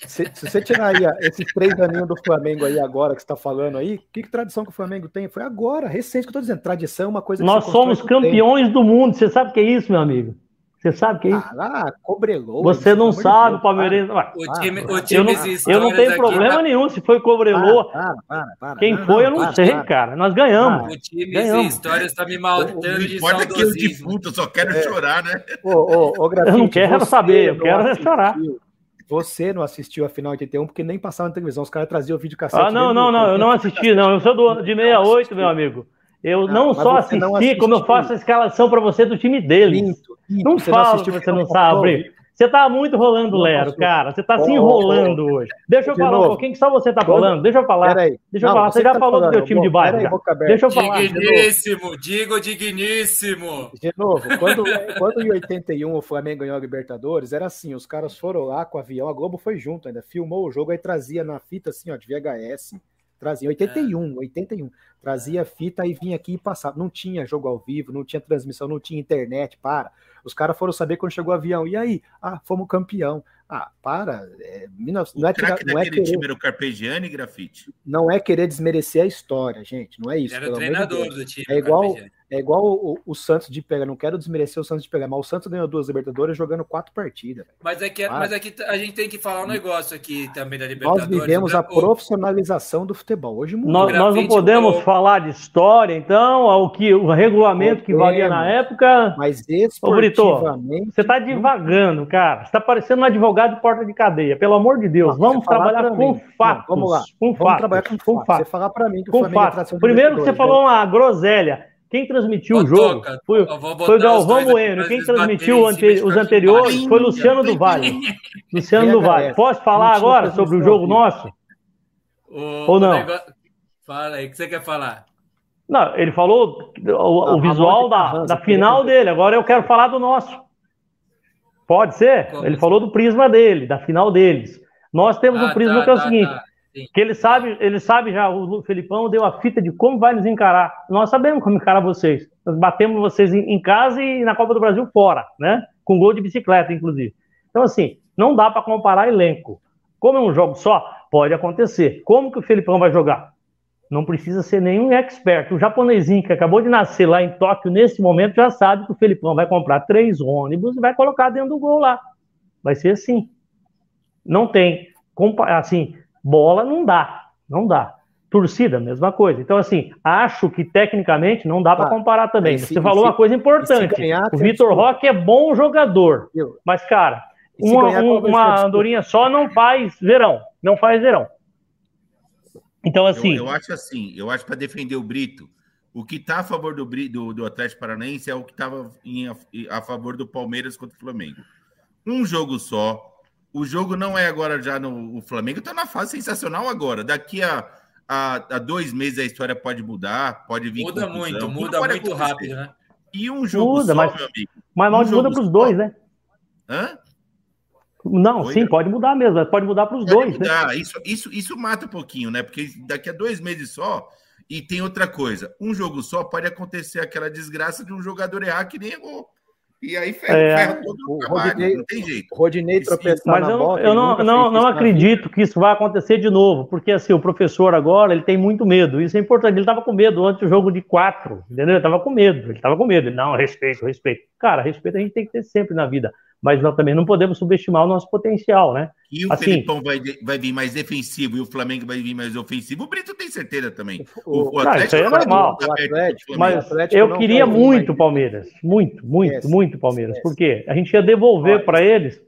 se, se, você tirar aí esses três aninhos do Flamengo aí agora que você está falando aí, que, que, tradição que o Flamengo tem? Foi agora, recente que eu tô dizendo. Tradição é uma coisa que Nós somos campeões do mundo. Você sabe o que é isso, meu amigo? Você sabe que é isso? Ah, Cobreloa. Você não sabe, Palmeirense. O time, o time eu, não, eu não tenho problema tá... nenhum se foi Cobreloa. Para, para, para, Quem não, foi, eu não sei, cara. Nós ganhamos. O time ganhamos. e histórias está me maltratando de importa que eu defunto, só quero é. chorar, né? Ô, ô, ô, Grafite, eu não quero saber, eu quero assistiu, chorar. Você não assistiu a final de 81 porque nem passava na televisão. Os caras traziam o vídeo cassete. Ah, não, não, não. Eu não assisti, não. Eu sou do, de 68, meu amigo. Eu não, não só assisti, não como eu faço a escalação para você do time dele. Minto, minto. Não você fala que você não sabe. Você tá muito rolando, não, Lero, cara. Você tá se enrolando oh, hoje. Deixa eu falar novo. um pouquinho que só você tá falando. Deixa eu falar. Deixa eu não, falar. Você, já tá falou falando. do teu time de bairro. Deixa eu falar. Digníssimo, digo digníssimo. De novo, quando, quando em 81 o Flamengo ganhou a Libertadores, era assim: os caras foram lá com o avião, a Globo foi junto ainda, filmou o jogo, aí trazia na fita assim, ó, de VHS Trazia 81, é. 81. Trazia fita e vinha aqui e passava. Não tinha jogo ao vivo, não tinha transmissão, não tinha internet, para. Os caras foram saber quando chegou o avião. E aí? Ah, fomos campeão. Ah, para. É, não é, não é querer, time era o Carpegiani Grafite. Não é querer desmerecer a história, gente. Não é isso. Ele era o treinador do time. É igual, é igual o, o, Santos de pegar. Não quero desmerecer o Santos de pegar, mas o Santos ganhou duas Libertadores jogando quatro partidas. Mas é que, ah. mas é que a gente tem que falar um negócio aqui também da Libertadores. Nós vivemos a profissionalização do futebol. Hoje nós, nós não podemos falou... falar de história, então, o que o regulamento que valia na época. Mas esportivamente. você está divagando, cara. Você está parecendo um advogado de porta de cadeia. Pelo amor de Deus, vamos trabalhar com mim. fatos. Não, vamos lá. Com vamos fatos. trabalhar com, com fatos. Você falar para mim que com o Flamengo fatos. Primeiro que você falou uma groselha. Quem transmitiu o jogo foi, foi Galvão Bueno. Quem transmitiu ante, os anteriores foi Luciano do Vale. Luciano do Vale. Posso falar agora sobre o jogo nosso? O, Ou não? Negócio... Fala aí, o que você quer falar? Não, ele falou o, o visual da, da final dele. Agora eu quero falar do nosso. Pode ser? Como ele assim? falou do prisma dele, da final deles. Nós temos ah, um prisma tá, que é o tá, seguinte: tá. Que ele sabe, ele sabe já, o Felipão deu a fita de como vai nos encarar. Nós sabemos como encarar vocês. Nós batemos vocês em, casa e na Copa do Brasil fora, né? Com gol de bicicleta, inclusive. Então, assim, não dá para comparar elenco. Como é um jogo só, pode acontecer. Como que o Felipão vai jogar? Não precisa ser nenhum expert. O japonesinho que acabou de nascer lá em Tóquio, nesse momento, já sabe que o Felipão vai comprar três ônibus e vai colocar dentro do gol lá. Vai ser assim. Não tem. Assim, Bola não dá, não dá. Torcida, mesma coisa. Então, assim, acho que tecnicamente não dá para comparar também. Se, Você falou se, uma coisa importante. Ganhar, o Vitor Roque é bom jogador. Eu. Mas, cara, uma, ganhar, um, uma andorinha só não faz verão. Não faz verão. Então, assim. Eu, eu acho assim, eu acho para defender o Brito, o que está a favor do, do, do Atlético Paranaense é o que estava a, a favor do Palmeiras contra o Flamengo. Um jogo só, o jogo não é agora já no. O Flamengo está na fase sensacional agora. Daqui a, a, a, dois meses a história pode mudar, pode vir. Muda muito, muda muito acontecer. rápido, né? E um jogo muda, só, mas, meu amigo. Mas um muda para os dois, né? Hã? Não, Oi, sim, pode mudar mesmo, pode mudar para os dois. Né? Mudar. Né? Isso, isso, isso mata um pouquinho, né? Porque daqui a dois meses só. E tem outra coisa: um jogo só pode acontecer aquela desgraça de um jogador errar que nem o, e aí ferra, é, ferra todo o, trabalho, Rodinei, não tem jeito. Rodinei tropeçar Mas na eu, bola, eu não, não, não acredito que isso vai acontecer de novo, porque assim, o professor agora, ele tem muito medo, isso é importante, ele estava com medo antes do jogo de quatro, entendeu? Ele estava com medo, ele estava com medo, ele, não, respeito, respeito. Cara, respeito a gente tem que ter sempre na vida, mas nós também não podemos subestimar o nosso potencial, né? E o assim, Felipão vai, vai vir mais defensivo e o Flamengo vai vir mais ofensivo. O Brito tem certeza também. O, o Atlético, não, isso é normal. O Atlético, mas Atlético eu queria muito o Palmeiras. Muito, muito, muito Palmeiras. Porque a gente ia devolver para eles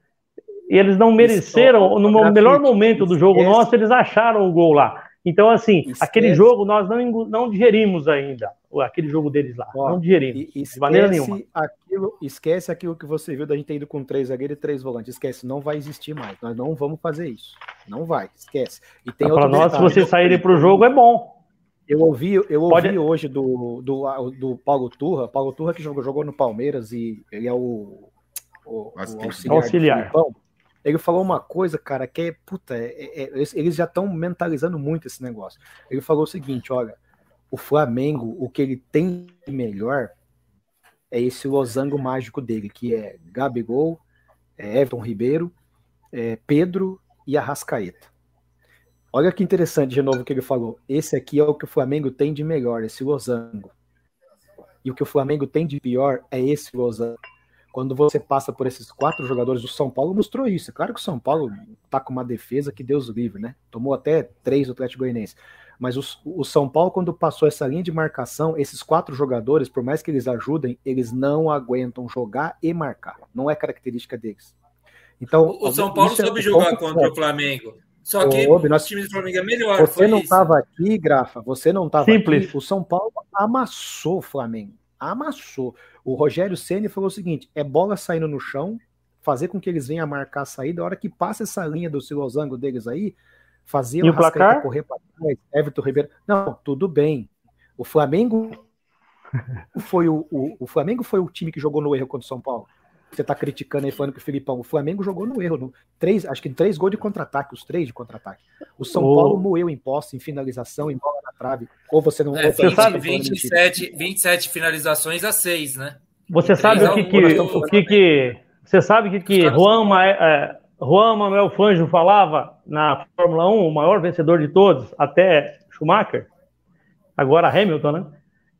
e eles não mereceram. No melhor momento do jogo nosso, eles acharam o gol lá. Então, assim, esquece. aquele jogo nós não, não digerimos ainda, aquele jogo deles lá. Ó, não digerimos, de maneira nenhuma. Aquilo, esquece aquilo que você viu da gente ter ido com três zagueiros e três volantes. Esquece, não vai existir mais. Nós não vamos fazer isso. Não vai, esquece. E tem Para nós, se vocês saírem para o jogo, é bom. Eu ouvi, eu ouvi Pode... hoje do, do, do Paulo Turra, Paulo Turra que jogou, jogou no Palmeiras e ele é o, o, o auxiliar. auxiliar. Ele falou uma coisa, cara, que é, puta, é, é, é eles já estão mentalizando muito esse negócio. Ele falou o seguinte: olha, o Flamengo, o que ele tem de melhor é esse losango mágico dele, que é Gabigol, é Everton Ribeiro, é Pedro e Arrascaeta. Olha que interessante de novo o que ele falou. Esse aqui é o que o Flamengo tem de melhor, esse losango. E o que o Flamengo tem de pior é esse losango. Quando você passa por esses quatro jogadores, o São Paulo mostrou isso. É claro que o São Paulo tá com uma defesa que Deus livre, né? Tomou até três do Atlético Goianiense. Mas o, o, São Paulo, quando passou essa linha de marcação, esses quatro jogadores, por mais que eles ajudem, eles não aguentam jogar e marcar. Não é característica deles. Então, o São Paulo é soube jogar contra o Flamengo. Só que Ô, nós... o time do Flamengo é melhor. Você não estava aqui, Grafa. Você não estava aqui. O São Paulo amassou o Flamengo. Amassou. O Rogério Ceni falou o seguinte: é bola saindo no chão, fazer com que eles venham a marcar a saída. A hora que passa essa linha do silosango deles aí, fazer o placar correr para trás, Everton Ribeiro. Não, tudo bem. O Flamengo foi o, o, o Flamengo foi o time que jogou no erro contra o São Paulo você tá criticando aí falando que o Filipão, o Flamengo jogou no erro, no, três, acho que três gols de contra-ataque, os três de contra-ataque. O São oh. Paulo moeu em posse, em finalização, em bola na trave. Ou você não. É, 20, sabe, 27, 27 finalizações a seis, né? Você sabe o que que, o que, que você sabe o que que Juan, é, Juan Manuel Fangio falava na Fórmula 1, o maior vencedor de todos, até Schumacher, agora Hamilton, né?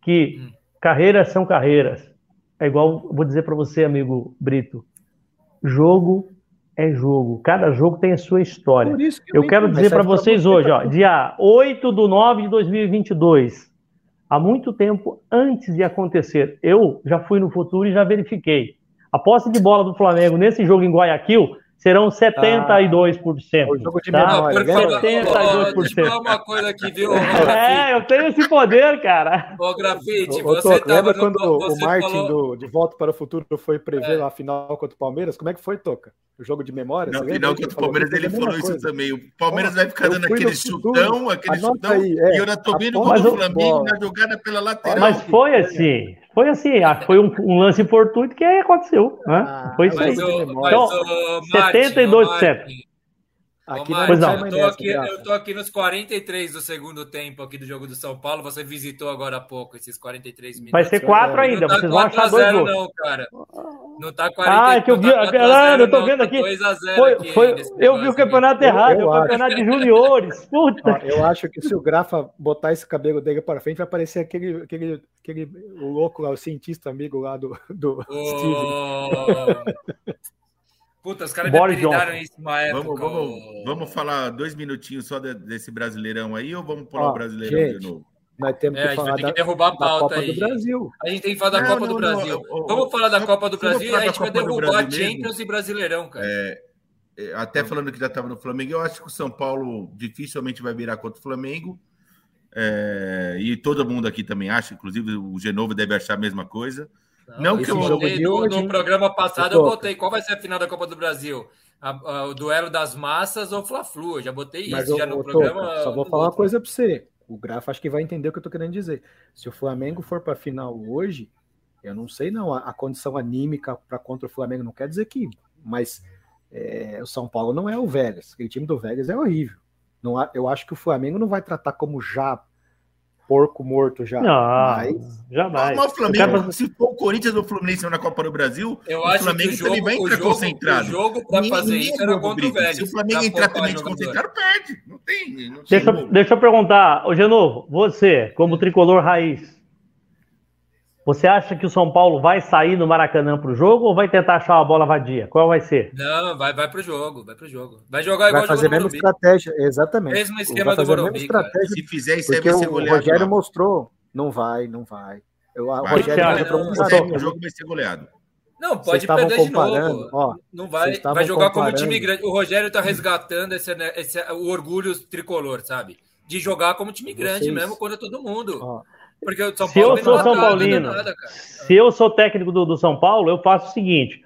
Que hum. carreiras são carreiras é igual, vou dizer para você, amigo Brito, jogo é jogo. Cada jogo tem a sua história. Que eu, eu quero dizer para vocês hoje, ó, dia 8 de 9 de 2022, há muito tempo antes de acontecer, eu já fui no futuro e já verifiquei. A posse de bola do Flamengo nesse jogo em Guayaquil serão 72%. Ah, o jogo de tá? memória. Não, 72%. Deixa eu falar uma coisa aqui, viu? é, eu tenho esse poder, cara. Ô, Grafite, você Toco, Lembra quando o Martin falou... do De Volta para o Futuro foi prever é. a final contra o Palmeiras? Como é que foi, Toca? O jogo de memória? Na final contra o Palmeiras ele falou isso também. O Palmeiras vai ficar dando aquele chutão, aquele chutão, aí, é. e eu tô vendo o Flamengo na jogada pela lateral. Mas foi assim. Foi assim, ah, foi um, um lance fortuito que aconteceu. Né? Ah, foi isso aí. O, então, o Martin, 72%. Aqui Ô, Marcos, eu, tô aqui, eu tô aqui nos 43 do segundo tempo aqui do jogo do São Paulo. Você visitou agora há pouco esses 43 minutos. Vai ser 4 ainda. Tá vocês vão achar 2 gols. Não, cara. Não tá 43 Ah, é que eu vi. Tá galera, eu tô vendo aqui. Foi, aqui foi, eu vi o campeonato errado. Eu, eu o campeonato de juniores. Puta. Ó, eu acho que se o Grafa botar esse cabelo dele para frente, vai aparecer aquele, aquele, aquele o louco lá, o cientista amigo lá do, do oh. Puta, os caras apelidaram isso uma época. Vamos, vamos, vamos falar dois minutinhos só desse Brasileirão aí ou vamos pular o Brasileirão gente, de novo? Nós temos é, que falar da, que derrubar a pauta Copa aí. do Brasil. A gente tem que falar da não, Copa não, do Brasil. Não, vamos falar da Copa do Brasil e a gente vai derrubar Champions mesmo. e Brasileirão, cara. É, é até falando que já estava no Flamengo, eu acho que o São Paulo dificilmente vai virar contra o Flamengo. É, e todo mundo aqui também acha, inclusive o Genovo deve achar a mesma coisa. Não, que eu botei no, hoje, no, programa passado, eu botei qual vai ser a final da Copa do Brasil? A, a, o duelo das massas ou Fla-Flu? Eu já botei Mas isso eu, já no programa. Toca, só vou falar uma coisa para você. O Grafa acho que vai entender o que eu tô querendo dizer. Se o Flamengo for para a final hoje, eu não sei não. A, a condição anímica para contra o Flamengo não quer dizer que, mas é, o São Paulo não é o Vegas. Aquele time do Vegas é horrível. Não, eu acho que o Flamengo não vai tratar como já porco morto já. Não, mas... jamais. Mas o Flamengo, quero... se for o Corinthians ou o Fluminense na Copa do Brasil, eu o Flamengo jogo, também vai entrar jogo, concentrado. O jogo para fazer isso era contra o velho. Se o Flamengo entrar também desconcentrado, perde. Não tem. Não deixa, deixa eu perguntar, ô Genovo, você, como tricolor raiz, você acha que o São Paulo vai sair no Maracanã para o jogo ou vai tentar achar uma bola vadia? Qual vai ser? Não, vai, vai para o jogo, vai para o jogo. Vai jogar igual vai fazer a mesma estratégia, exatamente. Mesmo esquema do Morumbi. Se fizer isso aí, vai ser goleado. O Rogério lá. mostrou, não vai, não vai. Eu, o Rogério vai o jogo vai ser goleado. Não, pode perder de novo. Ó, não vai, vai jogar como time grande. O Rogério está resgatando esse, esse, o orgulho tricolor, sabe? De jogar como time grande Vocês... mesmo contra todo mundo. Ó, porque o São se eu sou São Paulino, nada, se eu sou técnico do, do, São Paulo, eu faço o seguinte: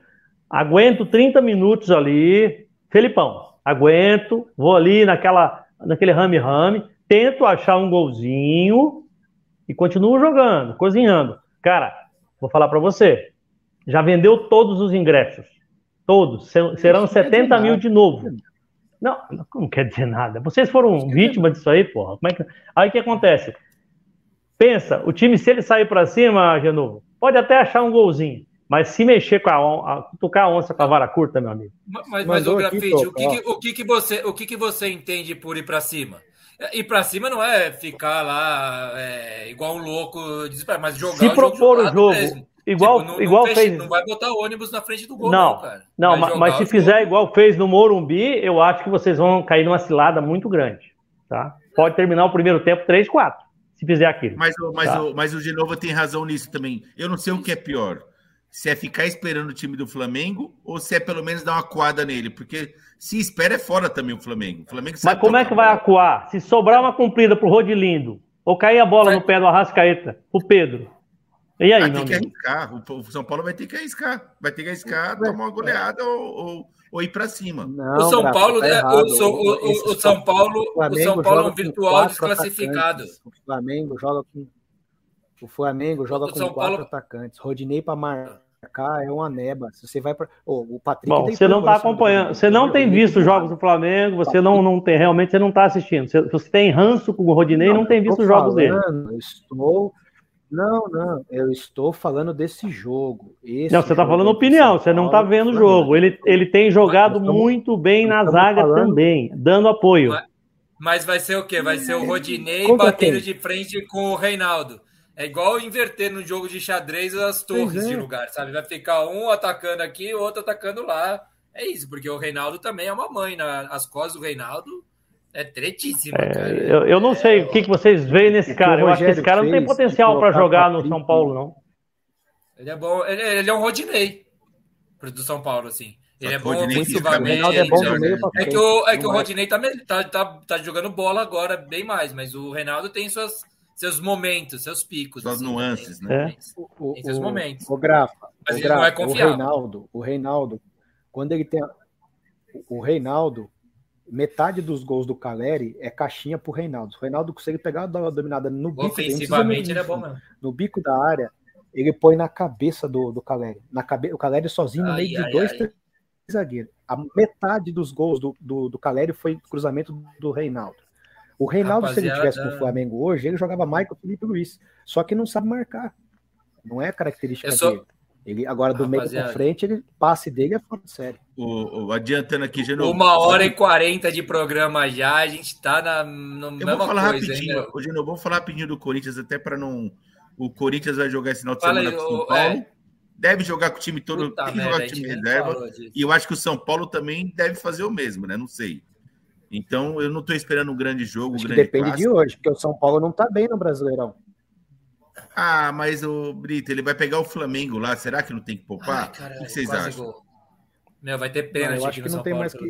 aguento 30 minutos ali, Felipão, aguento, vou ali naquela, naquele rame-rame, tento achar um golzinho e continuo jogando, cozinhando. Cara, vou falar para você, já vendeu todos os ingressos. Todos. Serão 70 mil de novo. Não, não quer dizer nada. Vocês foram vítimas disso aí, porra. Como é que... Aí o que acontece? Pensa, o time, se ele sair para cima, Genovo, pode até achar um golzinho. Mas se mexer com a, a tocar a onça com a vara curta, meu amigo. Mas, mas o grafite, o, que, que, o, que, que, você, o que, que você entende por ir para cima? Ir para cima não é ficar lá é, igual um louco, mas jogar se propor o jogo, mesmo. igual, tipo, não, igual não fez. Não vai botar ônibus na frente do gol, não, não cara. Não, mas, mas se fizer igual fez no Morumbi, eu acho que vocês vão cair numa cilada muito grande, tá? Pode terminar o primeiro tempo 3, 4 se fizer aquilo. Mas, mas, tá. o, mas o Genova tem razão nisso também. Eu não sei o que é pior. Se é ficar esperando o time do Flamengo ou se é pelo menos dar uma coada nele. Porque se espera é fora também o Flamengo. O Flamengo mas como é que vai acuar? Se sobrar uma cumprida pro Rodilindo ou cair a bola vai. no pé do Arrascaeta, o Pedro. E aí, vai ter que arriscar. O São Paulo vai ter que arriscar. Vai ter que arriscar, tomar uma goleada ou, ou ou ir para cima. Não, o São Paulo, tá né? O, o, o, o, São Paulo, o São Paulo é um virtual desclassificado. Atacantes. O Flamengo joga com o Flamengo joga com São quatro Paulo... atacantes. Rodinei para marcar é uma neba. Se você vai para oh, o Patrick Bom, você não está acompanhando, você não tem visto os jogos do Flamengo, você não não tem realmente você não está assistindo. Você, você tem ranço com o Rodinei, não, não tem visto os jogos dele. Estou não, não, eu estou falando desse jogo. Esse não, você está falando opinião, você não está vendo o jogo. Ele, ele tem jogado estamos, muito bem na zaga falando... também, dando apoio. Mas, mas, vai ser o quê? Vai ser o Rodinei Conta batendo quem? de frente com o Reinaldo. É igual inverter no jogo de xadrez as torres é. de lugar, sabe? Vai ficar um atacando aqui, o outro atacando lá. É isso, porque o Reinaldo também é uma mãe. Nas costas do Reinaldo é tretíssima, é, cara. Eu, eu, não sei o que, que vocês veem nesse cara. Eu acho que esse cara não tem potencial para jogar no São Paulo, não. Ele é bom, ele, ele é um Rodinei do São Paulo, assim. Ele é bom ofensivamente. É, bom é que o, é que o Rodinei tá, tá, tá, tá jogando bola agora bem mais, mas o Reinaldo tem suas, seus momentos, seus picos. Suas assim, nuances, né? Tem, o, tem seus momentos. O Grafa, mas o, Grafa, não é confiável. o Reinaldo, o Reinaldo, quando ele tem. O Reinaldo, metade dos gols do Caleri é caixinha pro Reinaldo. O Reinaldo consegue pegar a dominada no bico. Ofensivamente ele é bom mesmo. No bico da área, ele põe na cabeça do, do Caleri. Na cabe... O Caleri sozinho no meio ai, de dois, ai. três zagueiros. A metade dos gols do, do, do Caleri foi cruzamento do Reinaldo. O Reinaldo, Rapaziada... se ele tivesse com o Flamengo hoje, ele jogava o Felipe Luiz. Só que não sabe marcar. Não é característica só... dele. Ele, agora, do Rapaziada. meio para frente, ele passe dele é fora de série. O, o, adiantando aqui de novo. Uma hora e quarenta de programa já, a gente tá na no Eu vou falar coisa, rapidinho, hein, Gino, vamos falar rapidinho do Corinthians, até para não. O Corinthians vai jogar esse final de Fala semana com o São Paulo. É. Deve jogar com o time todo, Puta tem que jogar com o time reserva. E eu acho que o São Paulo também deve fazer o mesmo, né? Não sei. Então, eu não estou esperando um grande jogo. Um grande depende clássico. de hoje, porque o São Paulo não está bem no Brasileirão. Ah, mas o Brito, ele vai pegar o Flamengo lá. Será que não tem que poupar? Ai, caralho, o que vocês acham? Gol. Meu, vai ter pênalti. eu acho que não tem Paulo, mais que.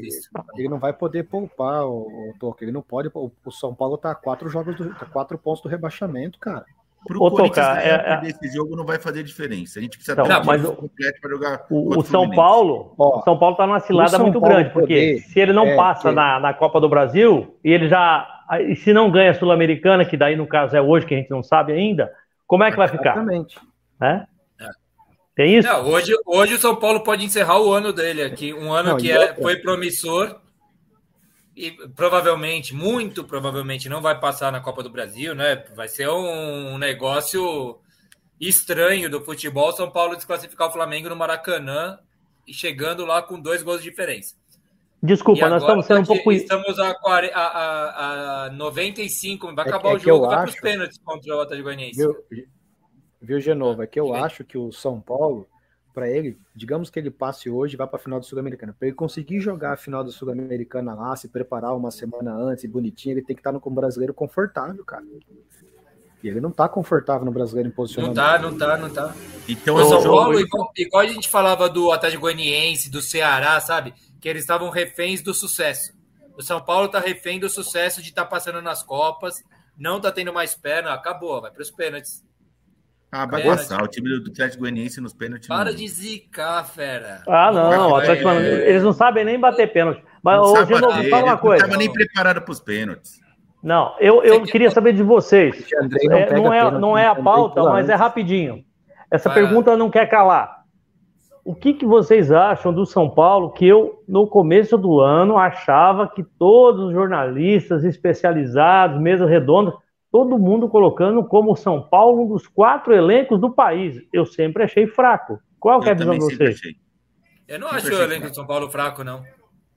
Ele não vai poder poupar o, o Toque. Ele não pode. O, o São Paulo tá a quatro jogos, do, tá quatro pontos do rebaixamento, cara. Pro Ô, Toca, é, é... esse jogo não vai fazer diferença. A gente precisa não, ter um mas o, completo para jogar. O, o São Paulo, Ó, o São Paulo tá numa cilada muito Paulo grande, porque se ele não é, passa que... na, na Copa do Brasil e ele já e se não ganha a Sul-Americana, que daí no caso é hoje que a gente não sabe ainda, como é que vai ficar? Exatamente. É? Tem isso? Não, hoje, hoje o São Paulo pode encerrar o ano dele aqui, um ano não, que é, foi promissor e provavelmente, muito provavelmente, não vai passar na Copa do Brasil, né? Vai ser um negócio estranho do futebol. São Paulo desclassificar o Flamengo no Maracanã e chegando lá com dois gols de diferença. Desculpa, nós estamos sendo um pouco. Estamos a, a, a, a 95, vai é acabar é, é o jogo, vai para os pênaltis contra o Atlético Goianiense. Viu, viu Genova? É que eu acho que o São Paulo, para ele, digamos que ele passe hoje e vá para a final do Sul-Americana. Para ele conseguir jogar a final do Sul-Americana lá, se preparar uma semana antes, bonitinho, ele tem que estar no com brasileiro confortável, cara. E ele não tá confortável no brasileiro em posicionamento. Não tá, não tá, não tá. Então, o São Paulo, igual, igual, a gente falava do Atlético Goianiense, do Ceará, sabe? Que eles estavam reféns do sucesso. O São Paulo está refém do sucesso de estar tá passando nas Copas, não está tendo mais perna, acabou, vai para os pênaltis. Ah, vai passar. O time do Atlético Goianiense nos pênaltis. Para não. de zicar, fera. Ah, não. É, é, eles não sabem nem bater pênalti. Mas, hoje eu não, fala uma coisa. Não estava nem preparado para os pênaltis. Não, eu, eu queria saber de vocês. Não, é, não, é, não é a pauta, mas é rapidinho. Essa pergunta não quer calar. O que, que vocês acham do São Paulo? Que eu, no começo do ano, achava que todos os jornalistas especializados, mesa redonda, todo mundo colocando como São Paulo um dos quatro elencos do país. Eu sempre achei fraco. Qual que é a visão de vocês? Eu não acho o elenco de São Paulo fraco, não.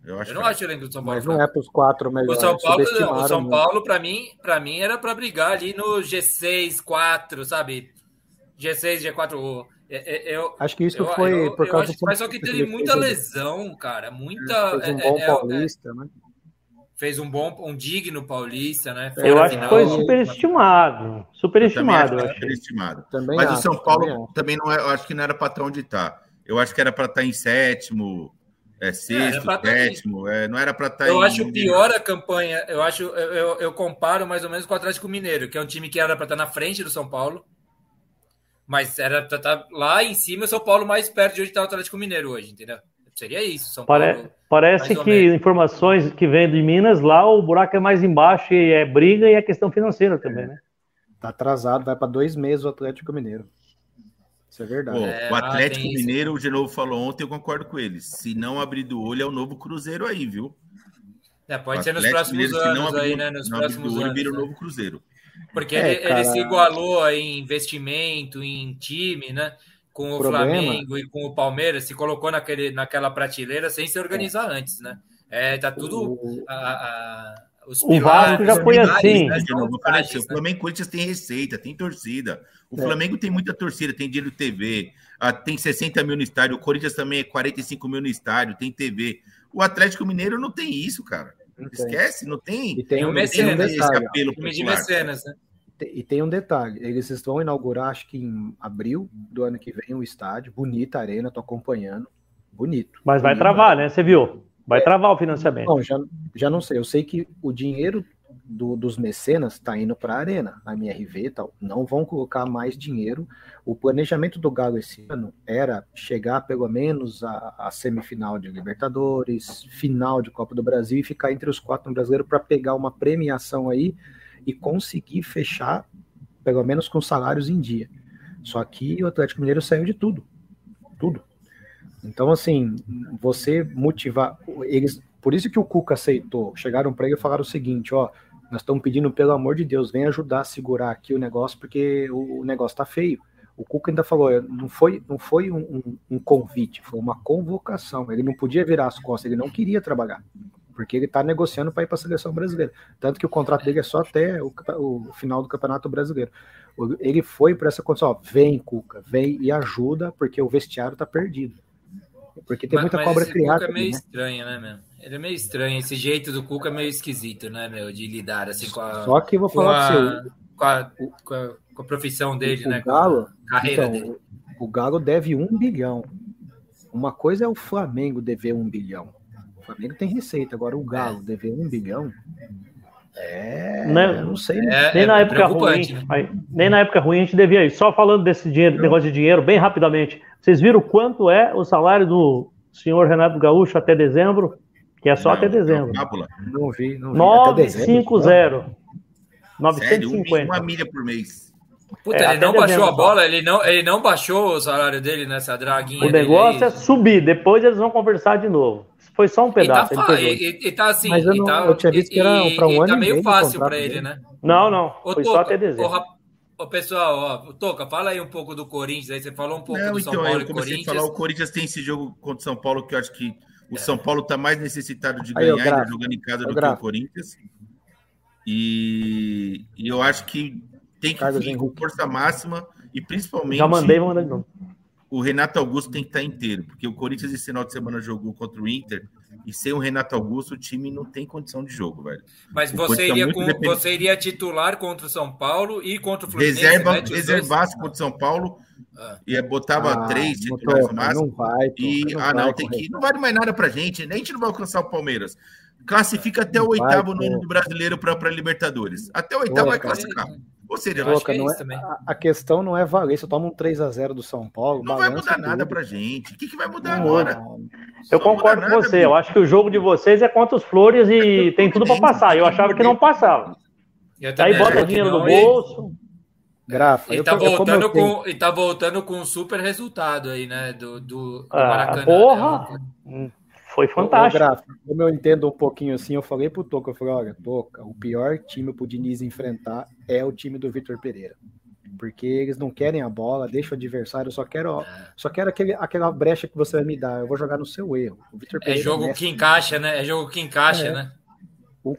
Eu, acho Eu não que- acho o elenco de São Paulo Mas não fraco. é para os quatro O melhores. São Paulo, o São. Paulo para mim, para mim era para brigar ali no G6, 4, sabe? G6, G4. É- é- Eu, Acho que isso eu, foi eu- por eu causa acho que- do Mas só que teve muita um- lesão, cara. Muita. Fez um é- bom é- é- paulista, né? fez um bom, um digno paulista, né? Eu Fora acho que final. foi superestimado. Superestimado, eu eu também acho superestimado. Também Mas acho, o São também Paulo acho. também não é, eu acho que não era para estar onde está. Eu acho que era para estar em sétimo, é, sexto, aí. sétimo, é, não era para estar Eu em. acho pior a campanha. Eu acho, eu, eu, eu comparo mais ou menos com o Atlético Mineiro, que é um time que era para estar na frente do São Paulo, mas era para estar lá em cima. O São Paulo mais perto de onde está o Atlético Mineiro hoje, entendeu? Seria isso, São Pare- Paulo. Parece que menos. informações que vêm de Minas, lá o buraco é mais embaixo e é briga e é questão financeira também, né? Tá atrasado, vai para dois meses o Atlético Mineiro. Isso é verdade. Pô, É, o ah, Atlético isso. Mineiro, o Genovo falou ontem, eu concordo com eles. Se não abrir do olho, é o novo Cruzeiro aí, viu? É, pode O ser nos próximos Mineiro, se não anos abrir- aí, né? Nos não abrir próximos do olho, anos. vira o né? novo Cruzeiro. Porque É, ele, ele cara. se igualou em investimento, em time, né? Com o Problema- Flamengo e com o Palmeiras, se colocou naquele, naquela prateleira sem se organizar antes, né? É, tá tudo. O- a- a- os O Vasco já os foi pilares, assim. né, De são novo, eu falei assim, frágeis, o né? Flamengo e Corinthians tem receita, tem torcida. O É. Flamengo tem muita torcida, tem dinheiro TV, ah, tem 60 mil no estádio. O Corinthians também é 45 mil no estádio, tem TV. O Atlético Mineiro não tem isso, cara. Não tem. Esquece, não tem. E tem, um um, e tem um mecenas, esse detalhe. apelo de mecenas, né? E tem um detalhe, eles vão inaugurar, acho que em abril do ano que vem, o estádio. Bonita a arena, tô acompanhando. Bonito. Mas vai Bonito. travar, né? Você viu? Vai travar o financiamento. Não, já, já não sei. Eu sei que o dinheiro do- dos mecenas está indo para a arena, a MRV e tal. Não vão colocar mais dinheiro. O planejamento do Galo esse ano era chegar pelo menos à, à semifinal de Libertadores, final de Copa do Brasil e ficar entre os quatro no brasileiro para pegar uma premiação aí e conseguir fechar pelo menos com salários em dia. Só que o Atlético Mineiro saiu de tudo. Tudo. Então, assim, você motivar. Eles, por isso que o Cuca aceitou. Chegaram para ele e falaram o seguinte: ó, nós estamos pedindo, pelo amor de Deus, vem ajudar a segurar aqui o negócio, porque o, negócio tá feio. O Cuca ainda falou, não foi, não foi um, um- um convite, foi uma convocação. Ele não podia virar as costas, ele não queria trabalhar, porque ele está negociando para ir para a seleção brasileira. Tanto que o contrato dele é só até o, o final do Campeonato Brasileiro. Ele foi para essa condição, ó, vem, Cuca, vem e ajuda, porque o vestiário está perdido. Porque tem Mas- muita mas cobra criada. É meio né? estranho, né, meu? Ele é meio estranho. Esse jeito do Cuca é meio esquisito, né, meu? De lidar assim com a, Só que eu vou com falar a, para você, com a, com a, com a profissão dele, o né? com Galo, a carreira então, dele. o Galo deve um bilhão. Uma coisa é o Flamengo dever um bilhão. O Flamengo tem receita, agora o Galo dever um bilhão. É, Né? eu não sei. É, nem é na época ruim, preocupante, né? aí, nem na época ruim a gente devia ir. Só falando desse dinheiro, negócio de dinheiro, bem rapidamente. Vocês viram quanto é o salário do senhor Renato Gaúcho até dezembro? Que é só até Não, dezembro. não. Não vi, não vi. Até dezembro, 950. Sério, um- 950. uma milha por mês. Puta, É, ele até não baixou dezembro a só. bola, ele não, ele não baixou o salário dele nessa draguinha. O dele negócio é subir, depois eles vão conversar de novo. Foi só um E tá, pedaço. ele e, e- tá assim, Mas eu não- tá, eu tinha visto que era e- pra um e ano tá meio fácil pra ele, né? Não, não. Ô, Foi só Toca, até dezembro. ô, pessoal, ó, Toca, fala aí um pouco do Corinthians, aí você falou um pouco Não, do São então, Paulo eu e comecei a Corinthians. falar, o Corinthians tem esse jogo contra o São Paulo, que eu acho que o. São Paulo está mais necessitado de Aí, ganhar, ainda Grafa, jogando em casa, do que o Corinthians. E, e eu acho que tem que Carlos ir com força máxima e principalmente Já mandei, vou mandar de novo. O Renato Augusto tem que estar inteiro, porque o Corinthians esse final de semana jogou contra o Inter e sem o Renato Augusto o time não tem condição de jogo, velho. Mas O você tá iria, com, você iria titular contra o São Paulo e contra o Fluminense? Reserva, mete os dois? reservasse contra o São Paulo Ah. e botava Ah, três não titulares no máximo. Não vai, E, Toca, ah, não, vai tem que. Não vale mais nada pra gente. né? A gente não vai alcançar o Palmeiras. Classifica até o oitavo, nono do brasileiro para Libertadores. Até o oitavo vai classificar. Ou seja, Eu acho Toca, que é não isso é- também. a, a questão não é valer, você toma um 3x0 do São Paulo. não vai mudar nada tudo. pra gente. O que, que vai mudar Não, agora? não. Eu concordo com nada, você. Eu acho que o jogo de vocês é contra os Flores e tem tudo para passar. Eu achava que não passava. Eu Aí bota dinheiro no bolso. Grafa, E eu tá, eu- eu voltando tenho- com, e tá voltando com um super resultado aí, né? Do, do, do Ah, Maracanã. porra! né? Foi Ô, fantástico. Como eu entendo um pouquinho assim, eu falei pro Toca, eu falei, olha, Toca, o pior time pro Diniz enfrentar é o time do Vitor Pereira. porque eles não querem a bola, deixa o adversário, eu só quero, só quero aquele, aquela brecha que você vai me dar, eu vou jogar no seu erro. é jogo que encaixa, né? É jogo que encaixa, é. né?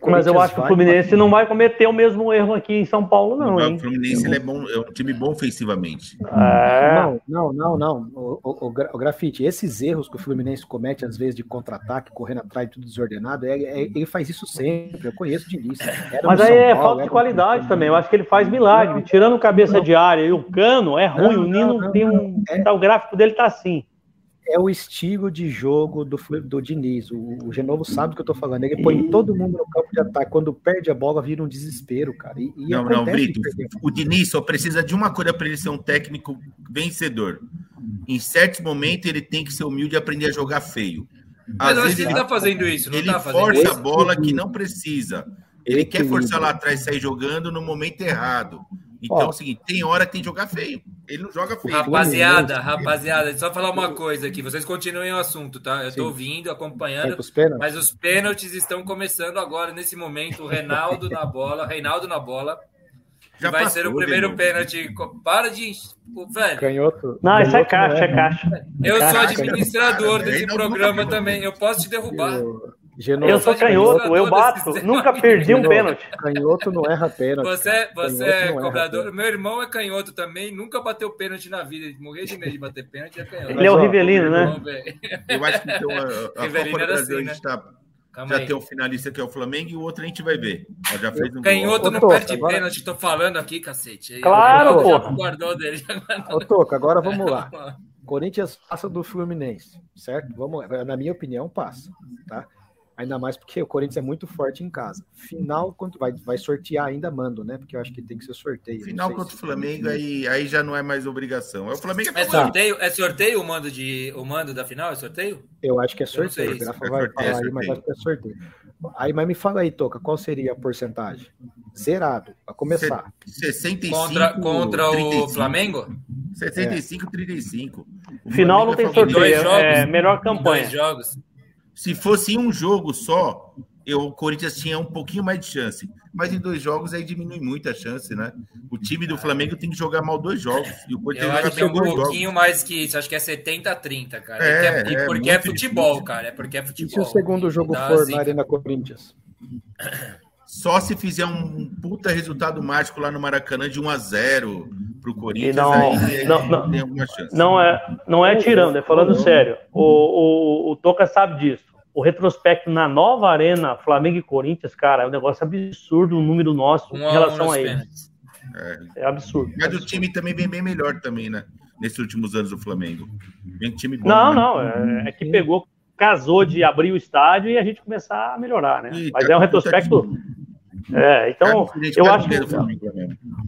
Mas eu acho que o Fluminense vai... não vai cometer o mesmo erro aqui em São Paulo, não. não o Fluminense é, bom, é um time bom ofensivamente. É. Não, não, não, não. O, o, o, grafite, esses erros que o Fluminense comete, às vezes, de contra-ataque, correndo atrás, tudo desordenado, é, é, ele faz isso sempre. Eu conheço o Diniz. Mas aí é Paulo, falta de qualidade um... também. Eu acho que ele faz milagre. Não, Tirando cabeça não, de área e o cano, é ruim. o Nino tem um. É... O gráfico dele tá assim é o estilo de jogo do, do Diniz. O, o Genovo sabe do que eu tô falando. Ele põe todo mundo no campo de ataque. Quando perde a bola, vira um desespero, cara. E, e não, não, Brito. O Diniz só precisa de uma coisa para ele ser um técnico vencedor. Em certos momentos, ele tem que ser humilde e aprender a jogar feio. Às Mas vezes ele tá fazendo isso, ele tá força isso. a bola que não precisa. Ele quer forçar lá atrás sair jogando no momento errado. Então Ó, é o seguinte, tem hora que tem que jogar feio. Ele não joga feio. Rapaziada, rapaziada, só falar uma coisa aqui. Vocês continuem o assunto, tá? Eu Sim. tô ouvindo, acompanhando. Mas os pênaltis estão começando agora, nesse momento. O Reinaldo na bola. Reinaldo na bola. Já vai passou, ser o primeiro pênalti. Para de. Velho. Canhoto. Não, isso é caixa, é caixa. Eu sou administrador desse programa também. Eu posso te derrubar. Eu... Genovo, eu sou canhoto, eu bato. Nunca perdi um pênalti. Canhoto não erra pênalti. Você, você é cobrador. Meu irmão é canhoto também, nunca bateu pênalti na vida. Morreu de medo de bater pênalti. É canhoto. Ele é o Rivelino, né? Eu acho que então, a, a Rivelino Copa do Brasil assim, né? tá, já aí. tem um finalista que é o Flamengo e o outro a gente vai ver. já fez um Canhoto não perde agora... pênalti, tô falando aqui, cacete. Claro, pô. Guardou dele. Ô, Toca, agora vamos lá. Corinthians passa do Fluminense, certo? Vamos, na minha opinião, passa, tá? Ainda mais porque o Corinthians é muito forte em casa. Final, quando vai, vai sortear ainda mando, né? Porque eu acho que tem que ser sorteio. Final contra o Flamengo, aí, aí já não é mais obrigação. É o Flamengo é, é sorteio, é sorteio o mando, de, o mando da final? É sorteio? Eu acho que é sorteio. O Grafa é vai sorteio, falar é aí, mas acho que é sorteio. Aí, mas me fala aí, Toca, qual seria a porcentagem? Zerado, a começar. 65 contra, contra 35. o Flamengo? 65, é. 35. O Final não tem sorteio, é melhor campanha. Dois jogos. Se fosse um jogo só, eu, o Corinthians tinha um pouquinho mais de chance. Mas em dois jogos aí diminui muito a chance, né? O time do Flamengo tem que jogar mal dois jogos. E o Corinthians eu acho que é um pouquinho jogos. mais que isso. Acho que é 70 a 30, cara. É, é, é porque é futebol, difícil. cara. É porque é futebol. E se o segundo jogo então, for assim, na Arena Corinthians? Só se fizer um puta resultado mágico lá no Maracanã de 1 a 0 pro Corinthians, não, aí, não, aí não, tem alguma chance. Não é, não é tirando, é falando sério. O, o, o Toca sabe disso o retrospecto na nova arena Flamengo e Corinthians, cara, é um negócio absurdo o número nosso um em relação a eles. É. é. absurdo. Mas o time também vem bem melhor também, né? Nesses últimos anos do Flamengo. Vem time bom. Não, né? não, é, é, que pegou, casou de abrir o estádio e a gente começar a melhorar, né? E Mas é um retrospecto. É, então, eu acho que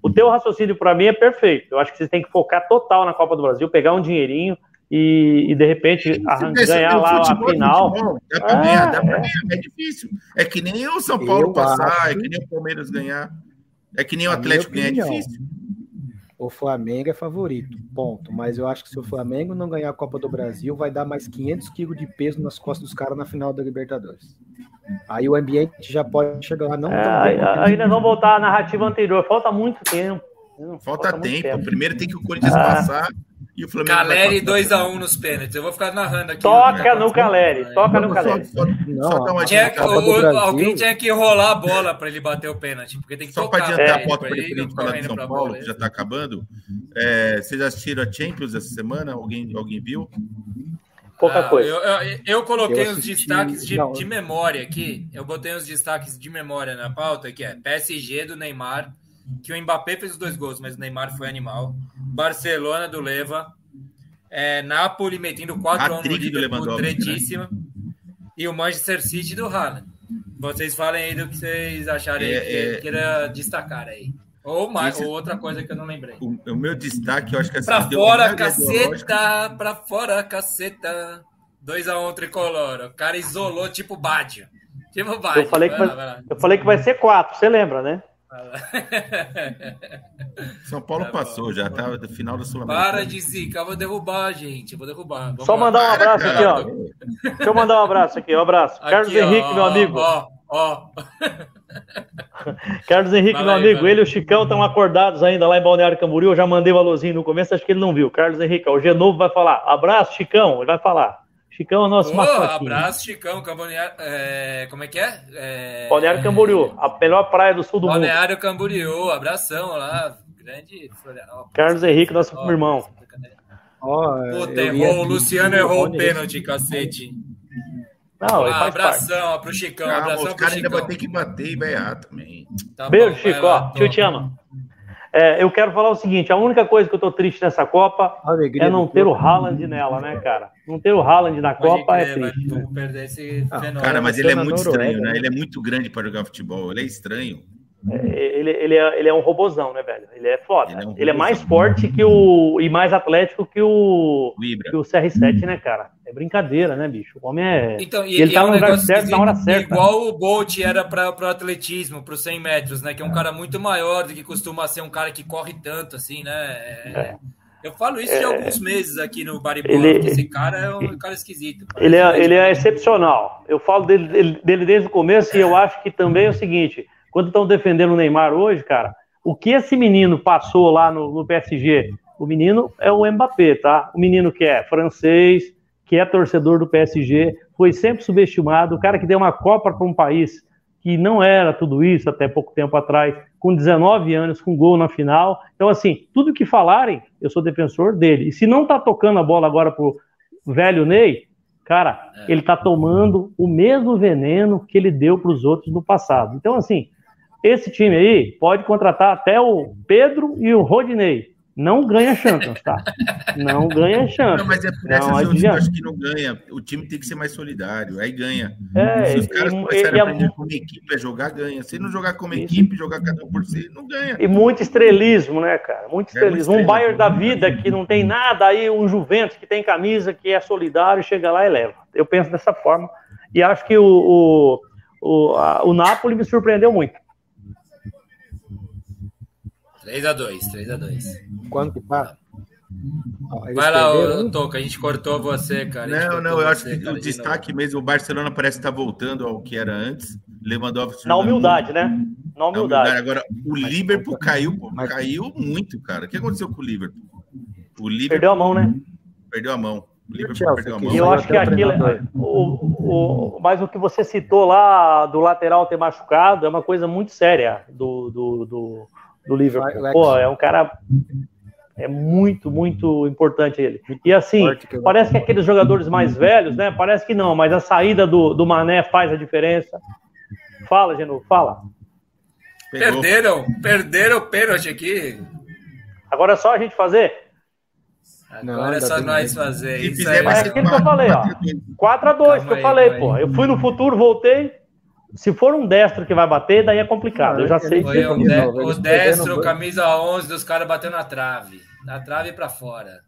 o teu raciocínio para mim é perfeito. Eu acho que você tem que focar total na Copa do Brasil, pegar um dinheirinho, e, e de repente arrancar, ganhar lá a final. Futebol, dá para é, ganhar, dá para é. ganhar, é difícil. É que nem o São Paulo eu passar, acho... é que nem o Palmeiras ganhar, é que nem o Atlético ganhar, é difícil. O Flamengo é favorito, ponto. Mas eu acho que se o Flamengo não ganhar a Copa do Brasil, vai dar mais 500 quilos de peso nas costas dos caras na final da Libertadores. Aí o ambiente já pode chegar lá. Não, é, aí nós vamos voltar à narrativa anterior. Falta muito tempo. Falta, falta tempo. tempo. Primeiro tem que o Corinthians ah. passar e o Flamengo Caleri 2x1 um nos pênaltis. Eu vou ficar narrando aqui. Toca no Caleri. Toca no Caleri. Só, só, tinha, o, alguém tinha que rolar a bola para ele bater o pênalti. Porque tem que só para adiantar é. a pauta preferente falar de São Paulo, bola, que já está acabando. É, vocês assistiram a Champions essa semana? Alguém, alguém viu? Pouca ah, coisa. Eu, eu, eu coloquei eu assisti... os destaques de, de memória aqui. Eu botei os destaques de memória na pauta, que é PSG do Neymar que o Mbappé fez os dois gols, mas o Neymar foi animal. Barcelona do Leva. É, Napoli metendo 4 x 1 no Liverpool, tretíssima. E o Manchester City do Haaland. Vocês falem aí do que vocês acharem é, que é... queira destacar aí. Ou, mais, Esse... ou outra coisa que eu não lembrei. O, o meu destaque, eu acho que é Pra fora, caceta! Pra fora, caceta! 2x1 um, tricolor. O cara isolou tipo Badio. Tipo Badio. Eu falei, que vai, eu falei que vai ser 4, você lembra, né? São Paulo tá passou, bom, já tá no final da sul Para de zicar, vou derrubar, gente. Eu vou derrubar. Vamos Só lá. mandar um abraço aqui, ó. Deixa eu mandar um abraço aqui, um abraço. Aqui, Carlos ó, Henrique, meu amigo. Ó, ó. Carlos Henrique, Fala meu aí, amigo, ele e o Chicão estão acordados ainda lá em Balneário Camboriú. Eu já mandei o alôzinho no começo, acho que ele não viu. Carlos Henrique, ó, o Genovo vai falar. Abraço, Chicão, ele vai falar. Chicão é o nosso mascotinho. abraço, Chicão, Camboriú. É, como é que é? é Balneário Camboriú, a melhor praia do sul do mundo. Balneário Camboriú, abração lá. Grande Florianópolis. Carlos Henrique, nosso Ó, irmão. Ó, Puta, errou. O Luciano errou o pênalti, cacete. Não, Ah, abração pro Chicão, Calma, abração os caras ainda vão ter que bater e vai errar também. Tá Beijo, bom, Chico. lá, Ó, tio te ama. É, eu quero falar o seguinte: a única coisa que eu tô triste nessa Copa alegria é não ter o povo. Haaland nela, né, cara? Não ter o Haaland na Pode Copa é crer, vai- triste. né? Perder esse Ah, fenômeno. Cara, mas ele é muito Noruega, estranho, né? né? Ele é muito grande para jogar futebol. Ele é estranho. É, ele, ele, é, ele é um robozão, né, velho? Ele é foda. Ele é um Ele é mais forte que o. e mais atlético que o. Que o CR7, né, cara? É brincadeira, né, bicho? O homem é. Então, e, ele e tá é no um lugar negócio certo, na hora certa. Igual o Bolt era para o atletismo, para os 100 metros, né? Que é um cara muito maior do que costuma ser um cara que corre tanto, assim, né? É- Eu falo isso de alguns meses aqui no Baribola, Ele- porque esse cara é um cara esquisito. Ele é, ele é excepcional. Eu falo dele, dele- dele desde o começo e eu acho que também é o seguinte: quando estão defendendo o Neymar hoje, cara, o que esse menino passou lá no, no PSG? O menino é o Mbappé, tá? O menino que é francês, que é torcedor do PSG, foi sempre subestimado. O cara que deu uma Copa para um país que não era tudo isso até pouco tempo atrás, com 19 anos, com gol na final. Então, assim, tudo que falarem, eu sou defensor dele. E se não tá tocando a bola agora pro velho Ney, cara, É. ele tá tomando o mesmo veneno que ele deu para os outros no passado. Então, assim, esse time aí pode contratar até o Pedro e o Rodinei. Não ganha Champions, tá? Não ganha Champions. Não, mas é por Não essa razão que eu acho que não ganha. O time tem que ser mais solidário, aí ganha. É, Se os caras e- começarem e- a e- aprender como equipe a jogar, ganha. Se não jogar como Isso. equipe, jogar cada um por si, não ganha. E muito estrelismo, né, cara? Muito É, muito estrelismo. Um estrelismo. Bayern da vida que não tem nada, aí um Juventus que tem camisa, que é solidário, chega lá e leva. Eu penso dessa forma. E acho que o, o, o, a- o Napoli me surpreendeu muito. 3x2, 3x2. Quando que tá? Ó, Vai lá, perderam, ô, Toca, a gente cortou você, cara. Não, não, eu acho você, que cara, o de destaque mesmo, o Barcelona parece estar voltando ao que era antes. Lewandowski Na jogando humildade, né? Na muito. Na humildade. humildade. Agora, o Liverpool caiu, pô, Mas- caiu muito, cara. O que aconteceu com o Liverpool? O Liverpool Perdeu a mão, né? perdeu a mão. O Liverpool Chelsea, perdeu a mão. E eu acho que aquilo. treinador. O, o, mas o que você citou lá do lateral ter machucado é uma coisa muito séria do, do, do, do Liverpool. Pô, é um cara. É muito, muito importante ele. E assim, parece que aqueles jogadores mais velhos, né? Parece que não, mas a saída do, do Mané faz a diferença. Fala, Genu, fala. Pegou. Perderam, perderam o pênalti aqui. Agora é só a gente fazer. Não, Agora é só nós fazer. Isso ser aquilo que eu falei, ó. 4x2 que eu aí, falei, pô. aí. Eu fui no futuro, voltei. Se for um destro que vai bater, daí é complicado. Eu já sei Foi que. o, de o eles destro, camisa 11 dos caras bateu na trave. Na trave pra fora.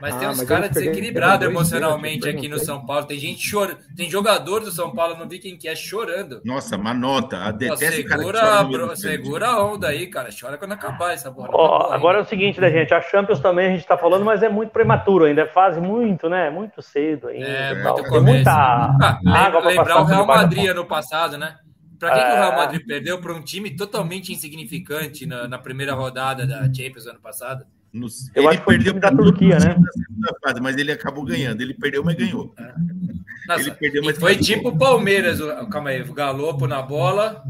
Mas Ah, tem uns caras desequilibrados emocionalmente aqui no? São Paulo. Tem gente chorando. Tem jogador do São Paulo, não vi quem que é, chorando. Nossa, uma nota. A detesta segura, bro- segura a onda aí, cara. Chora quando acabar essa bola. Acabou agora é o seguinte, né, gente? A Champions também a gente tá falando, mas é muito prematuro ainda. É fase muito, né? Muito cedo ainda. É, e muito Tem começo. muita Ah, água lembrar o Real Madrid ano passado, né? Pra que, que o Real É. Madrid perdeu para um time totalmente insignificante na, na primeira rodada da Champions ano passado? No- Eu ele acho que foi o perdeu da Turquia, né? na segunda fase, mas ele acabou ganhando. Ele perdeu, mas ganhou. Nossa, Ele perdeu, mas foi ganhou. tipo o Palmeiras. o- Calma aí, o Galopo na bola.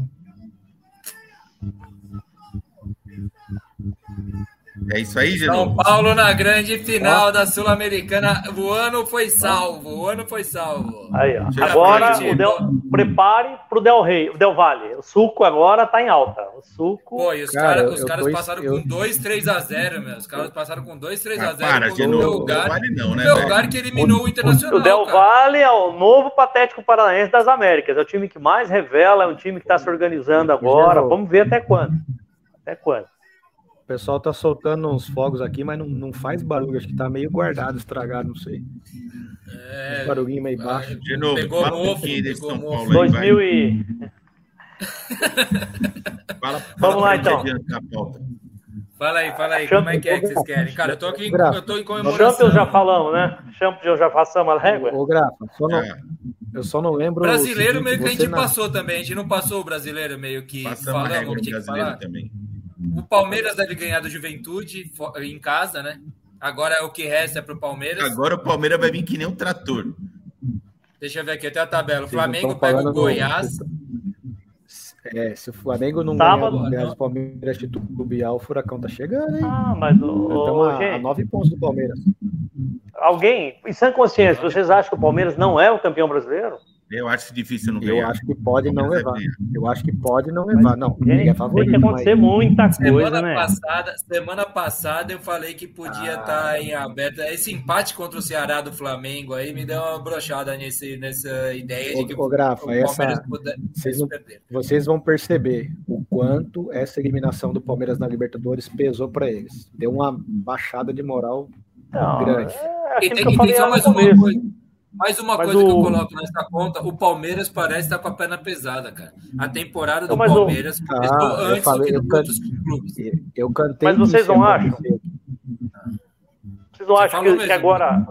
É isso aí, São Genovo? Paulo na grande final da Sul-Americana. O ano foi salvo. O ano foi salvo. Aí, ó. Agora, o Del... prepare pro Del Rey, o Del Valle. O suco agora tá em alta. O suco. Pô, e os, Cara, cara- os caras tô- passaram eu- com 2, 3 a 0, meu. Os caras passaram com 2, 3 a Ah, 0 para, com o Genovo. Belgar. Vale não, né, o velho? que eliminou o Internacional. O Del cara. Valle é o novo Patético Paranaense das Américas. É o time que mais revela, é um time que está se organizando agora. Vamos ver até quando. Até quando. O pessoal tá soltando uns fogos aqui, mas não, não faz barulho. Acho que tá meio guardado, estragado, não sei. É, Um barulhinho meio baixo. De novo, Pegou fala um mofo, pegou São mofo. Paulo aí, vai. 2000 e... Fala, Vamos fala lá, pra gente então. a. Fala aí, fala aí. Como é que é que vocês querem? Cara, eu tô aqui, eu tô em comemoração. Champions já falamos, né? Champions já passamos a régua. Ô, Grafa, só não, Ah, Eu só não lembro. Brasileiro seguinte, meio que a gente passou também. A gente não passou o brasileiro meio que Passamos falamos que tinha que falar. Também. O Palmeiras deve ganhar do Juventude em casa, né? Agora é o que resta é para o Palmeiras. Agora o Palmeiras vai vir que nem um trator. Deixa eu ver aqui até a tabela. O Flamengo pega o Goiás. É, se o Flamengo não Sábado, ganhar o Palmeiras titubear, o Furacão tá chegando, hein? Ah, mas o. A nove pontos do Palmeiras. Alguém, em sã consciência, vocês acham que o Palmeiras não é o campeão brasileiro? Eu acho difícil não ganhar. Eu acho que pode não levar. Eu acho que pode não levar. Não, Gente, é favorito. Tem que acontecer mas... muita coisa, semana né? Passada, semana passada eu falei que podia estar ah. tá em aberto. Esse empate contra o Ceará do Flamengo aí me deu uma brochada nesse, nessa ideia de que o, Grafa, essa, vocês, não, vocês vão perceber o quanto essa eliminação do Palmeiras na Libertadores pesou para eles. Deu uma baixada de moral não, grande. É, e tem, e tem só mais uma coisa. Mais uma mas coisa o... que eu coloco nessa conta, o Palmeiras parece estar com a perna pesada, cara. A temporada do Palmeiras o... começou ah, antes falei, do que outros clubes. Eu cantei. Mas vocês não acham? Vocês não Você acham que, mesmo, que agora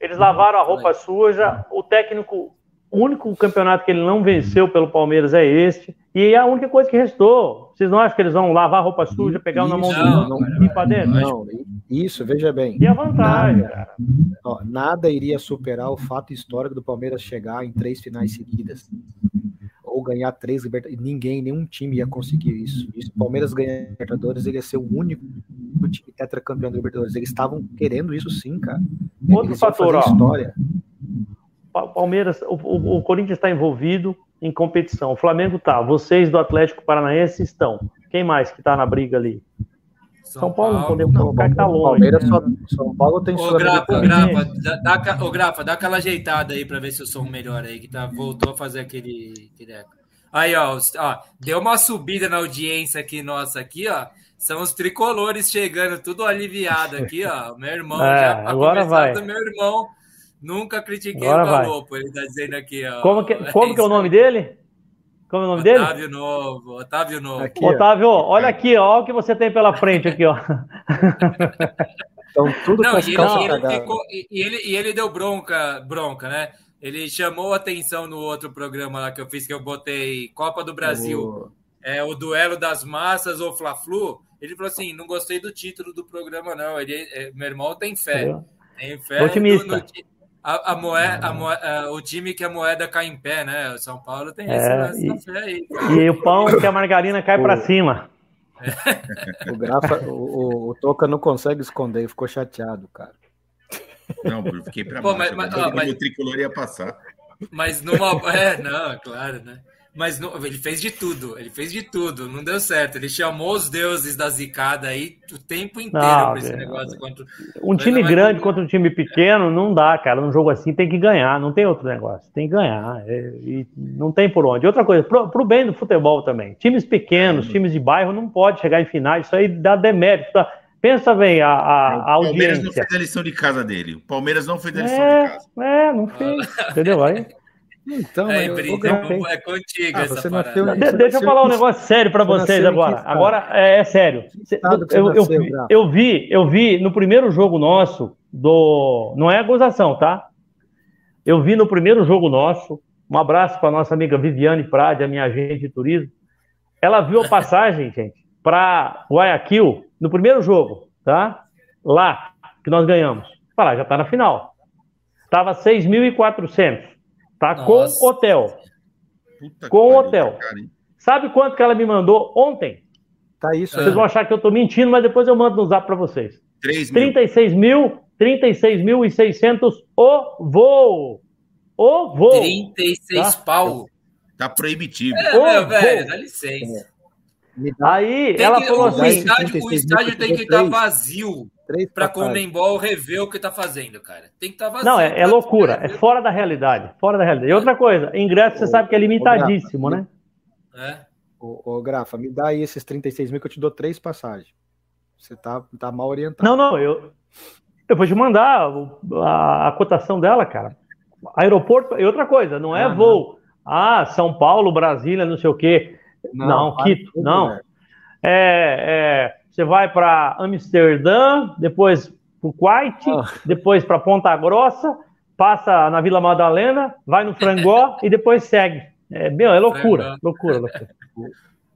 eles lavaram a roupa suja? O técnico, o único campeonato que ele não venceu pelo Palmeiras é este. E é a única coisa que restou. Vocês não acham que eles vão lavar a roupa suja, pegar na mão do e ir para dentro? Não, isso, veja bem. E a vantagem, nada, cara? Ó, nada iria superar o fato histórico do Palmeiras chegar em três finais seguidas. Ou ganhar três Libertadores. Ninguém, nenhum time ia conseguir isso. isso. O Palmeiras ganhar Libertadores, ele ia ser o único time tetracampeão da Libertadores. Eles estavam querendo isso sim, cara. Outro Eles fator, ó. História. Palmeiras, o, o, o Corinthians está envolvido em competição. O Flamengo tá. Vocês do Atlético Paranaense estão. Quem mais que está na briga ali? São, São Paulo, Paulo, não podemos colocar que tá longe. Palmeiras né? só, São Paulo tem Ô, Grafa, Grafa, dá, ô, Grafa, dá aquela ajeitada aí para ver se o som melhora aí, que tá, voltou a fazer aquele, aquele eco. Aí, ó, ó, deu uma subida na audiência aqui, nossa, aqui, ó. São os tricolores chegando, tudo aliviado aqui, ó. Meu irmão, é, já, agora vai. meu irmão, nunca critiquei agora o Galopo, ele tá dizendo aqui, ó. Como que, como que é o nome dele? Como é o nome Otávio dele? Otávio Novo, Otávio Novo. Aqui, Otávio, ó. olha aqui, ó, olha o que você tem pela frente aqui, ó. Então, tudo Não, e, ele, ele ficou, e, ele, e ele deu bronca, bronca, né? Ele chamou atenção no outro programa lá que eu fiz, que eu botei Copa do Brasil, oh. é, o duelo das massas ou Fla-Flu. Ele falou assim: não gostei do título do programa, não. Ele, é, meu irmão tem fé. Tem fé Otimista. No, no, a, a moeda, a moeda, o time que a moeda cai em pé, né? O São Paulo tem essa, é, e, fé aí. E o pão que a margarina cai para cima. O, Grafa, o, o, Toca não consegue esconder, ficou chateado, cara. Não, eu fiquei para baixo. Mas, mas, ó, mas, o tricolor ia passar. Mas numa. É, não, claro, né? Mas não, ele fez de tudo, ele fez de tudo, não deu certo. Ele chamou os deuses da zicada aí o tempo inteiro para esse negócio. Contra... Um time grande contra um time pequeno não dá, cara. Num jogo assim tem que ganhar, não tem outro negócio, tem que ganhar. É, e não tem por onde. Outra coisa, pro, pro bem do futebol também. Times pequenos, times de bairro não pode chegar em finais, isso aí dá demérito. Tá? Pensa bem a, a, a audiência. O Palmeiras não fez a lição de casa dele. O Palmeiras não fez a lição é, de casa. É, não fez. Entendeu? Aí. Então, é, eu, eu, eu, é contigo ah, essa nasceu, De, Deixa eu falar um negócio sério para vocês agora. Agora é, é sério. Eu, eu, eu, vi, eu vi no primeiro jogo nosso do, não é gozação, tá? Eu vi no primeiro jogo nosso. Um abraço para nossa amiga Viviane Prade, a minha agente de turismo. Ela viu a passagem, gente, para Guayaquil no primeiro jogo, tá? Lá que nós ganhamos. Fala, já está na final. Tava 6.400. Tá Nossa. com hotel. Puta com hotel. Cara, Sabe quanto que ela me mandou ontem? Tá isso. Vocês vão achar que eu tô mentindo, mas depois eu mando no zap para vocês. 3 mil. 36 mil, 36 mil e 600 o voo. O voo. 36 tá? pau. Tá proibitivo. É, meu, velho, dá licença. É. Aí tem ela que, falou assim: o estádio, o estádio tem que estar tá vazio para Comembol rever o que tá fazendo, cara. Tem que estar tá vazio. Não, é, é loucura, é fora da realidade, fora da realidade. E outra coisa, ingresso você sabe que é limitadíssimo, né? É. Ô, ô, Grafa, me dá aí esses 36 mil que eu te dou três passagens. Você tá, tá mal orientado. Não, não, eu, eu vou te mandar a, a cotação dela, cara. Aeroporto, e outra coisa, não é ah, voo. Não. Ah, São Paulo, Brasília, não sei o quê. Não, não Quito, não. É, é, você vai para Amsterdã, depois para o Kuwait, oh. depois para Ponta Grossa, passa na Vila Madalena, vai no Frangó e depois segue. É, meu, é loucura, loucura, loucura.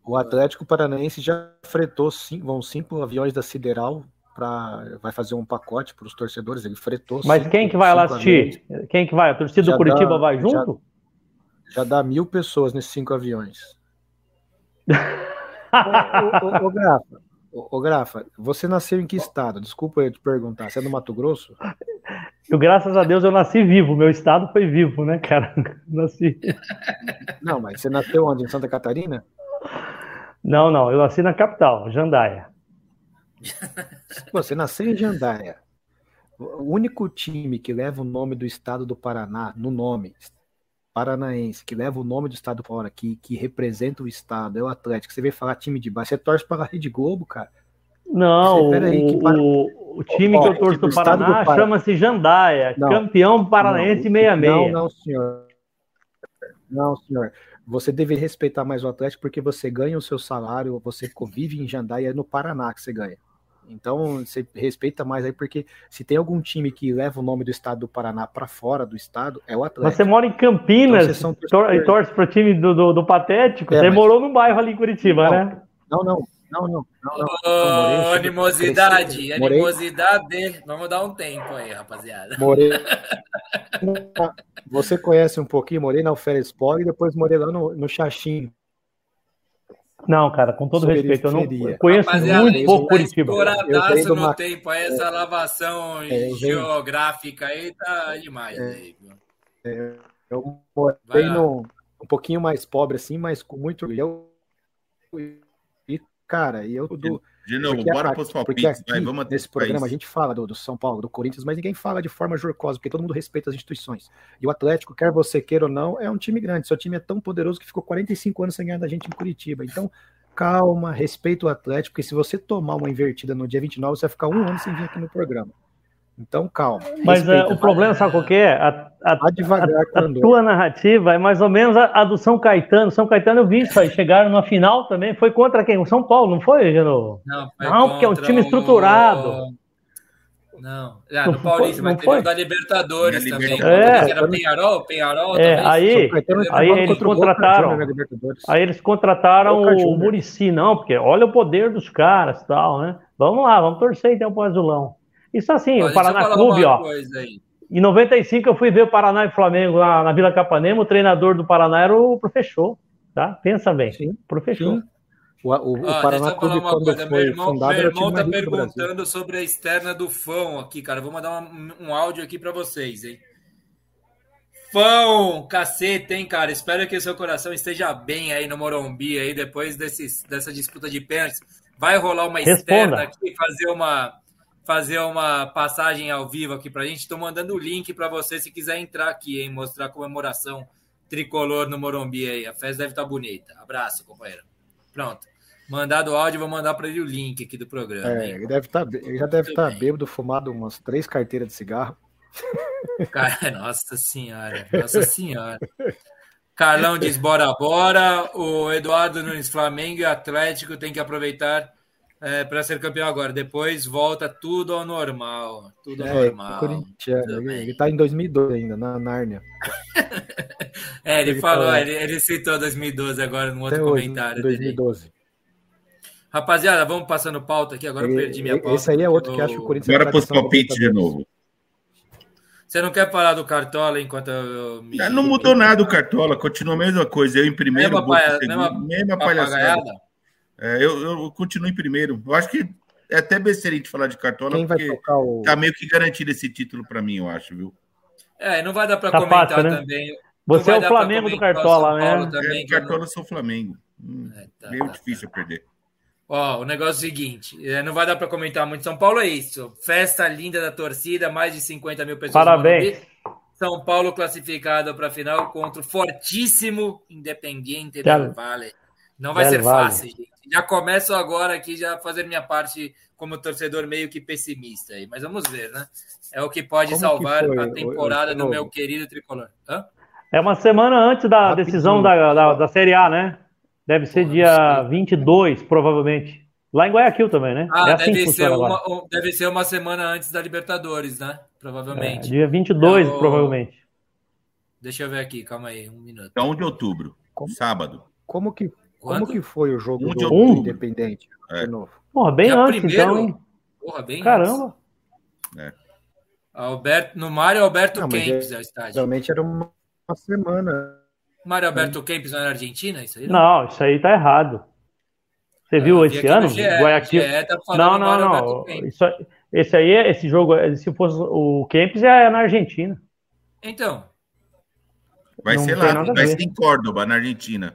O Atlético Paranaense já fretou cinco, vão cinco aviões da Sideral para vai fazer um pacote para os torcedores. Ele fretou. Mas cinco, quem que vai lá assistir? Aviões. Quem que vai? A torcida já do Curitiba dá, vai junto? Já, já, dá mil pessoas nesses cinco aviões. Ô, ô, ô, Grafa, ô, Grafa, você nasceu em que estado? Desculpa eu te perguntar. Você é do Mato Grosso? Eu, graças a Deus eu nasci vivo. Meu estado foi vivo, né, cara? Nasci. Não, mas você nasceu onde? Em Santa Catarina? Não, não, eu nasci na capital, Jandaia. Você nasceu em Jandaia. O único time que leva o nome do estado do Paraná no nome, paranaense, que leva o nome do estado fora, que, que representa o estado, é o Atlético. Você veio falar time de baixo, você torce para a Rede Globo, cara. Não, você, aí, para... o, o, time que eu torço do Paraná Par... chama-se Jandaia, não, campeão paranaense 66. Não, não, senhor. Não, senhor você deveria respeitar mais o Atlético porque você ganha o seu salário, você vive em Jandaia, é no Paraná que você ganha. Então, você respeita mais aí, porque se tem algum time que leva o nome do estado do Paraná para fora do estado, é o Atlético. Você mora em Campinas então, tor e torce para o time do, do, do Patético. É, você mas... morou num bairro ali em Curitiba, não, né? Não, não, não, não. não, não. Oh, animosidade, animosidade. Vamos dar um tempo aí, rapaziada. Morei. Você conhece um pouquinho, morei na Alferes Polo e depois morei lá no, no Xaxim. Não, cara, com todo respeito, eu não conheço Rapaziada, muito pouco tá Curitiba. Exploradaço no uma... tempo, essa é, lavação é, geográfica aí tá demais. É, aí, é, eu morei no, um pouquinho mais pobre assim, mas com muito... Eu, e, cara, e eu... Do, de novo, bora para os palpites. Vai, vamos nesse programa a gente fala do, do, São Paulo, do Corinthians, mas ninguém fala de forma jocosa, porque todo mundo respeita as instituições. E o Atlético, quer você queira ou não, é um time grande. Seu time é tão poderoso que ficou 45 anos sem ganhar da gente em Curitiba. Então, calma, respeita o Atlético, porque se você tomar uma invertida no dia 29, você vai ficar um ano sem vir aqui no programa. Então, calma. Mas é, o problema, sabe qual que é? A, a, devagar a, a tua narrativa é mais ou menos a, a, do São Caetano. São Caetano eu vi isso aí. Chegaram na final também. Foi contra quem? O São Paulo, não foi, Geno? Não, foi não porque é um time estruturado. Não, ah, no Paulista, mas teve da Libertadores também. Libertadores. É, era Penharol, Penharol é, aí, aí eles contrataram. Aí eles contrataram o, o Murici, não, porque olha o poder dos caras tal, né? Vamos lá, vamos torcer então pro Azulão. Isso assim, Olha, o Paraná Clube, ó. Em 95 eu fui ver o Paraná e Flamengo na, na Vila Capanema, o treinador do Paraná era o professor, tá? Pensa bem, sim, professor. Sim. O, o, o ah, Paraná Clube, quando coisa. foi meu irmão, fundado, meu irmão tá perguntando sobre a externa do Fão aqui, cara. Vou mandar um, um áudio aqui para vocês, hein? Fão, cacete, hein, cara? Espero que o seu coração esteja bem aí no Morumbi, aí depois desses, dessa disputa de pênaltis. Vai rolar uma Responda. externa aqui, fazer uma fazer uma passagem ao vivo aqui para a gente. Estou mandando o link para você se quiser entrar aqui, hein? Mostrar a comemoração tricolor no Morumbi aí. A festa deve estar tá bonita. Abraço, companheiro. Pronto. Mandado o áudio, vou mandar para ele o link aqui do programa. É, ele, deve tá, ele já deve estar tá bêbado, fumado umas três carteiras de cigarro. Cara, nossa senhora, nossa senhora. Carlão diz bora, bora. O Eduardo Nunes, Flamengo e Atlético tem que aproveitar é, para ser campeão agora. Depois volta tudo ao normal. Tudo ao é, normal. Corintiano. Ele está em 2002 ainda, na Nárnia. é, ele, ele falou, tá ele, ele, citou 2012 agora no outro Até comentário. Hoje, 2012. Dele. Rapaziada, vamos passando pauta aqui. Agora ele, eu perdi minha pauta. Esse aí é outro que acho que o Corinthians. Agora para os palpites de novo. Você não quer falar do Cartola enquanto eu me... Não mudou nada o Cartola, continua a mesma coisa. Eu em primeiro, mesma, paia, mesma, mesma palhaçada. É, eu, eu, continuo em primeiro. Eu acho que é até besteira de falar de Cartola, Quem porque o... tá meio que garantido esse título para mim, eu acho, viu? É, não vai dar para tá comentar fácil, né? também. Você é o Flamengo do Cartola, né? Também, é, Cartola não... sou Flamengo. Hum, é, tá, meio tá, difícil tá. perder. Ó, o negócio é o seguinte, é, não vai dar para comentar muito. São Paulo é isso. Festa linda da torcida, mais de 50 mil pessoas. Parabéns. São Paulo classificado para a final contra o fortíssimo Independiente del Valle. Não vai ser fácil, gente já começo agora aqui já fazer minha parte como torcedor meio que pessimista aí, mas vamos ver, né? É o que pode Como salvar que a temporada do meu querido tricolor. Hã? É uma semana antes da Rapidinho. decisão da, da, da, Série A, né? Deve ser Porra, dia 22, provavelmente. Lá em Guayaquil também, né? Ah, é assim deve, ser uma, deve ser uma semana antes da Libertadores, né? É, Provavelmente. dia 22, Eu- provavelmente. Deixa eu ver aqui, calma aí, um minuto. Então, 1 de outubro, Como? sábado. Como que, como Quando? que foi o jogo Um do outubro. Independente? É. De novo. Porra, bem Dia antes, primeiro? então, hein? Porra, bem Caramba. antes. Alberto, no Mário Alberto Não, mas Kempis é o estádio. Realmente era uma, uma semana. Mário Alberto Kempis não é na Argentina? Isso aí Não, isso aí tá errado. Você viu Eu vi esse ano? GE, Guayaquil. GE tá falando Não, não, não. Kempis. Isso, esse aí, é- esse jogo, é- se fosse o Kempis, é na Argentina. Então, Vai Não ser lá, vai ser em Córdoba, na Argentina.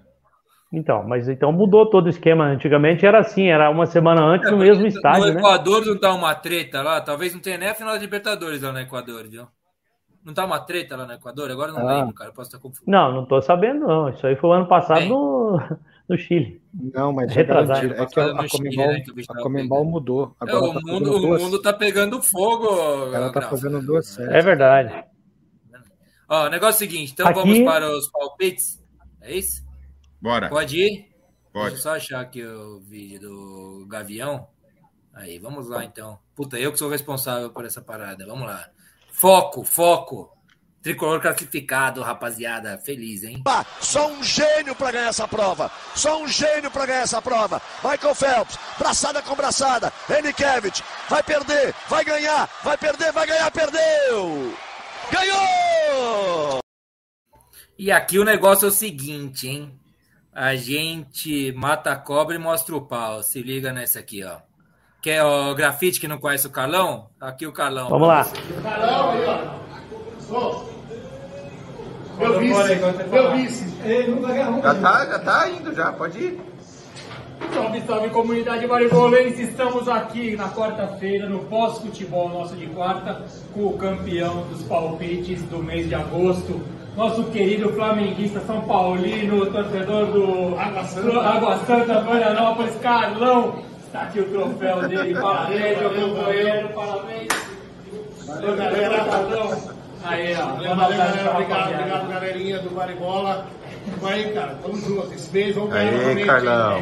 Então, mas então mudou todo o esquema. Antigamente era assim, era uma semana antes no mesmo estádio, no né? Equador não tá uma treta lá? Talvez não tenha nem a final da Libertadores lá no Equador, viu? Não tá uma treta lá no Equador? Agora eu não Ah. lembro, cara. eu Posso estar confuso. Não, não tô sabendo, não. Isso aí foi o ano passado Bem. no, no Chile. Não, mas é Retrasado. É que a, Comembol, né, a tava Comembol pegando. mudou. É, Agora o, tá mundo, o duas, mundo tá pegando fogo. ela tá Grau. fazendo duas séries. É verdade. Ó, o negócio é o seguinte, então Aqui- vamos para os palpites. É isso? Bora, Pode ir? pode. Deixa eu só achar aqui o vídeo do Gavião. Aí, vamos lá então. Puta, eu que sou responsável por essa parada. Vamos lá. Foco, foco. Tricolor classificado, rapaziada. Feliz, hein? Só um gênio para ganhar essa prova. Só um gênio para ganhar essa prova. Michael Phelps, braçada com braçada. Enikevich, vai perder, vai ganhar, vai perder, vai ganhar, perdeu! Ganhou! E aqui o negócio é o seguinte, hein? A gente mata a cobra e mostra o pau. Se liga nessa aqui, ó. Quer o grafite que não conhece o Carlão? Aqui o Carlão. Vamos lá. Meu vice, meu vice. Já tá, já tá indo, já, pode ir. Salve, salve comunidade maribolense. Estamos aqui na quarta-feira no pós-futebol nosso de quarta com o campeão dos palpites do mês de agosto. Nosso querido flamenguista São Paulino, torcedor do Água Santa, Água Santa Florianópolis, Carlão. Está aqui o troféu dele. Parabéns, meu companheiro. Parabéns. Valeu, galera. Carlão. Aí, ó. Valeu, valeu, galera. Obrigado, obrigado, galerinha do Baribola. Vai, cara. Tamo junto. Esse mês vamos ganhar novamente. Carlão.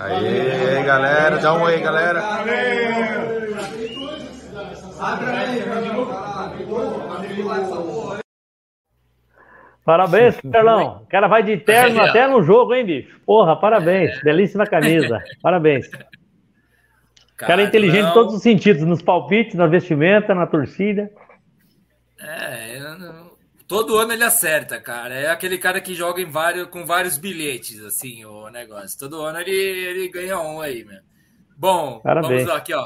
Aê, galera, dá um oi, galera. Parabéns, Carlão. O cara vai de terno até no jogo, hein, bicho? Porra, parabéns. Belíssima camisa. Parabéns. O cara é inteligente em Carlão. todos os sentidos, nos palpites, na vestimenta, na torcida. É, não- todo ano ele acerta, cara. É aquele cara que joga em vários, com vários bilhetes, assim, o negócio. Todo ano ele, ele ganha um aí, meu. Bom, Parabéns. vamos lá aqui, ó.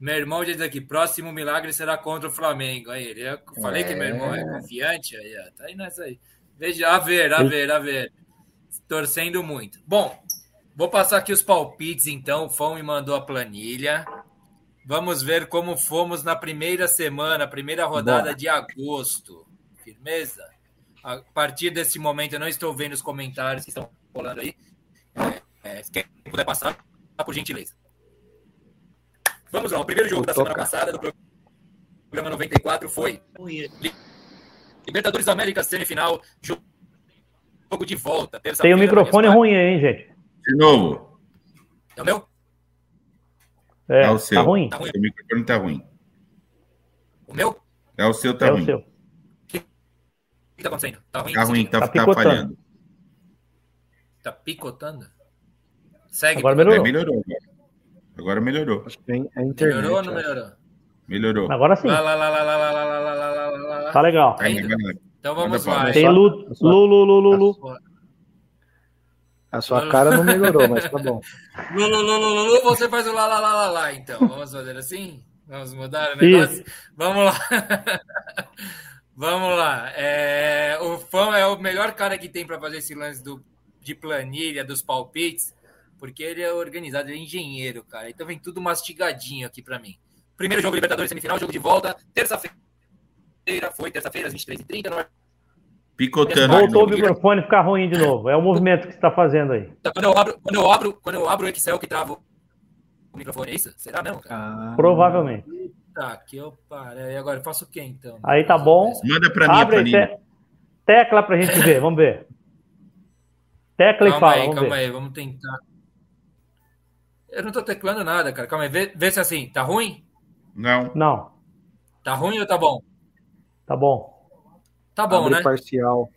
Meu irmão diz aqui, próximo milagre será contra o Flamengo. Aí, ele, eu falei que meu irmão é confiante, aí, ó, tá aí nessa aí. Veja, a ver, a ver, a ver. Torcendo muito. Bom, vou passar aqui os palpites, então. O Fão me mandou a planilha. Vamos ver como fomos na primeira semana, primeira rodada Bora. de agosto. Firmeza? A partir desse momento, eu não estou vendo os comentários que estão rolando aí. É, é, se quem puder passar, por gentileza. Vamos lá, o primeiro jogo da semana passada, do programa 94, foi Libertadores da América semifinal, jogo de volta. Tem um microfone ruim aí, hein, gente? De novo. É o meu? É, É o seu. tá ruim. Tá ruim. Seu microfone tá ruim. O meu? O É o seu, tá É ruim. o seu. que tá acontecendo? Tá ruim? Tá ruim, tá, Tá tá picotando. falhando. Tá picotando? Segue. Agora É, melhorou. melhorou agora. Melhorou. Acho que a internet. Melhorou ou não melhorou? Melhorou. Agora sim. Lá, lá, lá, lá, lá, lá, lá, lá, lá, lá. Tá legal. Tá indo. Então vamos Manda lá. Tem? Lu, Lu, Lu, Lu, Lu, Lu. A sua cara não melhorou, mas tá bom. Lulu, Lulu, Lulu, você faz o lá, lá, lá, lá, lá, então. Vamos fazer assim? Vamos mudar o negócio? Vamos lá. Vamos lá. É, o Fã é o melhor cara que tem para fazer esse lance do, de planilha, dos palpites, porque ele é organizado, ele é engenheiro, cara. Então vem tudo mastigadinho aqui para mim. Primeiro jogo Libertadores semifinal, jogo de volta, terça-feira. Foi terça-feira, às 23h30. No... Picotando. Voltou o microfone ficar ruim de novo. É o movimento que você está fazendo aí. Quando eu abro, quando eu abro, quando eu abro o Excel que trava o microfone, é isso? Será mesmo, cara? Ah, Provavelmente. Tá, que eu parei. Agora eu faço o quê, então? Aí tá bom. Manda pra mim a Abre planilha. te- tecla pra gente ver, vamos ver. Tecla e Calma fala, aí, vamos calma ver. aí, vamos tentar. Eu não tô teclando nada, cara. Calma aí, vê, vê se assim, tá ruim? Não. Não. Tá ruim ou tá bom? Tá bom. Tá bom, Abre né? parcial.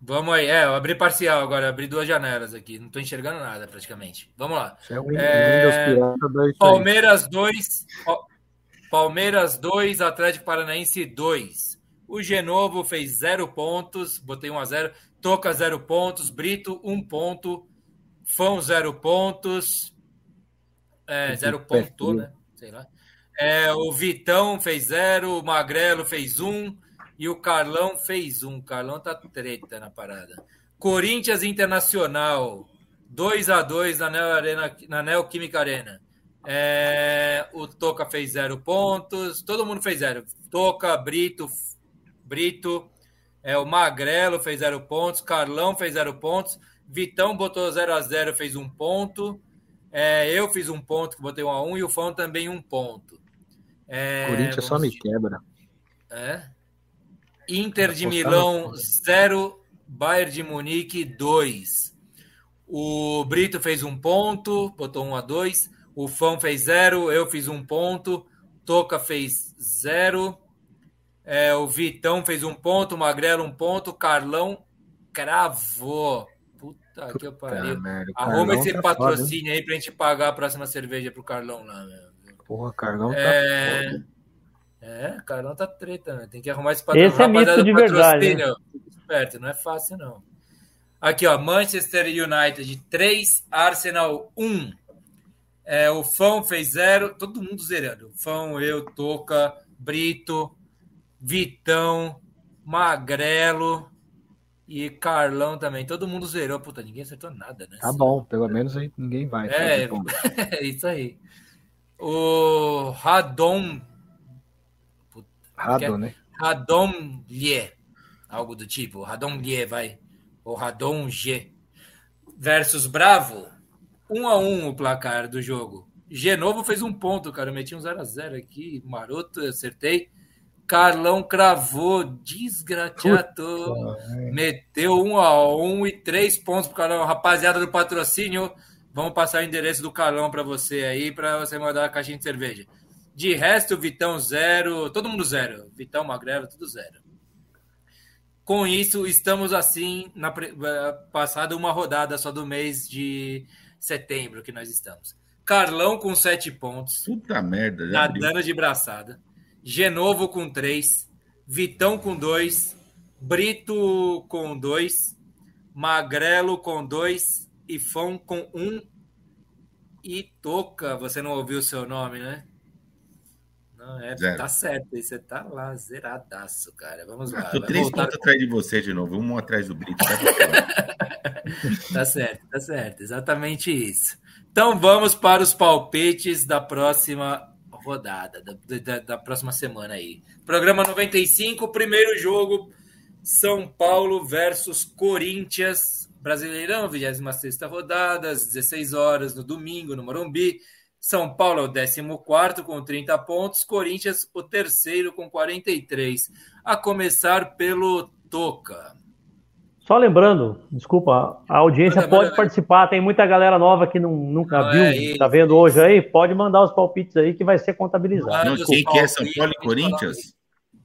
Vamos aí. É, eu abri parcial agora, abri duas janelas aqui. Não tô enxergando nada praticamente. Vamos lá. É um É. Palmeiras 2, Palmeiras 2, Atlético Paranaense 2. O Genovo fez 0 pontos, botei 1 a 0. Toca 0 pontos, Brito 1 ponto, Fão 0 pontos. É, Que 0 pé ponto, né? Sei lá. É, o Vitão fez 0, o Magrelo fez 1 um, e o Carlão fez 1. Um. Carlão tá treta na parada. Corinthians Internacional 2 a 2 na Neo Arena, na Neoquímica Arena. É, o Toca fez zero pontos, todo mundo fez zero. Toca, Brito, Brito, é, o Magrelo fez zero pontos, Carlão fez zero pontos, Vitão botou 0 a 0 fez um ponto, é, eu fiz um ponto, que botei um a um, e o Fão também um ponto. É, Corinthians só me quebra. é. Inter de Milão 0, Bayern de Munique 2. O Brito fez um ponto, botou 1 a 2. O Fão fez 0, eu fiz um ponto. Toca fez 0. É, o Vitão fez um ponto, o Magrelo um ponto, Carlão cravou. Puta que eu pariu. Tá, merda, o Arruma esse tá foda, patrocínio aí pra gente pagar a próxima cerveja pro Carlão lá, meu. Porra, Carlão tá É, foda. é, Carlão tá treta, né? Tem que arrumar esse Esse é do de verdade, patrocínio, fica Esperto, não é fácil, não. Aqui, ó, Manchester United 3, Arsenal 1. É, o Fão fez 0, todo mundo zerando. Fão, eu, Toca, Brito, Vitão, Magrelo e Carlão também. Todo mundo zerou. Puta, ninguém acertou nada, né? Tá bom, pelo menos aí ninguém vai. É, Tá é isso aí. O Radon. Rado, né? Radon Lie. Algo do tipo. Radon Lie, vai. Ou Radon G. Versus Bravo. 1 a 1 o placar do jogo. Genovo fez um ponto, cara. Eu meti um 0x0 aqui. Maroto, acertei. Carlão cravou. Desgraciado. Meteu 1 a 1 e 3 pontos pro Carlão. Rapaziada do patrocínio, vamos passar o endereço do Carlão para você aí, para você mandar a caixinha de cerveja. De resto, Vitão zero, todo mundo zero. Vitão, Magrelo, tudo zero. Com isso, estamos assim, na eh, passada uma rodada só do mês de setembro que nós estamos. Carlão com 7 pontos. Puta merda. Nadando de braçada. Genovo com 3. Vitão com 2. Brito com 2. Magrelo com 2. E Fão com 1. Um. E Toca, você não ouviu o seu nome, né? Não, é, Zero. tá certo. Você tá lá, zeradaço, cara. Vamos lá. Ah, tô três pontos atrás de você de novo, um atrás do Brito. Tá? Tá certo, tá certo. Exatamente isso. Então vamos para os palpites da próxima rodada, da, da, da próxima semana aí. Programa 95, primeiro jogo: São Paulo versus Corinthians. Brasileirão, 26 rodada, às 16 horas no domingo, no Morumbi. São Paulo é o 14 com 30 pontos, Corinthians o terceiro com 43. A começar pelo Toca. Só lembrando, desculpa, a audiência Manda, pode manda. participar. Tem muita galera nova que não, nunca Não, viu, é tá vendo isso. hoje aí? Pode mandar os palpites aí que vai ser contabilizado. Não, quem que é São Paulo e Corinthians?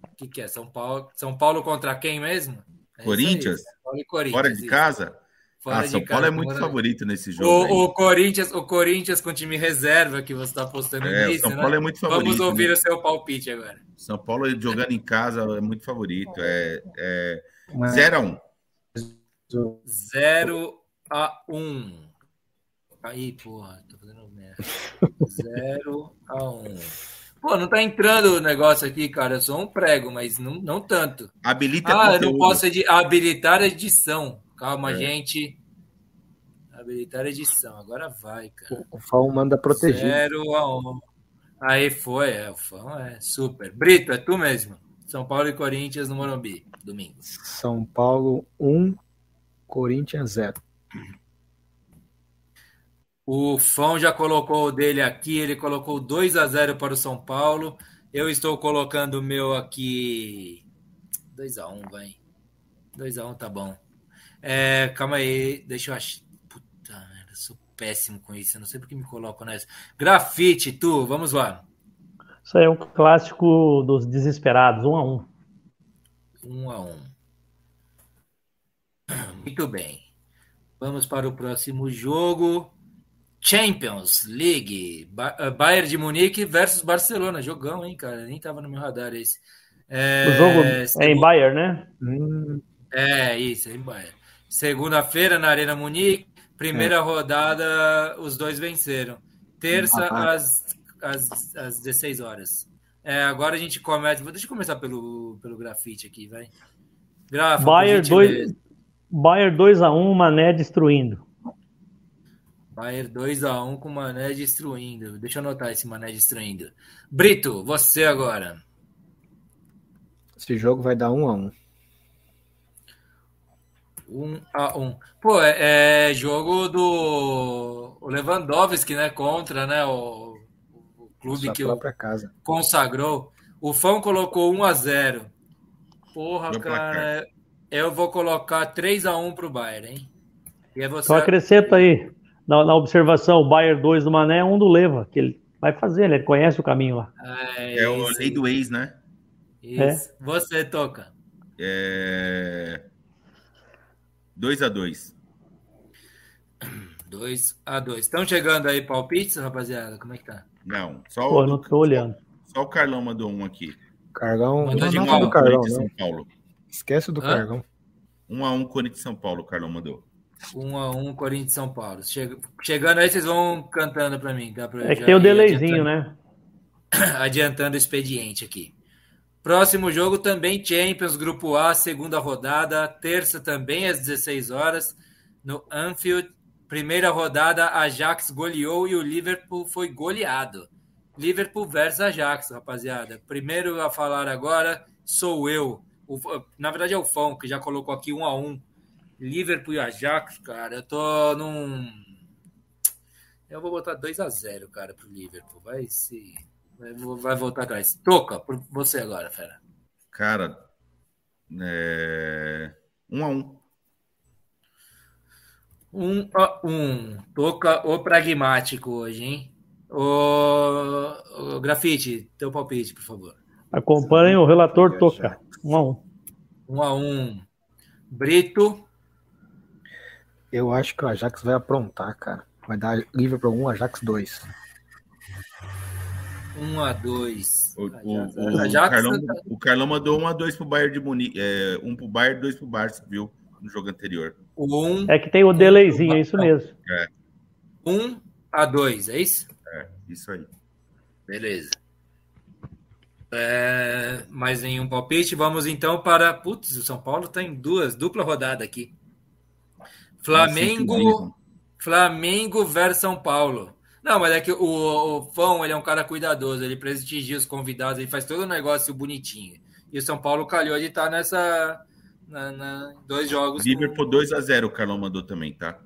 O que, que é? São Paulo, São Paulo contra quem mesmo? É Corinthians? aí, São Paulo e Corinthians, Fora de isso. casa? Fora ah, de São casa, Paulo é muito fora- favorito nesse jogo. aí. O, o Corinthians, o Corinthians com time reserva que você está postando É, nisso, São né? Paulo é muito favorito, Vamos ouvir né? o seu palpite agora. São Paulo jogando em casa é muito favorito. É, é Mas- 0 a 1 0 a 1. Aí, porra, tô fazendo merda. 0 a 1. Pô, não tá entrando o negócio aqui, cara. Eu sou um prego, mas não, não tanto. Habilita Ah, eu não conteúdo. posso edi- habilitar a edição. Calma, É. gente. Habilitar a edição. Agora vai, cara. O Fão manda proteger. 0 a 1. Aí foi, é, o fã é super. Brito, é tu mesmo. São Paulo e Corinthians no Morumbi, domingo. São Paulo 1, Corinthians 0. O Fão já colocou o dele aqui, ele colocou 2 a 0 para o São Paulo. Eu estou colocando o meu aqui 2 a 1, vai. 2 a 1 tá bom. É, calma aí, deixa eu achar. Puta merda, eu sou péssimo com isso. Eu não sei porque me coloco nessa. Grafite, tu, vamos lá. Isso aí é um clássico dos desesperados, um a um. Um a um. Muito bem. Vamos para o próximo jogo. Champions League. Uh, Bayern de Munique versus Barcelona. Jogão, hein, cara? Nem tava no meu radar esse. É, o jogo é em Bayern, né? É, isso, é em Bayern. Segunda-feira na Arena Munique. Primeira é. rodada, os dois venceram. Terça, às, às, às 16 horas. É, agora a gente começa. Deixa eu começar pelo, pelo grafite aqui, vai. Grafa, Bayern 2 Bayern 2x1, Mané destruindo. Bayern 2x1 com Mané destruindo. Deixa eu anotar esse Mané destruindo. Brito, você agora. Esse jogo vai dar 1x1. 1x1. Pô, é, é, jogo do Lewandowski, né? Contra, né? O, o clube Sua que o casa. consagrou. O Fão colocou 1x0. Porra, Meu cara. Placar. Eu vou colocar 3x1 pro Bayern, hein? E é você... Só acrescenta aí, na, na, observação, o Bayern 2 do Mané é um do Leva, que ele vai fazer, ele conhece o caminho lá. É, é o lei do ex, né? Isso. É. Você toca. É... 2x2. 2x2. Estão chegando aí palpites, rapaziada? Como é que tá? Não, só Pô, o. não tô olhando. Só o Carlão mandou um aqui. Carlão, mandou de não, do Carlão, São Paulo. Esquece do Hã? Cargão. 1 a 1 Corinthians São Paulo, o Carlão mandou. 1 a 1 Corinthians São Paulo. Chegando aí, vocês vão cantando para mim. Tá? Pra é que tem o delayzinho, né? Adiantando o expediente aqui. Próximo jogo também Champions, Grupo A, segunda rodada. Terça também às 16 horas, no Anfield. Primeira rodada, Ajax goleou e o Liverpool foi goleado. Liverpool versus Ajax, rapaziada. Primeiro a falar agora sou eu. O, na verdade é o Fão, que já colocou aqui um a um. Liverpool e Ajax, cara, eu tô num. Eu vou botar 2 a 0 cara, pro Liverpool. Vai se. Vai, vai voltar atrás. Toca, por você agora, fera. Cara, é... um a um. Um a um. Toca o pragmático hoje, hein? O, o grafite, teu palpite, por favor. Acompanhe o relator Toca. Um a um. Um a um. Brito. Eu acho que o Ajax vai aprontar, cara. Vai dar Liverpool 1, Ajax 2. 1 a 2. O, o, o, Ajax, Carlão, tá... o Carlão mandou 1 a 2 pro Bayern de Munique. É, 1 pro Bayern, 2 pro Barça, viu? No jogo anterior. Um, é que tem o delayzinho, é isso mesmo. É. 1 a 2, é isso? É, isso aí. Beleza. É, mais nenhum palpite. Vamos então para. Putz, o São Paulo está em duas, dupla rodada aqui. Flamengo. Flamengo versus São Paulo. Não, mas é que o, o Fão ele é um cara cuidadoso, ele prestigia os convidados, ele faz todo o negócio bonitinho. E o São Paulo calhou de estar tá nessa. Na, na, dois jogos. Liverpool com... 2x0, o Carlão mandou também, tá?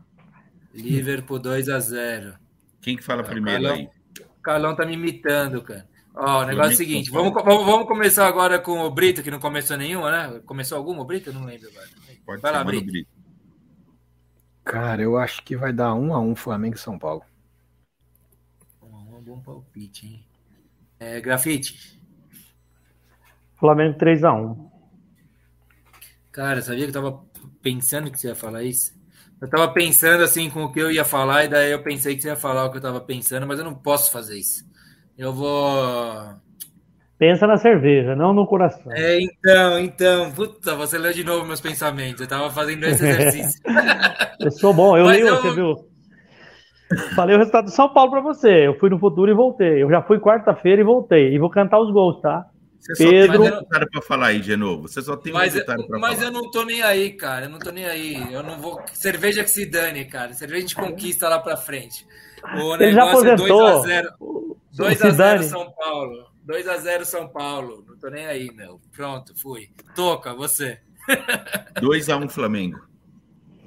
Liverpool 2x0. Quem que fala primeiro Carlão, aí? O Carlão tá me imitando, cara. Ó, o negócio é o seguinte, vamos, vamos, vamos, começar agora com o Brito, que não começou nenhuma, né? Começou alguma, o Brito? Eu não lembro agora. Pode vai lá, Brito. Brito. Cara, eu acho que vai dar um a um Flamengo e São Paulo. Um a um é bom palpite, hein? É, grafite. Flamengo 3x1. Cara, sabia que eu tava pensando que você ia falar isso? Eu tava pensando assim com o que eu ia falar, e daí eu pensei que você ia falar o que eu tava pensando, mas eu não posso fazer isso. Eu vou. Pensa na cerveja, não no coração. É, então, então. Puta, você leu de novo meus pensamentos. Eu tava fazendo esse exercício. eu sou bom, eu Mas leio, eu... você viu? Falei o resultado do São Paulo para você. Eu fui no futuro e voltei. Eu já fui quarta-feira e voltei. E vou cantar os gols, tá? Você Pedro... só tem resultado para falar aí de novo. Você só tem mas, resultado para falar. Mas eu não tô nem aí, cara. Eu não tô nem aí. Eu não vou. Cerveja que se dane, cara. Cerveja a gente conquista lá para frente. O Ele já é aposentou. 2x0 São Paulo. 2x0 São Paulo. Não tô nem aí, meu. Pronto, fui. Toca, você. 2x1 Flamengo.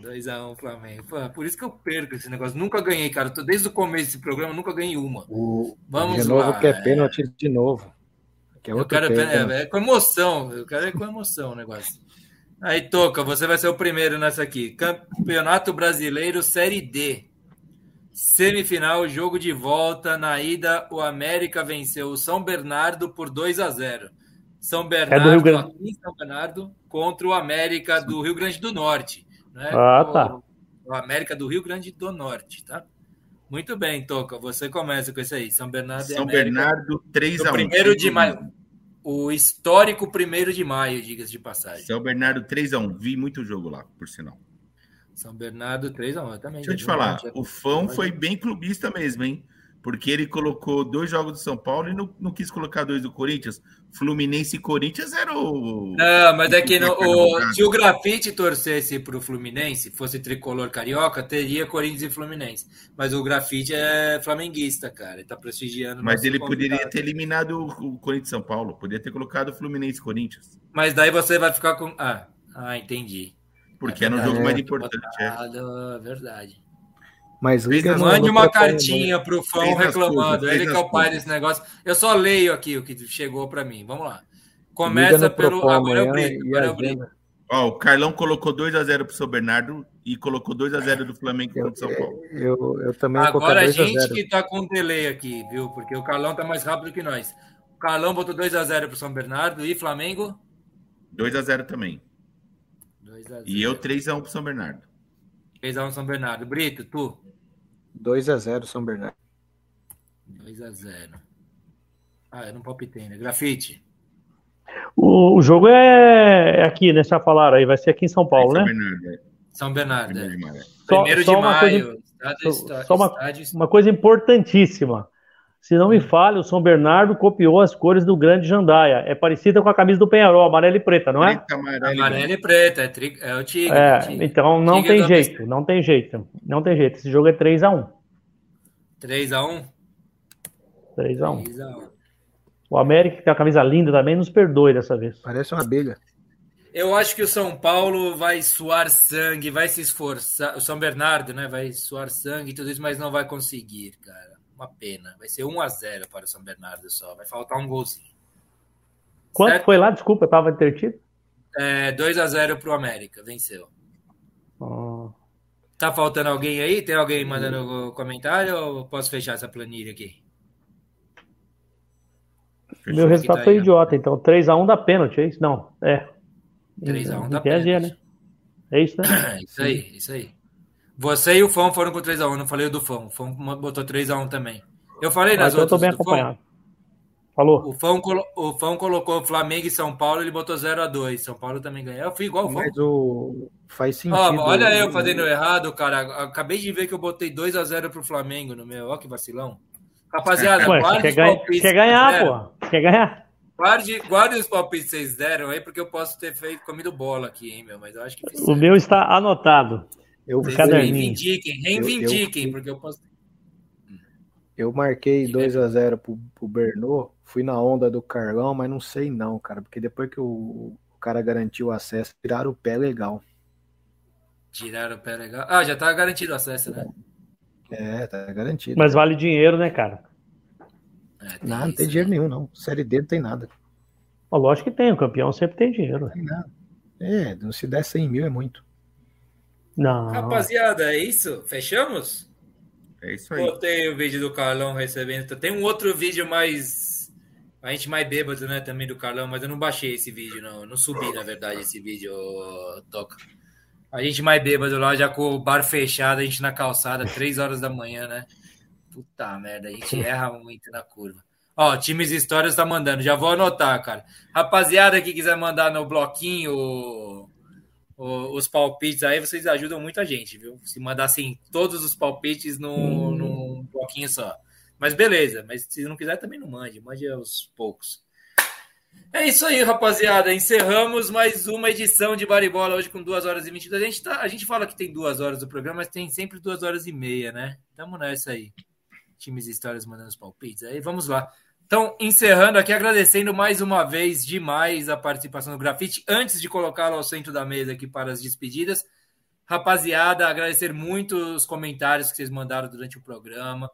2x1 Flamengo. Pô, por isso que eu perco esse negócio. Nunca ganhei, cara. Tô, desde o começo desse programa, nunca ganhei uma. O, Vamos de novo lá. que é pênalti de novo. Que é eu quero é, é, com emoção. Eu quero é com emoção o negócio. Aí, Toca, você vai ser o primeiro nessa aqui. Campeonato Brasileiro Série D. Semifinal, jogo de volta. Na ida, o América venceu o São Bernardo por 2 a 0. São Bernardo, Rio Grande. aqui em São Bernardo, contra o América do Rio Grande do Norte. Né? Ah, tá. O, o América do Rio Grande do Norte, tá? Muito bem, Toca. Você começa com isso aí. São Bernardo e São América. Bernardo 3 No a 1. primeiro de maio. O histórico primeiro de maio, diga-se de passagem. São Bernardo 3 a 1. Vi muito jogo lá, por sinal. São Bernardo 3x1, eu também. Deixa eu te falar, o Fão foi bem clubista mesmo, hein? Porque ele colocou dois jogos do São Paulo e não, não quis colocar dois do Corinthians. Fluminense e Corinthians era o. Não, mas é que Placar o- se o grafite torcesse para o Fluminense, fosse tricolor carioca, teria Corinthians e Fluminense. Mas o grafite é flamenguista, cara. Ele tá prestigiando. Mas ele poderia convidado. ter eliminado o Corinthians e São Paulo. Poderia ter colocado o Fluminense e Corinthians. Mas daí você vai ficar com. Ah, ah entendi. Porque era um verdade, jogo mais é. importante. É. Botado, é verdade. Mas liga Mande uma cartinha pro fã Fez as reclamando. coisas, Ele que é o pai desse negócio. Eu só leio aqui o que chegou para mim. Vamos lá. Começa pelo. Agora é o amanhã Brito. e Agora é o Brito. agenda. Ó, o Carlão colocou 2x0 pro São Bernardo e colocou 2x0 do Flamengo Eu, contra o São Paulo. eu, eu também vou Agora a 2 a gente 0. que tá com delay aqui, viu? Porque o Carlão tá mais rápido que nós. O Carlão botou 2x0 pro São Bernardo e Flamengo. 2x0 também. 2x0. E eu 3x1 pro São Bernardo. 3x1 São Bernardo. Brito, tu. 2 a 0 São Bernardo. 2x0. Ah, eu não palpitei, né? Grafite. O, o jogo é, é aqui, né? Já falaram aí, vai ser aqui em São Paulo, São né? Bernardo, é. São Bernardo. Primeiro é. de maio. Só- só de uma maio. coisa- Estádio, só- uma- estádio- Uma coisa importantíssima. Se não me falha, o São Bernardo copiou as cores do Grande Jandaia. É parecida com a camisa do Penharol, amarela e preta, não é? Preto, amarelo, e e preto. É, tri- é o Tigre. É, o Tigre. então não Tigre tem jeito, não tem jeito. Não tem jeito. Esse jogo é 3x1. 3x1? 3x1. 3x1. O América, que tem uma camisa linda também, nos perdoe dessa vez. Parece uma abelha. Eu acho que o São Paulo vai suar sangue, vai se esforçar. O São Bernardo, né? Vai suar sangue e tudo isso, mas não vai conseguir, cara. Uma pena. Vai ser 1 a 0 para o São Bernardo só. Vai faltar um golzinho. Quanto Certo? foi lá? Desculpa, eu tava intertido. É, 2 a 0 para o América. Venceu. Ah, Tá faltando alguém aí? Tem alguém mandando comentário ou posso fechar essa planilha aqui? meu resultado tá foi aí, idiota, então 3x1 dá pênalti, é isso? Não, é. 3 a 1 Em dá tese é, pênalti. né? É isso, né? É isso aí, isso aí. Você e o Fão foram com 3x1, não falei o do Fão. O Fão botou 3x1 também. Eu falei nas então eu tô outras bem Fão. acompanhado. Falou. O Fão, colo- o Fão colocou Flamengo e São Paulo, ele botou 0x2. São Paulo também ganhou. Eu fui igual o Fão. Mas o. Faz sentido. Ó, olha eu O- fazendo errado, cara. Acabei de ver que eu botei 2x0 pro Flamengo no meu. Ó, que vacilão. Rapaziada, Ué, guarde quer, os ganha- palpites quer que ganhar, pô. Quer ganhar? Guarde, guarde os palpites que vocês deram aí, porque eu posso ter feito, comido bola aqui, hein, meu. Mas eu acho que O certo. meu está anotado. Eu, reivindiquem, reivindiquem, Eu- eu- porque eu posso. eu marquei 2 a 0 pro, pro Bernô. Fui na onda do Carlão, mas não sei não, cara. Porque depois que o, o cara garantiu o acesso, tiraram o pé legal. Tiraram o pé legal. Ah, já tá garantido o acesso, né? É, tá garantido. Mas vale dinheiro, né, cara? É, tem Não, não tem né? dinheiro nenhum, não. Série D não tem nada. Ó, lógico que tem, o campeão sempre tem dinheiro. Não tem nada. É, se der 100 mil é muito. Não. Rapaziada, é isso? Fechamos? É isso aí. Botei o vídeo do Carlão recebendo. Tem um outro vídeo mais. A gente mais bêbado, né? Também do Carlão, mas eu não baixei esse vídeo, não. Não subi, na verdade, esse vídeo, ô, Toca. A gente mais bêbado lá, já com o bar fechado, a gente na calçada, três horas da manhã, né? Puta merda, a gente erra muito na curva. Ó, Times Histórias tá mandando, já vou anotar, cara. Rapaziada que quiser mandar no bloquinho os palpites aí, vocês ajudam muito a gente, viu? Se mandassem todos os palpites no, num bloquinho só. Mas beleza, mas se não quiser também não mande, mande aos poucos. É isso aí, rapaziada. Encerramos mais uma edição de Baribola hoje com 2 horas e 22. A gente, tá, a gente fala que tem duas horas do programa, mas tem sempre duas horas e meia, né? Tamo nessa aí. Times e histórias mandando os palpites. Aí vamos lá. Então, encerrando aqui, agradecendo mais uma vez demais a participação do Grafite. Antes de colocá-lo ao centro da mesa aqui para as despedidas, rapaziada, agradecer muito os comentários que vocês mandaram durante o programa.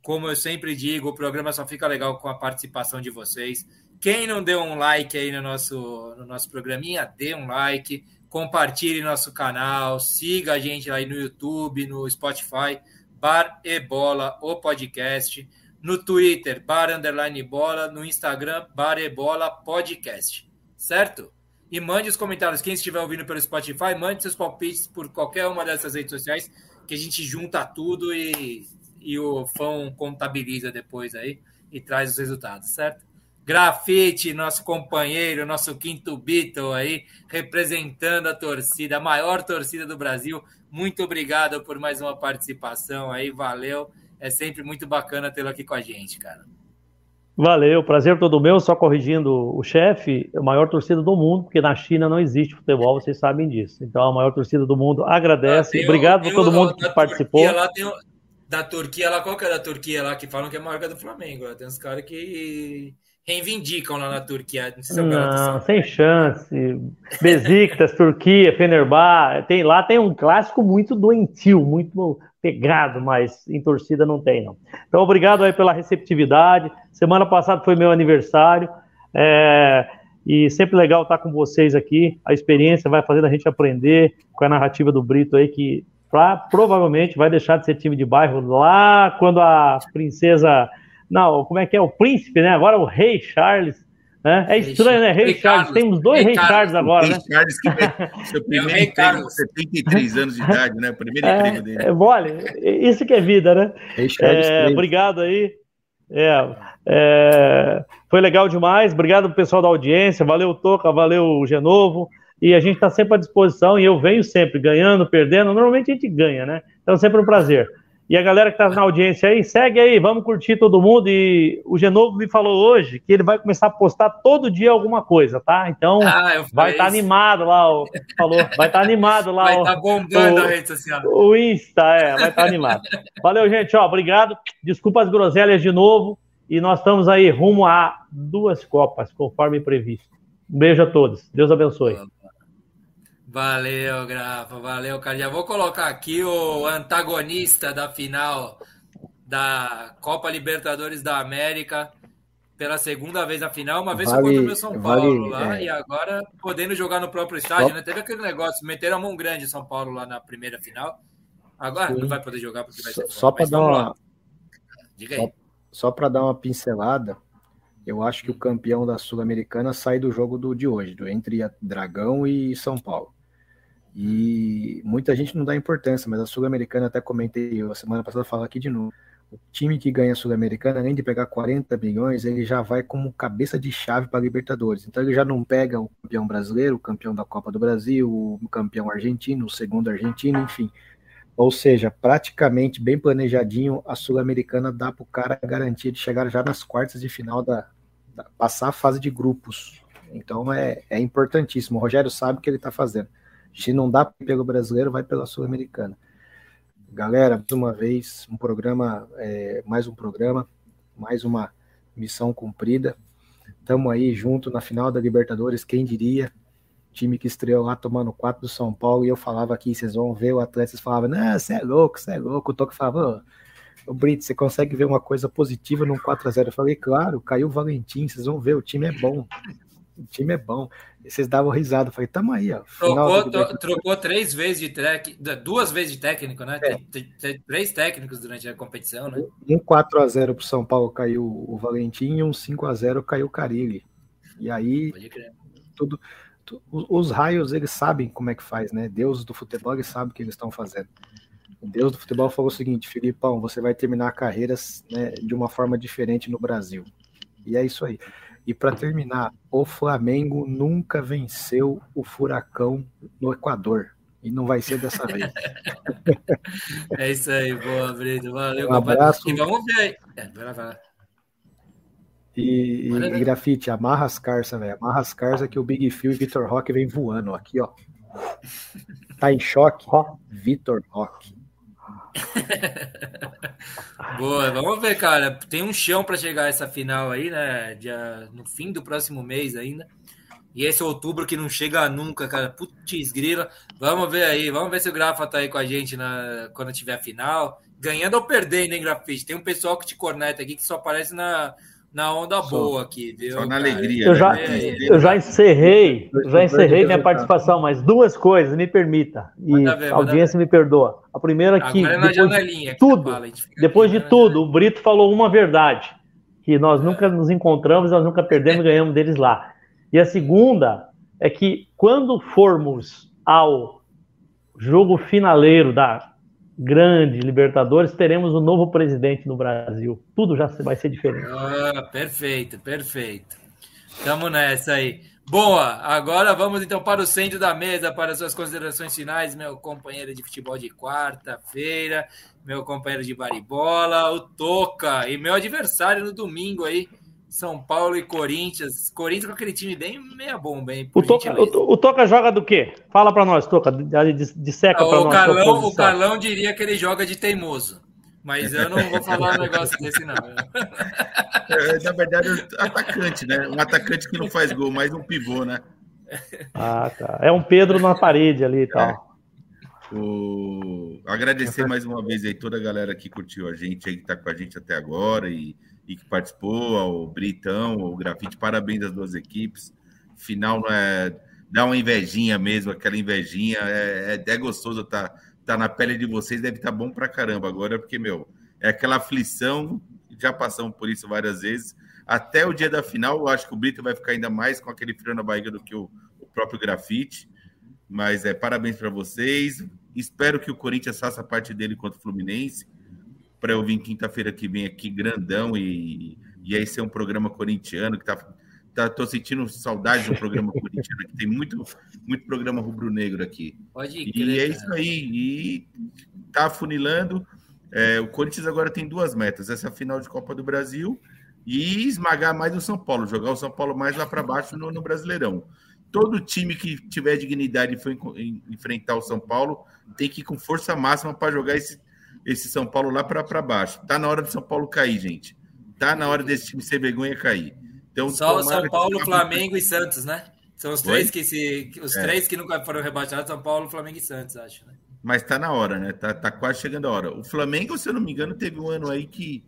Como eu sempre digo, o programa só fica legal com a participação de vocês. Quem não deu um like aí no nosso, no nosso programinha, dê um like, compartilhe nosso canal, siga a gente aí no YouTube, no Spotify. Bar e Bola, o podcast. No Twitter, Bar Underline Bola. No Instagram, Bar Bola Podcast. Certo? E mande os comentários. Quem estiver ouvindo pelo Spotify, mande seus palpites por qualquer uma dessas redes sociais, que a gente junta tudo e, e o fã contabiliza depois aí e traz os resultados, certo? Grafite, nosso companheiro, nosso quinto Beatle aí, representando a torcida, a maior torcida do Brasil. Muito obrigado por mais uma participação aí, valeu. É sempre muito bacana tê-lo aqui com a gente, cara. Valeu, prazer todo meu. Só corrigindo o chefe, a maior torcida do mundo, porque na China não existe futebol, vocês sabem disso. Então, a maior torcida do mundo agradece. Ah, Obrigado por todo mundo que participou. Lá tem, da Turquia, lá, qual que é da Turquia lá que falam que é maior que a do Flamengo? Tem uns caras que reivindicam lá na Turquia. Não, não sem chance. Besiktas, Turquia, Fenerbah, tem lá tem um clássico muito doentio, muito pegado, mas em torcida não tem não. Então obrigado aí pela receptividade. Semana passada foi meu aniversário. É, e sempre legal estar com vocês aqui. A experiência vai fazendo a gente aprender com a narrativa do Brito aí que pra, provavelmente vai deixar de ser time de bairro lá quando a princesa não, como é que é? O príncipe, né? Agora o rei Charles. Né? É estranho, né? Rei, Charles. Temos dois rei, Charles agora, rei né? Charles, que é seu primeiro é emprego, 73 anos de idade, né? Primeiro é, emprego dele. É, olha, isso que é vida, né? Rei Charles é, obrigado aí. É, é, foi legal demais. Obrigado pro pessoal da audiência. Valeu, Toca, valeu, Genovo. E a gente está sempre à disposição e eu venho sempre, ganhando, perdendo. Normalmente a gente ganha, né? Então, sempre um prazer. E a galera que está na audiência aí, segue aí, vamos curtir todo mundo. E o Genovo me falou hoje que ele vai começar a postar todo dia alguma coisa, tá? Então ah, vai estar tá animado lá, o, falou, vai estar tá animado lá. Vai estar tá bombando o, a rede social. O Insta, é, vai estar tá animado. Valeu, gente, ó, obrigado. Desculpa as groselhas de novo. E nós estamos aí rumo a duas Copas, conforme previsto. Um beijo a todos. Deus abençoe. Valeu, Grafa, valeu, cara. Já vou colocar aqui o antagonista da final da Copa Libertadores da América pela segunda vez na final. Uma vez vale, contra o meu São Paulo vale, lá é. e agora podendo jogar no próprio estádio, Só... né? Teve aquele negócio, meteram a mão grande em São Paulo lá na primeira final. Agora Sim. não vai poder jogar porque vai ser Só para dar uma Diga. Só, só para dar uma pincelada, eu acho que o campeão da Sul-Americana sai do jogo do, de hoje, do entre Dragão e São Paulo. E muita gente não dá importância, mas a Sul-Americana, até comentei a semana passada, falar aqui de novo. O time que ganha a Sul-Americana, além de pegar 40 milhões, ele já vai como cabeça de chave para a Libertadores. Então ele já não pega o campeão brasileiro, o campeão da Copa do Brasil, o campeão argentino, o segundo argentino, enfim. Ou seja, praticamente bem planejadinho, a Sul-Americana dá para o cara a garantia de chegar já nas quartas de final da, da passar a fase de grupos. Então é, é importantíssimo. O Rogério sabe o que ele está fazendo. Se não dá pelo brasileiro, vai pela Sul-Americana. Galera, mais uma vez, um programa, é, mais um programa, mais uma missão cumprida. Estamos aí junto na final da Libertadores, quem diria? Time que estreou lá tomando 4 do São Paulo, e eu falava aqui, vocês vão ver o Atlético, falava, não, você é louco, você é louco. O Toque falava, ô Brito, você consegue ver uma coisa positiva num 4 a 0 Eu falei, claro, caiu o Valentim, vocês vão ver, o time é bom. O time é bom. E vocês davam risada. Eu falei, tamo aí, ó. Trocou, trocou três vezes de técnico, duas vezes de técnico, né? É. Tem, tem, três técnicos durante a competição, né? Um 4x0 pro São Paulo caiu o Valentim e um 5x0 caiu o Carilli. E aí, tudo, tudo, os raios, eles sabem como é que faz, né? Deus do futebol, eles sabem o que eles estão fazendo. O Deus do futebol falou o seguinte, Filipão, você vai terminar carreiras né, de uma forma diferente no Brasil. E é isso aí. E para terminar, o Flamengo nunca venceu o Furacão no Equador. E não vai ser dessa vez. é isso aí, boa, Brito. Valeu, um abraço. E vamos ver aí. É, vai lá, vai lá. E, e, e grafite, amarra as carças, velho. Amarra as carças que o Big Phil e Vitor Roque vem voando aqui, ó. Tá em choque, ó. Vitor Roque. Boa, vamos ver, cara. Tem um chão para chegar essa final aí, né? Dia, no fim do próximo mês ainda. E esse outubro que não chega nunca, cara. Putz, grila. Vamos ver aí. Vamos ver se o Grafa tá aí com a gente na, quando tiver a final. Ganhando ou perdendo, hein, Grafite? Tem um pessoal que te corneta aqui que só aparece na, na onda boa aqui, viu? Só na cara? alegria. Eu né? já, É, eu já encerrei, já encerrei minha participação, mas duas coisas, me permita. E ver, a audiência me perdoa. A primeira é que, Agora é na depois de janelinha. que tudo, fala, depois aqui, de tudo, o Brito falou uma verdade, que nós nunca nos encontramos, nós nunca perdemos e ganhamos deles lá. E a segunda é que quando formos ao jogo finaleiro da grande Libertadores, teremos um novo presidente no Brasil. Tudo já vai ser diferente. Ah, perfeito, perfeito. Tamo nessa aí. Boa, agora vamos então para o centro da mesa, para as suas considerações finais, meu companheiro de futebol de quarta-feira, meu companheiro de baribola, o Toca, e meu adversário no domingo aí, São Paulo e Corinthians. Corinthians com aquele time bem meia bomba, hein? O Toca, o, o Toca joga do quê? Fala pra nós, Toca. Disseca pra O nós. sua Carlão, o. Carlão diria que ele joga de teimoso. Mas eu não vou falar um negócio desse, não. É, na verdade, é atacante, né? Um atacante que não faz gol, mais um pivô, né? Ah, tá. É um Pedro na parede ali e tal. O... Agradecer mais uma vez aí toda a galera que curtiu a gente aí, que tá com a gente até agora e, e que participou, ao Britão, o Grafite, parabéns às duas equipes. Final é. Dá uma invejinha mesmo, aquela invejinha. É, é, é gostoso tá, tá na pele de vocês, deve estar tá bom pra caramba agora, porque, meu, é aquela aflição, já passamos por isso várias vezes. Até o dia da final, eu acho que o Brito vai ficar ainda mais com aquele frio na barriga do que o, o próprio Grafite. Mas é parabéns para vocês. Espero que o Corinthians faça parte dele contra o Fluminense. Para eu vir quinta-feira que vem aqui grandão e, e aí ser um programa corintiano que tá, tá tô sentindo saudade do programa corintiano que tem muito muito programa rubro-negro aqui. Pode E crer, é cara. isso aí. E tá afunilando. É, o Corinthians agora tem duas metas: essa final de Copa do Brasil e esmagar mais o São Paulo, jogar o São Paulo mais lá para baixo no, no Brasileirão. Todo time que tiver dignidade e for en- en- enfrentar o São Paulo tem que ir com força máxima para jogar esse, esse São Paulo lá para baixo. Tá na hora do São Paulo cair, gente. Tá na hora desse time ser vergonha cair. Então, Só o São que- Paulo, Flamengo e Santos, né? São os três Oi? que se. Os É. três que nunca foram rebaixados, São Paulo, Flamengo e Santos, acho, né? Mas tá na hora, né? Tá, tá quase chegando a hora. O Flamengo, se eu não me engano, teve um ano aí que.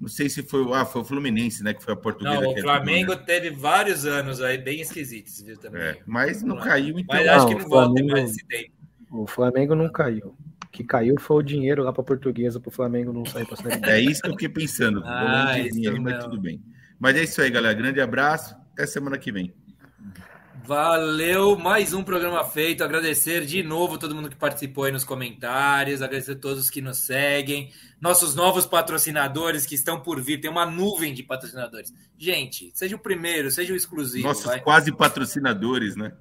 Não sei se foi. o- Ah, foi o Fluminense, né? Que foi a portuguesa. Não, que o ajudou, Flamengo né? teve vários anos aí bem esquisitos, viu? Também. É, mas não caiu, então. Mas acho Não, que não volta Flamengo- mais esse tempo. O Flamengo não caiu. O que caiu foi o dinheiro lá para portuguesa para o Flamengo não sair para Série. É isso que eu fiquei pensando. Ah, aí, mas tudo bem. Mas é isso aí, galera. Grande abraço. Até semana que vem. Valeu, mais um programa feito. Agradecer de novo todo mundo que participou aí nos comentários, agradecer a todos que nos seguem, nossos novos patrocinadores que estão por vir. Tem uma nuvem de patrocinadores. Gente, seja o primeiro, seja o exclusivo. Nossos vai. quase patrocinadores, né?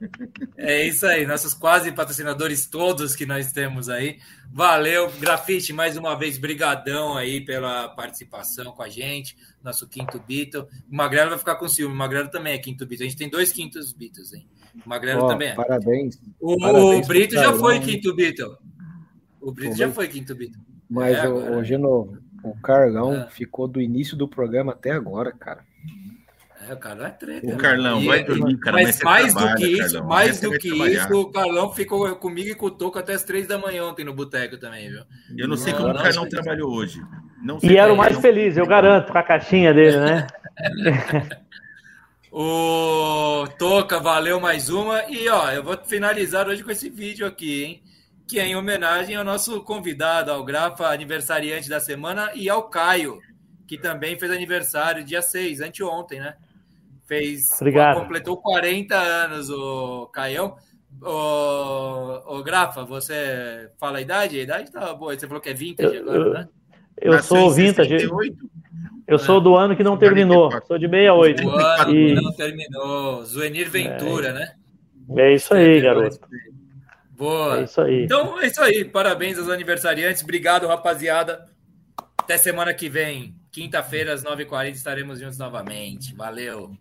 É isso aí, nossos quase patrocinadores todos que nós temos aí. Valeu, Grafite, mais uma vez, brigadão aí pela participação com a gente, nosso quinto Beatle. O Magrelo vai ficar com ciúme, o Magrelo também é quinto Beatle. A gente tem dois quintos Beatles, hein? O Magrelo Ó, também é. Parabéns. O, parabéns o Brito já foi quinto Beatle. O Brito já foi quinto Beatle. Mas, É, o, o Genovo, o Carlão Ah. ficou do início do programa até agora, cara. É, o Carlão é treta. O né? Carlão, vai dormir, cara. Mas mais do trabalha, que isso, Carlão. mais do que trabalhar. isso, o Carlão ficou comigo e com o Toco até as três da manhã ontem no boteco também, viu? Eu não sei Não, como não, o Carlão não. trabalhou hoje. Não sei E era o mais feliz, eu garanto, com a caixinha dele, né? O Toca, valeu mais uma. E ó, eu vou finalizar hoje com esse vídeo aqui, hein? Que é em homenagem ao nosso convidado, ao Grafa, aniversariante da semana, e ao Caio, que também fez aniversário dia 6, anteontem, né? Fez. Obrigado. Completou 40 anos o Caião. O, o Grafa, você fala a idade? A idade tá boa. Você falou que é vintage Eu- agora, eu- né? Eu Nasceu sou vintage. 68? Eu sou do ano que não terminou. Sou de 68. O ano E- não terminou. Zuenir Ventura, né? É isso aí, garoto. Boa. É isso aí. Então é isso aí. Parabéns aos aniversariantes. Obrigado, rapaziada. Até semana que vem. Quinta-feira, às 9h40, estaremos juntos novamente. Valeu.